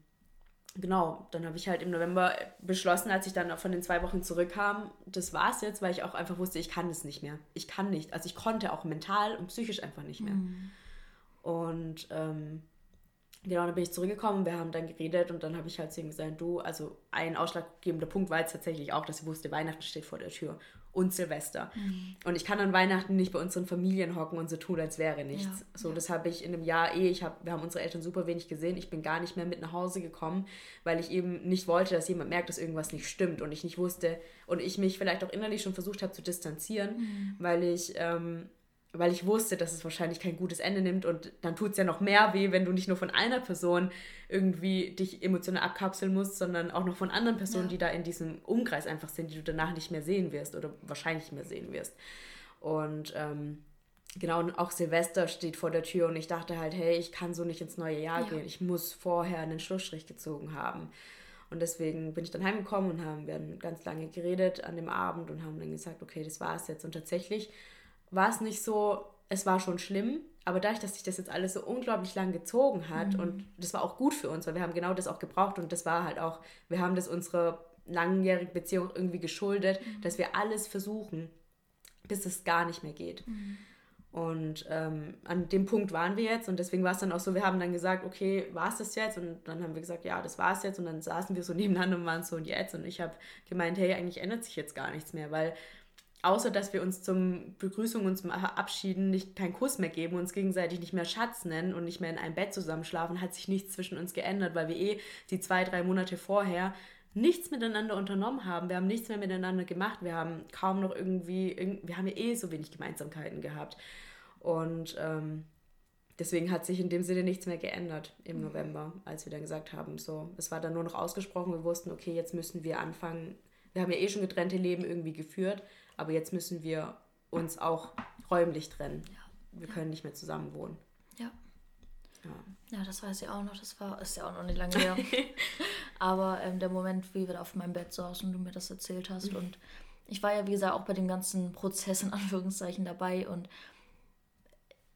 [SPEAKER 1] genau, dann habe ich halt im November beschlossen, als ich dann von den zwei Wochen zurückkam, das war's jetzt, weil ich auch einfach wusste, ich kann das nicht mehr. Ich kann nicht. Also ich konnte auch mental und psychisch einfach nicht mehr. Und ähm, Genau, dann bin ich zurückgekommen, wir haben dann geredet und dann habe ich halt zu ihm gesagt, du, also ein ausschlaggebender Punkt war jetzt tatsächlich auch, dass sie wusste, Weihnachten steht vor der Tür und Silvester. Mhm. Und ich kann an Weihnachten nicht bei unseren Familien hocken und so tun, als wäre nichts. Ja. So, das habe ich in einem Jahr eh, ich hab, wir haben unsere Eltern super wenig gesehen, ich bin gar nicht mehr mit nach Hause gekommen, weil ich eben nicht wollte, dass jemand merkt, dass irgendwas nicht stimmt und ich nicht wusste und ich mich vielleicht auch innerlich schon versucht habe zu distanzieren, mhm. weil ich... Ähm, weil ich wusste, dass es wahrscheinlich kein gutes Ende nimmt und dann tut es ja noch mehr weh, wenn du nicht nur von einer Person irgendwie dich emotional abkapseln musst, sondern auch noch von anderen Personen, ja. die da in diesem Umkreis einfach sind, die du danach nicht mehr sehen wirst oder wahrscheinlich mehr sehen wirst. Und ähm, genau, und auch Silvester steht vor der Tür und ich dachte halt, hey, ich kann so nicht ins neue Jahr ja. gehen, ich muss vorher einen Schlussstrich gezogen haben. Und deswegen bin ich dann heimgekommen und haben, wir haben ganz lange geredet an dem Abend und haben dann gesagt, okay, das war es jetzt. Und tatsächlich war es nicht so, es war schon schlimm, aber dadurch, dass sich das jetzt alles so unglaublich lang gezogen hat mhm. und das war auch gut für uns, weil wir haben genau das auch gebraucht und das war halt auch, wir haben das unserer langjährigen Beziehung irgendwie geschuldet, mhm. dass wir alles versuchen, bis es gar nicht mehr geht. Mhm. Und ähm, an dem Punkt waren wir jetzt und deswegen war es dann auch so, wir haben dann gesagt, okay, war es das jetzt? Und dann haben wir gesagt, ja, das war es jetzt. Und dann saßen wir so nebeneinander und waren so und jetzt. Und ich habe gemeint, hey, eigentlich ändert sich jetzt gar nichts mehr, weil außer dass wir uns zum Begrüßung und zum Abschieden nicht keinen Kuss mehr geben, uns gegenseitig nicht mehr Schatz nennen und nicht mehr in einem Bett zusammenschlafen, hat sich nichts zwischen uns geändert, weil wir eh die zwei, drei Monate vorher nichts miteinander unternommen haben. Wir haben nichts mehr miteinander gemacht. Wir haben kaum noch irgendwie, wir haben ja eh so wenig Gemeinsamkeiten gehabt. Und ähm, deswegen hat sich in dem Sinne nichts mehr geändert im November, als wir dann gesagt haben, so, es war dann nur noch ausgesprochen, wir wussten, okay, jetzt müssen wir anfangen. Wir haben ja eh schon getrennte Leben irgendwie geführt aber jetzt müssen wir uns auch räumlich trennen. Ja. Wir können nicht mehr zusammen wohnen.
[SPEAKER 2] Ja. ja. Ja, das weiß ich auch noch. Das war, ist ja auch noch nicht lange her. [LAUGHS] aber ähm, der Moment, wie wir da auf meinem Bett saßen und du mir das erzählt hast. Mhm. Und ich war ja, wie gesagt, auch bei dem ganzen Prozess in Anführungszeichen dabei. Und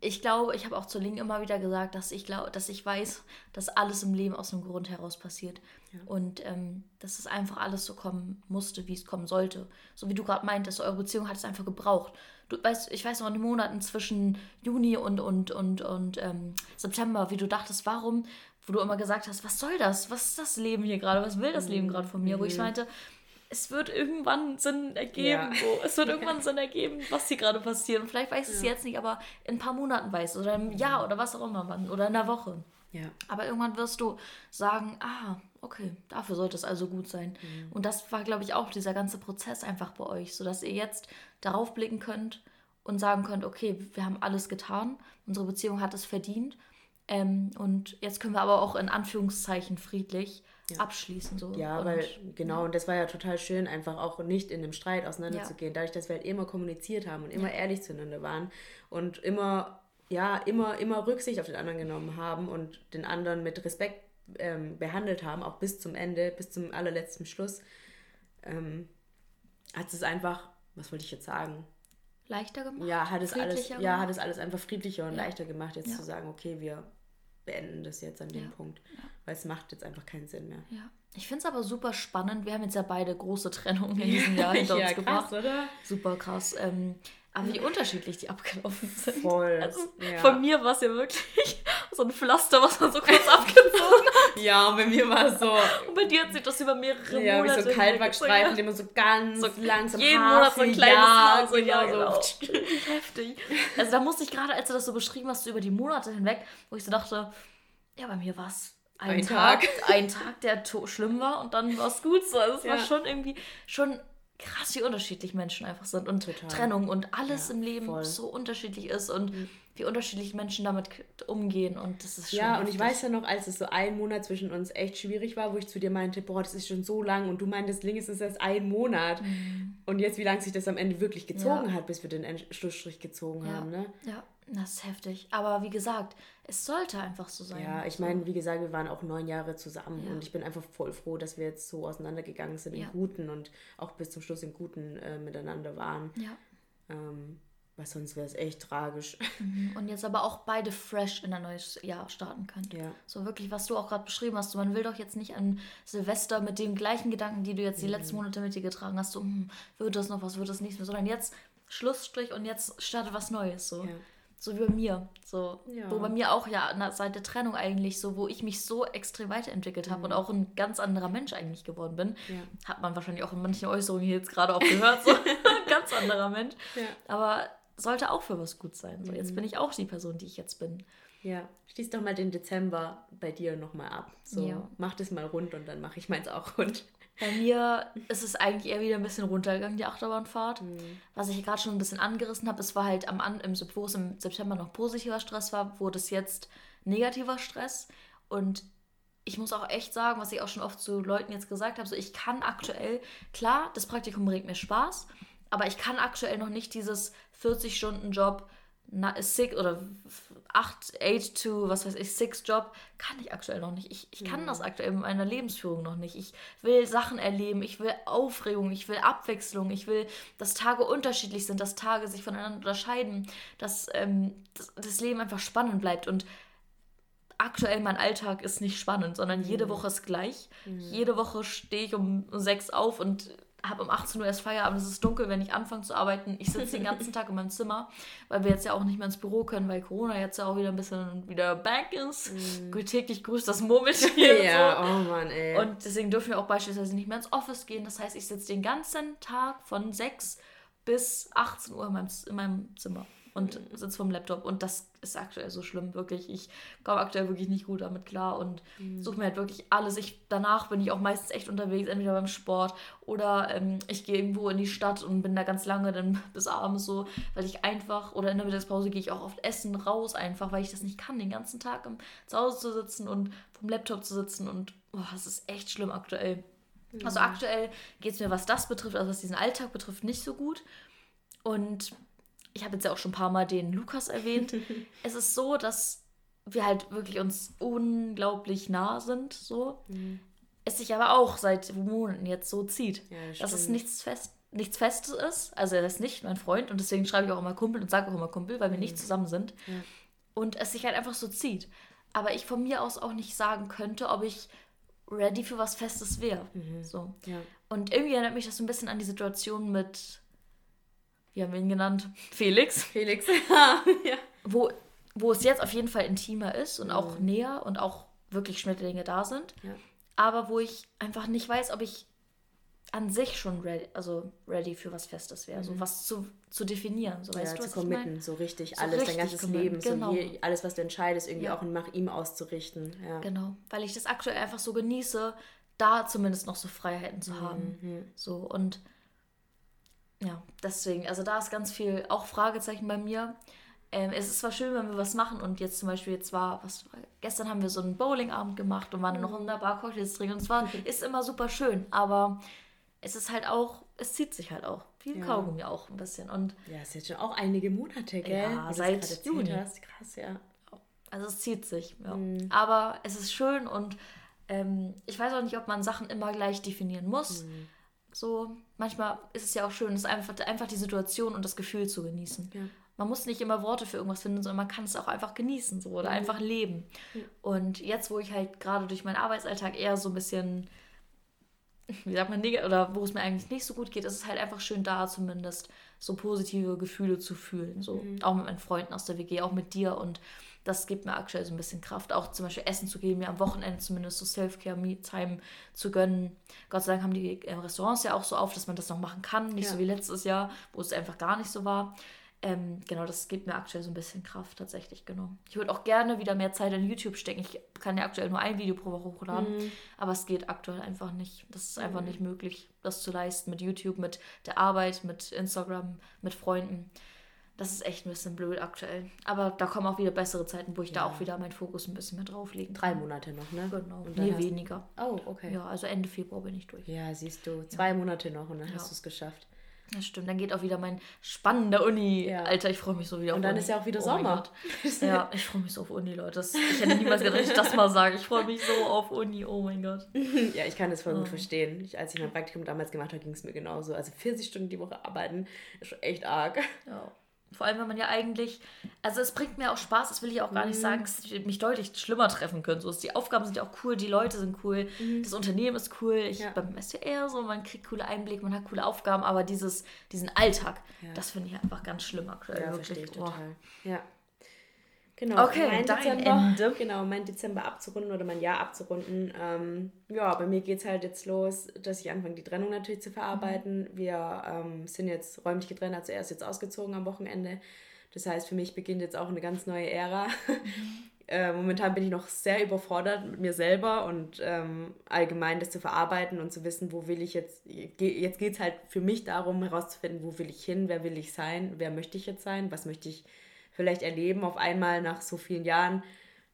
[SPEAKER 2] ich glaube, ich habe auch zu Ling immer wieder gesagt, dass ich glaube, dass ich weiß, dass alles im Leben aus einem Grund heraus passiert. Ja. Und ähm, dass es einfach alles so kommen musste, wie es kommen sollte. So wie du gerade meintest, eure Beziehung hat es einfach gebraucht. Du weißt, ich weiß noch in den Monaten zwischen Juni und, und, und, und ähm, September, wie du dachtest, warum, wo du immer gesagt hast, was soll das? Was ist das Leben hier gerade? Was will das Leben mhm. gerade von mir? Mhm. Wo ich mhm. meinte, es wird irgendwann Sinn ergeben. Ja. So. Es wird [LAUGHS] irgendwann Sinn ergeben, was hier gerade passiert. Und vielleicht weiß ja. es jetzt nicht, aber in ein paar Monaten weiß oder im Jahr oder was auch immer wann oder in einer Woche. Ja. Aber irgendwann wirst du sagen, ah, okay, dafür sollte es also gut sein. Mhm. Und das war, glaube ich, auch dieser ganze Prozess einfach bei euch, sodass ihr jetzt darauf blicken könnt und sagen könnt, okay, wir haben alles getan, unsere Beziehung hat es verdient. Ähm, und jetzt können wir aber auch in Anführungszeichen friedlich ja. abschließen. So.
[SPEAKER 1] Ja, und, weil genau, ja. und das war ja total schön, einfach auch nicht in einem Streit auseinanderzugehen. Ja. Dadurch, dass wir halt immer kommuniziert haben und immer ehrlich zueinander waren und immer, ja, immer, immer Rücksicht auf den anderen genommen haben und den anderen mit Respekt ähm, behandelt haben, auch bis zum Ende, bis zum allerletzten Schluss, ähm, hat es einfach, was wollte ich jetzt sagen?
[SPEAKER 2] Leichter gemacht?
[SPEAKER 1] Ja, hat es alles, ja, hat es alles einfach friedlicher und leichter gemacht, jetzt zu sagen, okay, wir beenden das jetzt an dem ja. Punkt. Ja. Weil es macht jetzt einfach keinen Sinn mehr.
[SPEAKER 2] Ja. Ich finde es aber super spannend. Wir haben jetzt ja beide große Trennungen in [LAUGHS] diesem Jahr hinter uns gebracht. Krass, oder? Super krass. Ähm, aber wie unterschiedlich die abgelaufen sind. Voll. Also ja. Von mir war es ja wirklich so ein Pflaster, was man so kurz [LAUGHS] abgezogen hat.
[SPEAKER 1] Ja, bei mir war es so.
[SPEAKER 2] Und bei dir hat sich das über mehrere
[SPEAKER 1] ja, Monate. Ja, wie so Kaltwachstreifen, die man so ganz so langsam Jeden Monat so ein kleines Jahr,
[SPEAKER 2] so, ja, genau. so. Heftig. Also da musste ich gerade, als du das so beschrieben hast, so über die Monate hinweg, wo ich so dachte, ja, bei mir war es ein, ein Tag, Tag, [LAUGHS] ein Tag, der schlimm war und dann war es gut so. Also es ja. war schon irgendwie schon krass, wie unterschiedlich Menschen einfach sind und Total. Trennung und alles ja, im Leben voll. so unterschiedlich ist und mhm. Wie unterschiedlich Menschen damit umgehen und das ist
[SPEAKER 1] schon Ja, heftig. und ich weiß ja noch, als es so ein Monat zwischen uns echt schwierig war, wo ich zu dir meinte, boah, das ist schon so lang und du meintest, links ist erst ein Monat mhm. und jetzt wie lange sich das am Ende wirklich gezogen ja. hat, bis wir den Schlussstrich gezogen
[SPEAKER 2] ja.
[SPEAKER 1] haben, ne?
[SPEAKER 2] Ja, das ist heftig. Aber wie gesagt, es sollte einfach so sein.
[SPEAKER 1] Ja, ich meine, wie gesagt, wir waren auch neun Jahre zusammen ja. und ich bin einfach voll froh, dass wir jetzt so auseinandergegangen sind im Guten und auch bis zum Schluss im Guten äh, miteinander waren. Ja. Ähm, weil sonst wäre es echt tragisch.
[SPEAKER 2] Mhm. Und jetzt aber auch beide fresh in ein neues Jahr starten können. Ja. So wirklich, was du auch gerade beschrieben hast. man will doch jetzt nicht an Silvester mit den gleichen Gedanken, die du jetzt die mhm. letzten Monate mit dir getragen hast, so, hm, wird das noch was, wird das nichts mehr, sondern jetzt Schlussstrich und jetzt startet was Neues. So. Ja. So wie bei mir. So,
[SPEAKER 1] Ja.
[SPEAKER 2] Wo bei mir auch ja seit der Trennung eigentlich so, wo ich mich so extrem weiterentwickelt habe und auch ein ganz anderer Mensch eigentlich geworden bin.
[SPEAKER 1] Mhm.
[SPEAKER 2] Hat man wahrscheinlich auch in manchen Äußerungen hier jetzt gerade auch gehört. So [LAUGHS] [LAUGHS] ganz anderer Mensch. Aber sollte auch für was gut sein. So,
[SPEAKER 1] Mhm.
[SPEAKER 2] jetzt bin ich auch die Person, die ich jetzt bin.
[SPEAKER 1] Ja, schließ doch mal den Dezember bei dir nochmal ab. So,
[SPEAKER 2] Ja.
[SPEAKER 1] mach das mal rund und dann mache ich meins auch rund.
[SPEAKER 2] Bei mir ist es eigentlich eher wieder ein bisschen runtergegangen, die Achterbahnfahrt.
[SPEAKER 1] Mhm.
[SPEAKER 2] Was ich gerade schon ein bisschen angerissen habe, es war halt am An im, wo es im September noch positiver Stress war, wurde es jetzt negativer Stress. Und ich muss auch echt sagen, was ich auch schon oft zu Leuten jetzt gesagt habe, so ich kann aktuell, klar, das Praktikum bringt mir Spaß, aber ich kann aktuell noch nicht dieses 40-Stunden-Job, na, six oder 8, 8 to, was weiß ich, 6 Job, kann ich aktuell noch nicht. Ich, ich kann das aktuell mit meiner Lebensführung noch nicht. Ich will Sachen erleben, ich will Aufregung, ich will Abwechslung, ich will, dass Tage unterschiedlich sind, dass Tage sich voneinander unterscheiden, dass ähm, das, das Leben einfach spannend bleibt und aktuell mein Alltag ist nicht spannend, sondern jede Woche ist gleich. Jede Woche stehe ich um 6 auf und habe um 18 Uhr erst Feierabend. Es ist dunkel, wenn ich anfange zu arbeiten. Ich sitze den ganzen [LAUGHS] Tag in meinem Zimmer, weil wir jetzt ja auch nicht mehr ins Büro können, weil Corona jetzt ja auch wieder ein bisschen wieder back ist. Täglich grüßt das Murmeltier. und
[SPEAKER 1] ja,
[SPEAKER 2] so.
[SPEAKER 1] oh Mann, ey.
[SPEAKER 2] Und deswegen dürfen wir auch beispielsweise nicht mehr ins Office gehen. Das heißt, ich sitze den ganzen Tag von 6 bis 18 Uhr in meinem, in meinem Zimmer und sitze vom Laptop. Und das ist aktuell so schlimm, wirklich. Ich komme aktuell wirklich nicht gut damit klar und suche mir halt wirklich alles. Ich, danach bin ich auch meistens echt unterwegs, entweder beim Sport oder ähm, ich gehe irgendwo in die Stadt und bin da ganz lange, dann [LAUGHS] bis abends so, weil ich einfach, oder in der Mittagspause gehe ich auch oft essen raus, einfach, weil ich das nicht kann, den ganzen Tag im, zu Hause zu sitzen und vom Laptop zu sitzen und boah, das ist echt schlimm aktuell. Also aktuell geht es mir, was das betrifft, also was diesen Alltag betrifft, nicht so gut. Und ich habe jetzt ja auch schon ein paar Mal den Lukas erwähnt. [LAUGHS] es ist so, dass wir halt wirklich uns unglaublich nah sind, so. Es sich aber auch seit Monaten jetzt so zieht.
[SPEAKER 1] Ja, das
[SPEAKER 2] dass es nichts, fest, nichts Festes ist. Also er ist nicht mein Freund und deswegen schreibe ich auch immer Kumpel und sage auch immer Kumpel, weil wir nicht zusammen sind.
[SPEAKER 1] Ja.
[SPEAKER 2] Und es sich halt einfach so zieht. Aber ich von mir aus auch nicht sagen könnte, ob ich ready für was Festes wäre. So.
[SPEAKER 1] ja.
[SPEAKER 2] Und irgendwie erinnert mich das so ein bisschen an die Situation mit, wie haben wir ihn genannt? Felix.
[SPEAKER 1] Felix. [LAUGHS] ja.
[SPEAKER 2] Wo, wo es jetzt auf jeden Fall intimer ist und auch näher und auch wirklich Schmetterlinge da sind.
[SPEAKER 1] Ja.
[SPEAKER 2] Aber wo ich einfach nicht weiß, ob ich an sich schon ready, also ready für was Festes wäre. So was zu, zu definieren. So, weißt
[SPEAKER 1] ja,
[SPEAKER 2] du,
[SPEAKER 1] zu committen, so richtig
[SPEAKER 2] So
[SPEAKER 1] alles, dein
[SPEAKER 2] richtig
[SPEAKER 1] ganzes
[SPEAKER 2] committen,
[SPEAKER 1] Leben,
[SPEAKER 2] genau.
[SPEAKER 1] so je, alles, was du entscheidest, irgendwie
[SPEAKER 2] Ja.
[SPEAKER 1] auch nach ihm auszurichten. Ja.
[SPEAKER 2] Genau, weil ich das aktuell einfach so genieße, da zumindest noch so Freiheiten zu haben.
[SPEAKER 1] Mhm.
[SPEAKER 2] So und ja, deswegen, also da ist ganz viel auch Fragezeichen bei mir. Ähm, es ist zwar schön, wenn wir was machen und jetzt zum Beispiel, jetzt war, was war- gestern haben wir so einen Bowlingabend gemacht und waren dann noch in der Bar Cocktails trinken und es war, [LAUGHS] ist immer super schön, aber es ist halt auch, es zieht sich halt auch. Viel
[SPEAKER 1] Ja.
[SPEAKER 2] Kaugummi auch ein bisschen und
[SPEAKER 1] Ja, ist jetzt schon auch einige Monate, gell?
[SPEAKER 2] Ja, seit Juni.
[SPEAKER 1] Hast. Krass, ja.
[SPEAKER 2] Also es zieht sich, ja.
[SPEAKER 1] Mhm.
[SPEAKER 2] Aber es ist schön und ähm, ich weiß auch nicht, ob man Sachen immer gleich definieren muss.
[SPEAKER 1] Mhm.
[SPEAKER 2] So, manchmal ist es ja auch schön, es einfach, einfach die Situation und das Gefühl zu genießen.
[SPEAKER 1] Ja.
[SPEAKER 2] Man muss nicht immer Worte für irgendwas finden, sondern man kann es auch einfach genießen so, oder einfach leben. Und jetzt, wo ich halt gerade durch meinen Arbeitsalltag eher so ein bisschen, wie sagt man, oder wo es mir eigentlich nicht so gut geht, ist es halt einfach schön da zumindest so positive Gefühle zu fühlen. So. Auch mit meinen Freunden aus der WG, auch mit dir. Und das gibt mir aktuell so ein bisschen Kraft. Auch zum Beispiel Essen zu gehen, mir am Wochenende zumindest so Self-Care-Me-Time zu gönnen. Gott sei Dank haben die äh, Restaurants ja auch so auf, dass man das noch machen kann. Nicht
[SPEAKER 1] Ja.
[SPEAKER 2] so wie letztes Jahr, wo es einfach gar nicht so war. Ähm, genau, das gibt mir aktuell so ein bisschen Kraft tatsächlich, genau. Ich würde auch gerne wieder mehr Zeit in YouTube stecken. Ich kann ja aktuell nur ein Video pro Woche hochladen,
[SPEAKER 1] Mhm.
[SPEAKER 2] aber es geht aktuell einfach nicht. Das ist einfach nicht möglich, das zu leisten mit YouTube, mit der Arbeit, mit Instagram, mit Freunden. Das ist echt ein bisschen blöd aktuell. Aber da kommen auch wieder bessere Zeiten, wo ich da
[SPEAKER 1] Ja.
[SPEAKER 2] auch wieder meinen Fokus ein bisschen mehr drauflegen
[SPEAKER 1] Drei
[SPEAKER 2] kann.
[SPEAKER 1] Monate noch, ne?
[SPEAKER 2] Genau.
[SPEAKER 1] Und
[SPEAKER 2] Nee, weniger.
[SPEAKER 1] Oh, okay.
[SPEAKER 2] Ja, also Ende Februar bin ich durch.
[SPEAKER 1] Ja, siehst du, zwei Monate noch und dann
[SPEAKER 2] Ja.
[SPEAKER 1] hast du es geschafft.
[SPEAKER 2] Das stimmt. Dann geht auch wieder mein spannender Uni.
[SPEAKER 1] Ja.
[SPEAKER 2] Alter, ich freue mich so wieder
[SPEAKER 1] Und dann
[SPEAKER 2] Uni.
[SPEAKER 1] ist ja auch wieder
[SPEAKER 2] Oh
[SPEAKER 1] Sommer.
[SPEAKER 2] Ja, [LAUGHS] ich freue mich so auf Uni, Leute. Das, ich hätte niemals gedacht, dass ich das mal sage. Ich freue mich so auf Uni. Oh mein Gott. [LAUGHS]
[SPEAKER 1] Ja, ich kann das voll gut
[SPEAKER 2] Oh.
[SPEAKER 1] verstehen. Ich, als ich mein Praktikum damals gemacht habe, ging es mir genauso. Also 40 Stunden die Woche arbeiten ist schon echt arg.
[SPEAKER 2] Ja. Vor allem, wenn man ja eigentlich, also es bringt mir auch Spaß, das will ich auch gar
[SPEAKER 1] Mhm.
[SPEAKER 2] nicht sagen, es mich deutlich schlimmer treffen können. So, die Aufgaben sind ja auch cool, die Leute sind cool, das Unternehmen ist cool. Ich,
[SPEAKER 1] Mhm. Ja.
[SPEAKER 2] Beim SWR so, man kriegt coole Einblicke, man hat coole Aufgaben, aber dieses, diesen Alltag,
[SPEAKER 1] Ja.
[SPEAKER 2] das finde ich einfach ganz schlimm aktuell.
[SPEAKER 1] Ja,
[SPEAKER 2] wirklich.
[SPEAKER 1] verstehe ich
[SPEAKER 2] Boah.
[SPEAKER 1] total. Ja. Genau,
[SPEAKER 2] Okay,
[SPEAKER 1] mein Dezember,
[SPEAKER 2] Ende.
[SPEAKER 1] genau, mein Dezember abzurunden oder mein Jahr abzurunden. Ähm, ja, bei mir geht es halt jetzt los, dass ich anfange, die Trennung natürlich zu verarbeiten. Wir ähm, sind jetzt räumlich getrennt, also er ist jetzt ausgezogen am Wochenende. Das heißt, für mich beginnt jetzt auch eine ganz neue Ära. [LAUGHS] äh, momentan bin ich noch sehr überfordert mit mir selber und ähm, allgemein das zu verarbeiten und zu wissen, wo will ich jetzt. Jetzt geht es halt für mich darum, herauszufinden, wo will ich hin, wer will ich sein, wer möchte ich jetzt sein, was möchte ich vielleicht erleben, auf einmal nach so vielen Jahren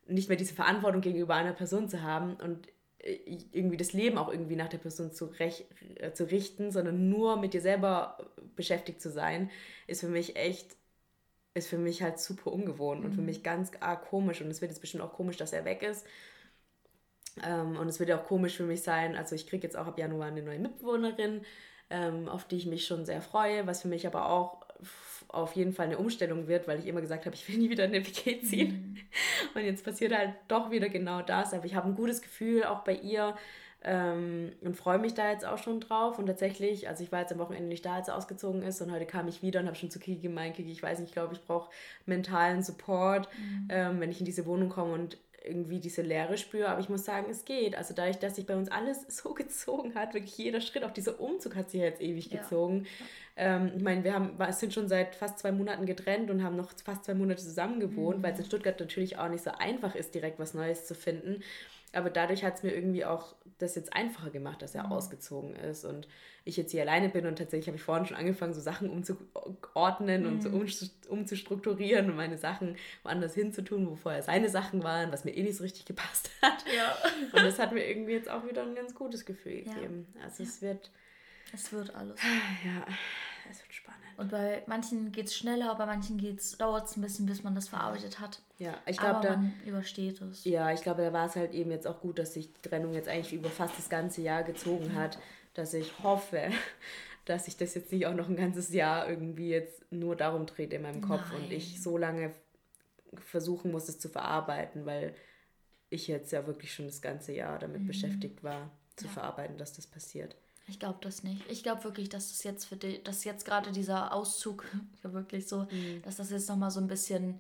[SPEAKER 1] nicht mehr diese Verantwortung gegenüber einer Person zu haben und äh, irgendwie das Leben auch irgendwie nach der Person zu, rech äh, zu richten, sondern nur mit dir selber beschäftigt zu sein, ist für mich echt, ist für mich halt super ungewohnt und für mich ganz arg komisch. Und es wird jetzt bestimmt auch komisch, dass er weg ist. Ähm, und es wird ja auch komisch für mich sein. Also ich kriege jetzt auch ab Januar eine neue Mitbewohnerin, ähm, auf die ich mich schon sehr freue, was für mich aber auch auf jeden Fall eine Umstellung wird, weil ich immer gesagt habe, ich will nie wieder in eine WG ziehen. Und jetzt passiert halt doch wieder genau das. Aber ich habe ein gutes Gefühl, auch bei ihr. Ähm, und freue mich da jetzt auch schon drauf. Und tatsächlich, also ich war jetzt am Wochenende nicht da, als er ausgezogen ist. Und heute kam ich wieder und habe schon zu Kiki gemeint, Kiki, ich weiß nicht, ich glaube, ich brauche mentalen Support, ähm, wenn ich in diese Wohnung komme und irgendwie diese Leere spüre. Aber ich muss sagen, es geht. Also dadurch, dass sich bei uns alles [LAUGHS] so gezogen hat, wirklich jeder Schritt, auch dieser Umzug hat sich jetzt ewig
[SPEAKER 2] Ja.
[SPEAKER 1] gezogen. Ähm, ich meine, wir haben, wir sind schon seit fast zwei Monaten getrennt und haben noch fast zwei Monate zusammen gewohnt, weil es in Stuttgart natürlich auch nicht so einfach ist, direkt was Neues zu finden. Aber dadurch hat es mir irgendwie auch das jetzt einfacher gemacht, dass er ausgezogen ist und ich jetzt hier alleine bin und tatsächlich habe ich vorhin schon angefangen, so Sachen umzuordnen und so umzu- umzustrukturieren und meine Sachen woanders hinzutun, wo vorher seine Sachen waren, was mir eh nicht so richtig gepasst [LAUGHS] hat.
[SPEAKER 2] Ja.
[SPEAKER 1] Und das hat mir irgendwie jetzt auch wieder ein ganz gutes Gefühl
[SPEAKER 2] Ja.
[SPEAKER 1] gegeben. Also es wird,
[SPEAKER 2] Es wird alles.
[SPEAKER 1] ja, es wird spannend.
[SPEAKER 2] Und bei manchen geht es schneller, bei manchen dauert es ein bisschen, bis man das verarbeitet hat.
[SPEAKER 1] Ja, ich glaube, da,
[SPEAKER 2] man übersteht es.
[SPEAKER 1] ja, ich glaube, da war es halt eben jetzt auch gut, dass sich die Trennung jetzt eigentlich über fast das ganze Jahr gezogen hat, dass ich hoffe, [LAUGHS] dass sich das jetzt nicht auch noch ein ganzes Jahr irgendwie jetzt nur darum dreht in meinem Kopf und
[SPEAKER 2] Nein.
[SPEAKER 1] ich so lange versuchen muss, es zu verarbeiten, weil ich jetzt ja wirklich schon das ganze Jahr damit beschäftigt war, zu verarbeiten, dass das passiert.
[SPEAKER 2] Ich glaube das nicht. Ich glaube wirklich, dass das jetzt für dich, dass jetzt gerade dieser Auszug, [LAUGHS] wirklich so,
[SPEAKER 1] Mhm.
[SPEAKER 2] dass das jetzt nochmal so ein bisschen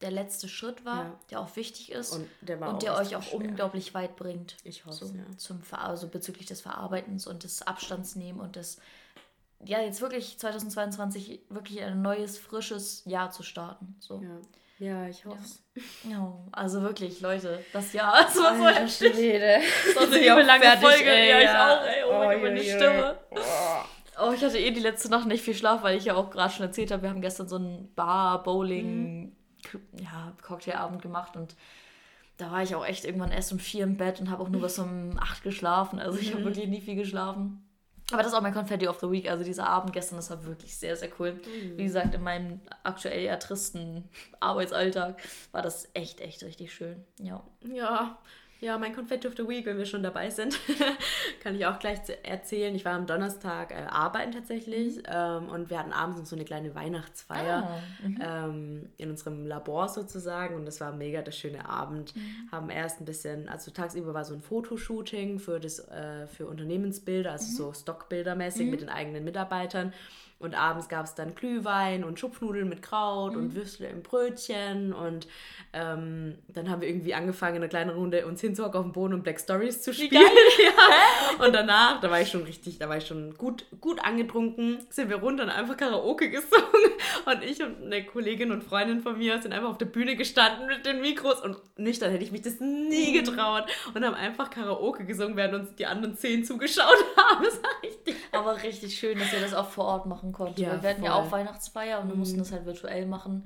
[SPEAKER 2] der letzte Schritt war,
[SPEAKER 1] Ja.
[SPEAKER 2] der auch wichtig ist
[SPEAKER 1] Und der
[SPEAKER 2] und der euch auch
[SPEAKER 1] schwer.
[SPEAKER 2] unglaublich weit bringt.
[SPEAKER 1] Ich hoffe,
[SPEAKER 2] so,
[SPEAKER 1] ja.
[SPEAKER 2] zum Ver also bezüglich des Verarbeitens und des Abstandsnehmen und des ja jetzt wirklich 2022 wirklich ein neues frisches Jahr zu starten. So.
[SPEAKER 1] Ja, ja ich hoffe es.
[SPEAKER 2] Ja, also wirklich, Leute, das Jahr ist was so heftig.
[SPEAKER 1] Schwede. Bin
[SPEAKER 2] eine lange
[SPEAKER 1] fertig,
[SPEAKER 2] Folge.
[SPEAKER 1] ey,
[SPEAKER 2] ja, ich auch, ey. Oh, mein Gott, meine. Stimme. Oh, ich hatte eh die letzte Nacht nicht viel Schlaf, weil ich ja auch gerade schon erzählt habe, wir haben gestern so einen Bar, Bowling, ja, Cocktailabend gemacht und da war ich auch echt irgendwann erst um vier im Bett und habe auch nur bis um acht geschlafen. Also ich habe wirklich nie viel geschlafen. Aber das ist auch mein Confetti of the Week. Also dieser Abend gestern, das war wirklich sehr, sehr cool. Wie gesagt, in meinem aktuell eher tristen Arbeitsalltag war das echt, echt richtig schön. Ja.
[SPEAKER 1] Ja, ja, mein Confetti of the Week, wenn wir schon dabei sind, [LAUGHS] kann ich auch gleich erzählen. Ich war am Donnerstag äh, arbeiten tatsächlich ähm, und wir hatten abends noch so eine kleine Weihnachtsfeier
[SPEAKER 2] Ah,
[SPEAKER 1] ähm, in unserem Labor sozusagen und das war mega der schöne Abend. Haben erst ein bisschen, also tagsüber war so ein Fotoshooting für, das, äh, für Unternehmensbilder, also so Stockbildermäßig mit den eigenen Mitarbeitern. Und abends gab es dann Glühwein und Schupfnudeln mit Kraut und Würstle im Brötchen. Und ähm, dann haben wir irgendwie angefangen, in einer kleinen Runde uns hinzuhocken auf dem Boden und Black Stories zu spielen. [LAUGHS] ja. Und danach, da war ich schon richtig, da war ich schon gut, gut angetrunken, sind wir runter und einfach Karaoke gesungen. [LAUGHS] Und ich und eine Kollegin und Freundin von mir sind einfach auf der Bühne gestanden mit den Mikros. Und nüchtern hätte ich mich das nie getraut. Und haben einfach Karaoke gesungen, während uns die anderen zehn zugeschaut [LAUGHS] haben. Das war richtig
[SPEAKER 2] Aber richtig schön, dass ihr das auch vor Ort machen konntet.
[SPEAKER 1] Ja,
[SPEAKER 2] wir hatten ja auch Weihnachtsfeier und wir mussten das halt virtuell machen.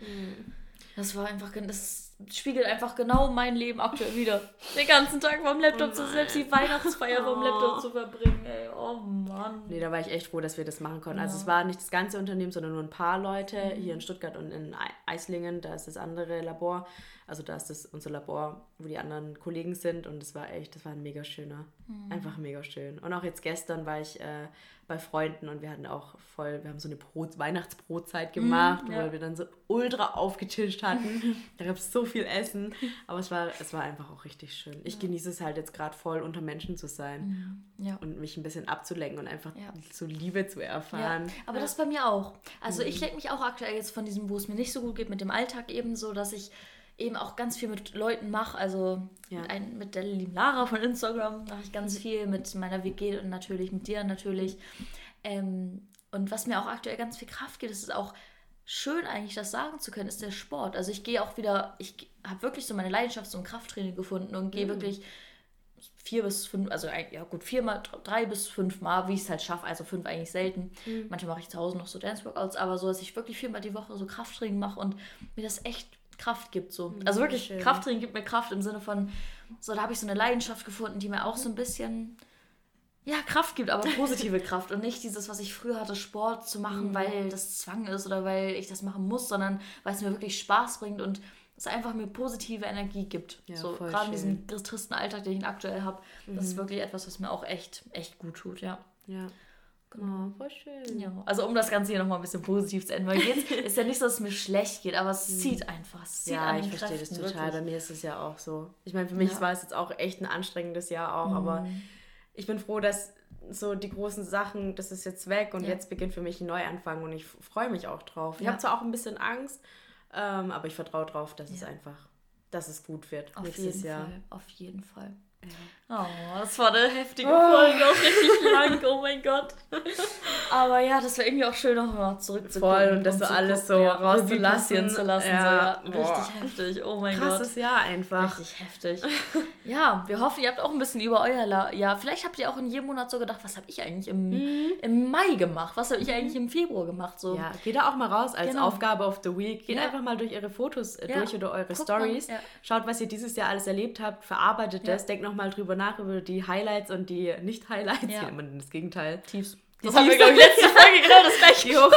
[SPEAKER 2] Das war einfach, das spiegelt einfach genau mein Leben aktuell wieder. Den ganzen Tag vom Laptop zu, selbst die Weihnachtsfeier vom Laptop [LAUGHS] zu verbringen, ey. Oh Mann.
[SPEAKER 1] Nee, da war ich echt froh, dass wir das machen konnten. Also es war nicht das ganze Unternehmen, sondern nur ein paar Leute hier in Stuttgart und in Ei- Eislingen. Da ist das andere Labor. Also da ist das unser Labor, wo die anderen Kollegen sind. Und es war echt, das war ein mega schöner. Einfach mega schön. Und auch jetzt gestern war ich äh, bei Freunden und wir hatten auch voll, wir haben so eine Brot Weihnachtsbrotzeit gemacht,
[SPEAKER 2] ja.
[SPEAKER 1] weil wir dann so ultra aufgetischt hatten. [LAUGHS] da gab es so viel Essen. Aber es war, es war einfach auch richtig schön. Ich genieße es halt jetzt gerade voll, unter Menschen zu sein
[SPEAKER 2] Ja.
[SPEAKER 1] und mich ein bisschen abzulenken und einfach
[SPEAKER 2] Ja.
[SPEAKER 1] so Liebe zu
[SPEAKER 2] Ja,
[SPEAKER 1] erfahren.
[SPEAKER 2] aber das bei mir auch. Also ich lenke mich auch aktuell jetzt von diesem, wo es mir nicht so gut geht mit dem Alltag eben so, dass ich eben auch ganz viel mit Leuten mache. Also
[SPEAKER 1] Ja.
[SPEAKER 2] mit, ein, mit der lieben Lara von Instagram mache ich ganz viel, mit meiner WG und natürlich mit dir natürlich. Ähm, und was mir auch aktuell ganz viel Kraft gibt, ist es auch schön eigentlich das sagen zu können, ist der Sport. Also ich gehe auch wieder, ich habe wirklich so meine Leidenschaft zum Krafttraining gefunden und gehe wirklich vier bis fünf, also ja gut, viermal, drei bis fünf Mal, wie ich es halt schaffe, also fünf eigentlich selten. Manchmal mache ich zu Hause noch so Dance-Workouts, aber so, dass ich wirklich viermal die Woche so Krafttraining mache und mir das echt Kraft gibt. So. Also wirklich,
[SPEAKER 1] schön.
[SPEAKER 2] Krafttraining gibt mir Kraft im Sinne von, so da habe ich so eine Leidenschaft gefunden, die mir auch so ein bisschen ja, Kraft gibt, aber [LAUGHS] positive Kraft und nicht dieses, was ich früher hatte, Sport zu machen,
[SPEAKER 1] Mhm.
[SPEAKER 2] weil das Zwang ist oder weil ich das machen muss, sondern weil es mir wirklich Spaß bringt und es einfach mir positive Energie gibt.
[SPEAKER 1] Ja,
[SPEAKER 2] so gerade in.
[SPEAKER 1] Mhm.
[SPEAKER 2] diesem tristen Alltag, den ich aktuell habe, das ist wirklich etwas, was mir auch echt, echt gut tut, ja.
[SPEAKER 1] Ja. Genau, voll schön.
[SPEAKER 2] Ja, also um das Ganze hier nochmal ein bisschen positiv zu enden, weil jetzt ist ja nicht so, dass es mir schlecht geht, aber es zieht einfach. Es zieht
[SPEAKER 1] Mhm. Ja, ich verstehe das
[SPEAKER 2] Kräften,
[SPEAKER 1] total.
[SPEAKER 2] wirklich.
[SPEAKER 1] Bei mir ist es ja auch so. Ich meine, für mich
[SPEAKER 2] Ja. Mhm.
[SPEAKER 1] war es jetzt auch echt ein anstrengendes Jahr auch, aber ich bin froh, dass so die großen Sachen, das ist jetzt weg und
[SPEAKER 2] Ja.
[SPEAKER 1] jetzt beginnt für mich ein Neuanfang und ich freue mich auch drauf. Ich habe zwar auch ein bisschen Angst, ähm, aber ich vertraue drauf, dass es einfach, dass es gut wird
[SPEAKER 2] Auf
[SPEAKER 1] nächstes
[SPEAKER 2] jeden
[SPEAKER 1] Jahr.
[SPEAKER 2] Fall, auf jeden Fall. Oh, das war eine heftige Folge, auch richtig lang, oh mein Gott. Aber ja, das war irgendwie auch schön, nochmal zurückzukommen.
[SPEAKER 1] Voll, und das so alles so rauszulassen.
[SPEAKER 2] Revue passieren zu lassen.
[SPEAKER 1] Ja,
[SPEAKER 2] so, ja. Richtig heftig, oh mein Gott.
[SPEAKER 1] Krasses Jahr einfach.
[SPEAKER 2] Richtig heftig. Ja, wir hoffen, ihr habt auch ein bisschen über euer La Ja, vielleicht habt ihr auch in jedem Monat so gedacht, was habe ich eigentlich im, im Mai gemacht? Was habe ich eigentlich im Februar gemacht? So.
[SPEAKER 1] Mhm. Ja, geht da auch mal raus als
[SPEAKER 2] Genau.
[SPEAKER 1] Aufgabe of the Week. Geht
[SPEAKER 2] Ja.
[SPEAKER 1] einfach mal durch ihre Fotos äh,
[SPEAKER 2] Ja.
[SPEAKER 1] durch oder eure
[SPEAKER 2] Guckt
[SPEAKER 1] Stories.
[SPEAKER 2] ja.
[SPEAKER 1] Schaut, was ihr dieses Jahr alles erlebt habt, verarbeitet
[SPEAKER 2] Ja.
[SPEAKER 1] das, denkt nochmal drüber nach über die Highlights und die Nicht-Highlights.
[SPEAKER 2] Ja.
[SPEAKER 1] Ja. immer das Gegenteil.
[SPEAKER 2] Tiefs.
[SPEAKER 1] Die
[SPEAKER 2] Das haben wir,
[SPEAKER 1] Tiefs.
[SPEAKER 2] glaube ich, letzte Folge genau das gleiche.
[SPEAKER 1] Die Hoch,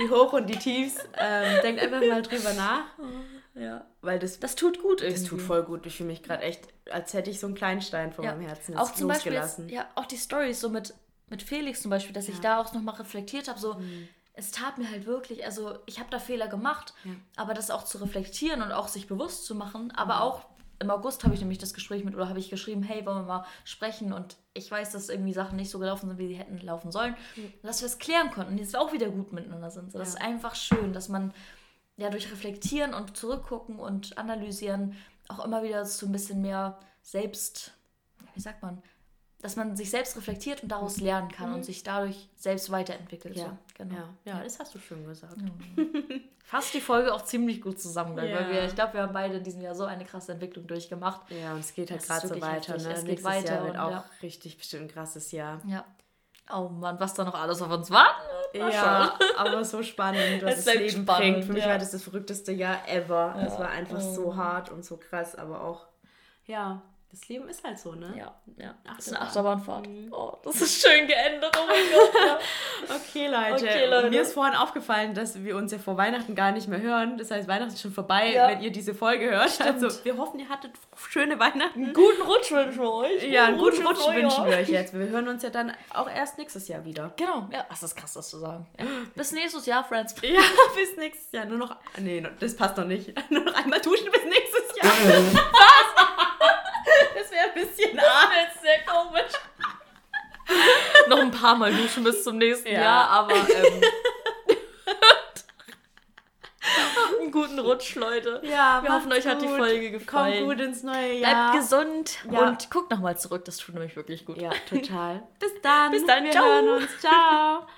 [SPEAKER 1] die Hoch und die Tiefs. Ähm, denkt einfach mal drüber nach, [LAUGHS]
[SPEAKER 2] Ja.
[SPEAKER 1] weil das,
[SPEAKER 2] Das tut gut irgendwie.
[SPEAKER 1] das tut voll gut. Ich fühle mich gerade echt, als hätte ich so einen kleinen Stein vor
[SPEAKER 2] Ja.
[SPEAKER 1] meinem Herzen
[SPEAKER 2] auch zum Beispiel jetzt,
[SPEAKER 1] losgelassen.
[SPEAKER 2] ja, auch die Stories so mit, mit Felix zum Beispiel, dass ich da auch nochmal reflektiert habe, so es tat mir halt wirklich, also ich habe da Fehler gemacht, aber das auch zu reflektieren und auch sich bewusst zu machen, aber auch im August habe ich nämlich das Gespräch mit, oder habe ich geschrieben, hey, wollen wir mal sprechen? Und ich weiß, dass irgendwie Sachen nicht so gelaufen sind, wie sie hätten laufen sollen, und dass wir es klären konnten und jetzt auch wieder gut miteinander sind. So, das ist einfach schön, dass man ja durch Reflektieren und Zurückgucken und Analysieren auch immer wieder so ein bisschen mehr selbst, wie sagt man, dass man sich selbst reflektiert und daraus lernen kann und sich dadurch selbst weiterentwickelt.
[SPEAKER 1] Ja,
[SPEAKER 2] so. genau.
[SPEAKER 1] ja, ja, das hast du schön gesagt. [LAUGHS]
[SPEAKER 2] Fasst die Folge auch ziemlich gut zusammen, weil
[SPEAKER 1] Ja.
[SPEAKER 2] wir, ich glaube, wir haben beide in diesem Jahr so eine krasse Entwicklung durchgemacht.
[SPEAKER 1] Ja, und es geht halt gerade so weiter.
[SPEAKER 2] heftig.
[SPEAKER 1] Ne?
[SPEAKER 2] Es geht weiter
[SPEAKER 1] Jahr wird
[SPEAKER 2] und
[SPEAKER 1] auch
[SPEAKER 2] ja.
[SPEAKER 1] richtig bestimmt ein krasses Jahr.
[SPEAKER 2] Ja. Oh Mann, was da noch alles auf uns warten wird.
[SPEAKER 1] Ja, [LAUGHS] aber so spannend, was
[SPEAKER 2] Es
[SPEAKER 1] das Leben
[SPEAKER 2] spannend,
[SPEAKER 1] bringt. Für mich war das das verrückteste Jahr ever. Es war einfach so hart und so krass, aber auch, ja, das Leben ist halt so, ne?
[SPEAKER 2] Ja, ja. Das ist
[SPEAKER 1] Achterbahn.
[SPEAKER 2] eine Achterbahnfahrt. Oh, das ist schön geendet. Oh mein Gott. [LAUGHS]
[SPEAKER 1] Okay, Leute.
[SPEAKER 2] Okay, Leute.
[SPEAKER 1] Mir ist vorhin aufgefallen, dass wir uns ja vor Weihnachten gar nicht mehr hören. Das heißt, Weihnachten ist schon vorbei,
[SPEAKER 2] Ja.
[SPEAKER 1] wenn ihr diese Folge hört. Also, wir hoffen, ihr hattet schöne Weihnachten.
[SPEAKER 2] Guten Rutsch wünschen wir euch.
[SPEAKER 1] Ja, einen guten Rutsch
[SPEAKER 2] neue
[SPEAKER 1] wünschen wir euch jetzt. Wir hören uns ja dann auch erst nächstes Jahr wieder.
[SPEAKER 2] Genau, ja, das ist krass, das zu sagen. Ja. [GASPS] Bis nächstes Jahr, Friends.
[SPEAKER 1] Ja, [LAUGHS] bis nächstes Jahr. Nur noch. Nee, das passt noch nicht. [LAUGHS] Nur noch einmal duschen bis nächstes Jahr. Ein bisschen arg.
[SPEAKER 2] Das ist sehr komisch. [LAUGHS] Noch ein paar Mal duschen bis zum nächsten
[SPEAKER 1] Ja.
[SPEAKER 2] Jahr, aber ähm, [LAUGHS] einen guten Rutsch, Leute.
[SPEAKER 1] Ja,
[SPEAKER 2] Wir hoffen, euch hat die
[SPEAKER 1] gut.
[SPEAKER 2] Folge gefallen.
[SPEAKER 1] Kommt gut ins neue
[SPEAKER 2] Bleibt
[SPEAKER 1] Jahr.
[SPEAKER 2] gesund
[SPEAKER 1] Ja.
[SPEAKER 2] und guckt nochmal zurück, das tut nämlich wirklich gut.
[SPEAKER 1] Ja, total. [LAUGHS] Bis dann.
[SPEAKER 2] Bis dann,
[SPEAKER 1] Wir
[SPEAKER 2] ciao.
[SPEAKER 1] hören uns. Ciao.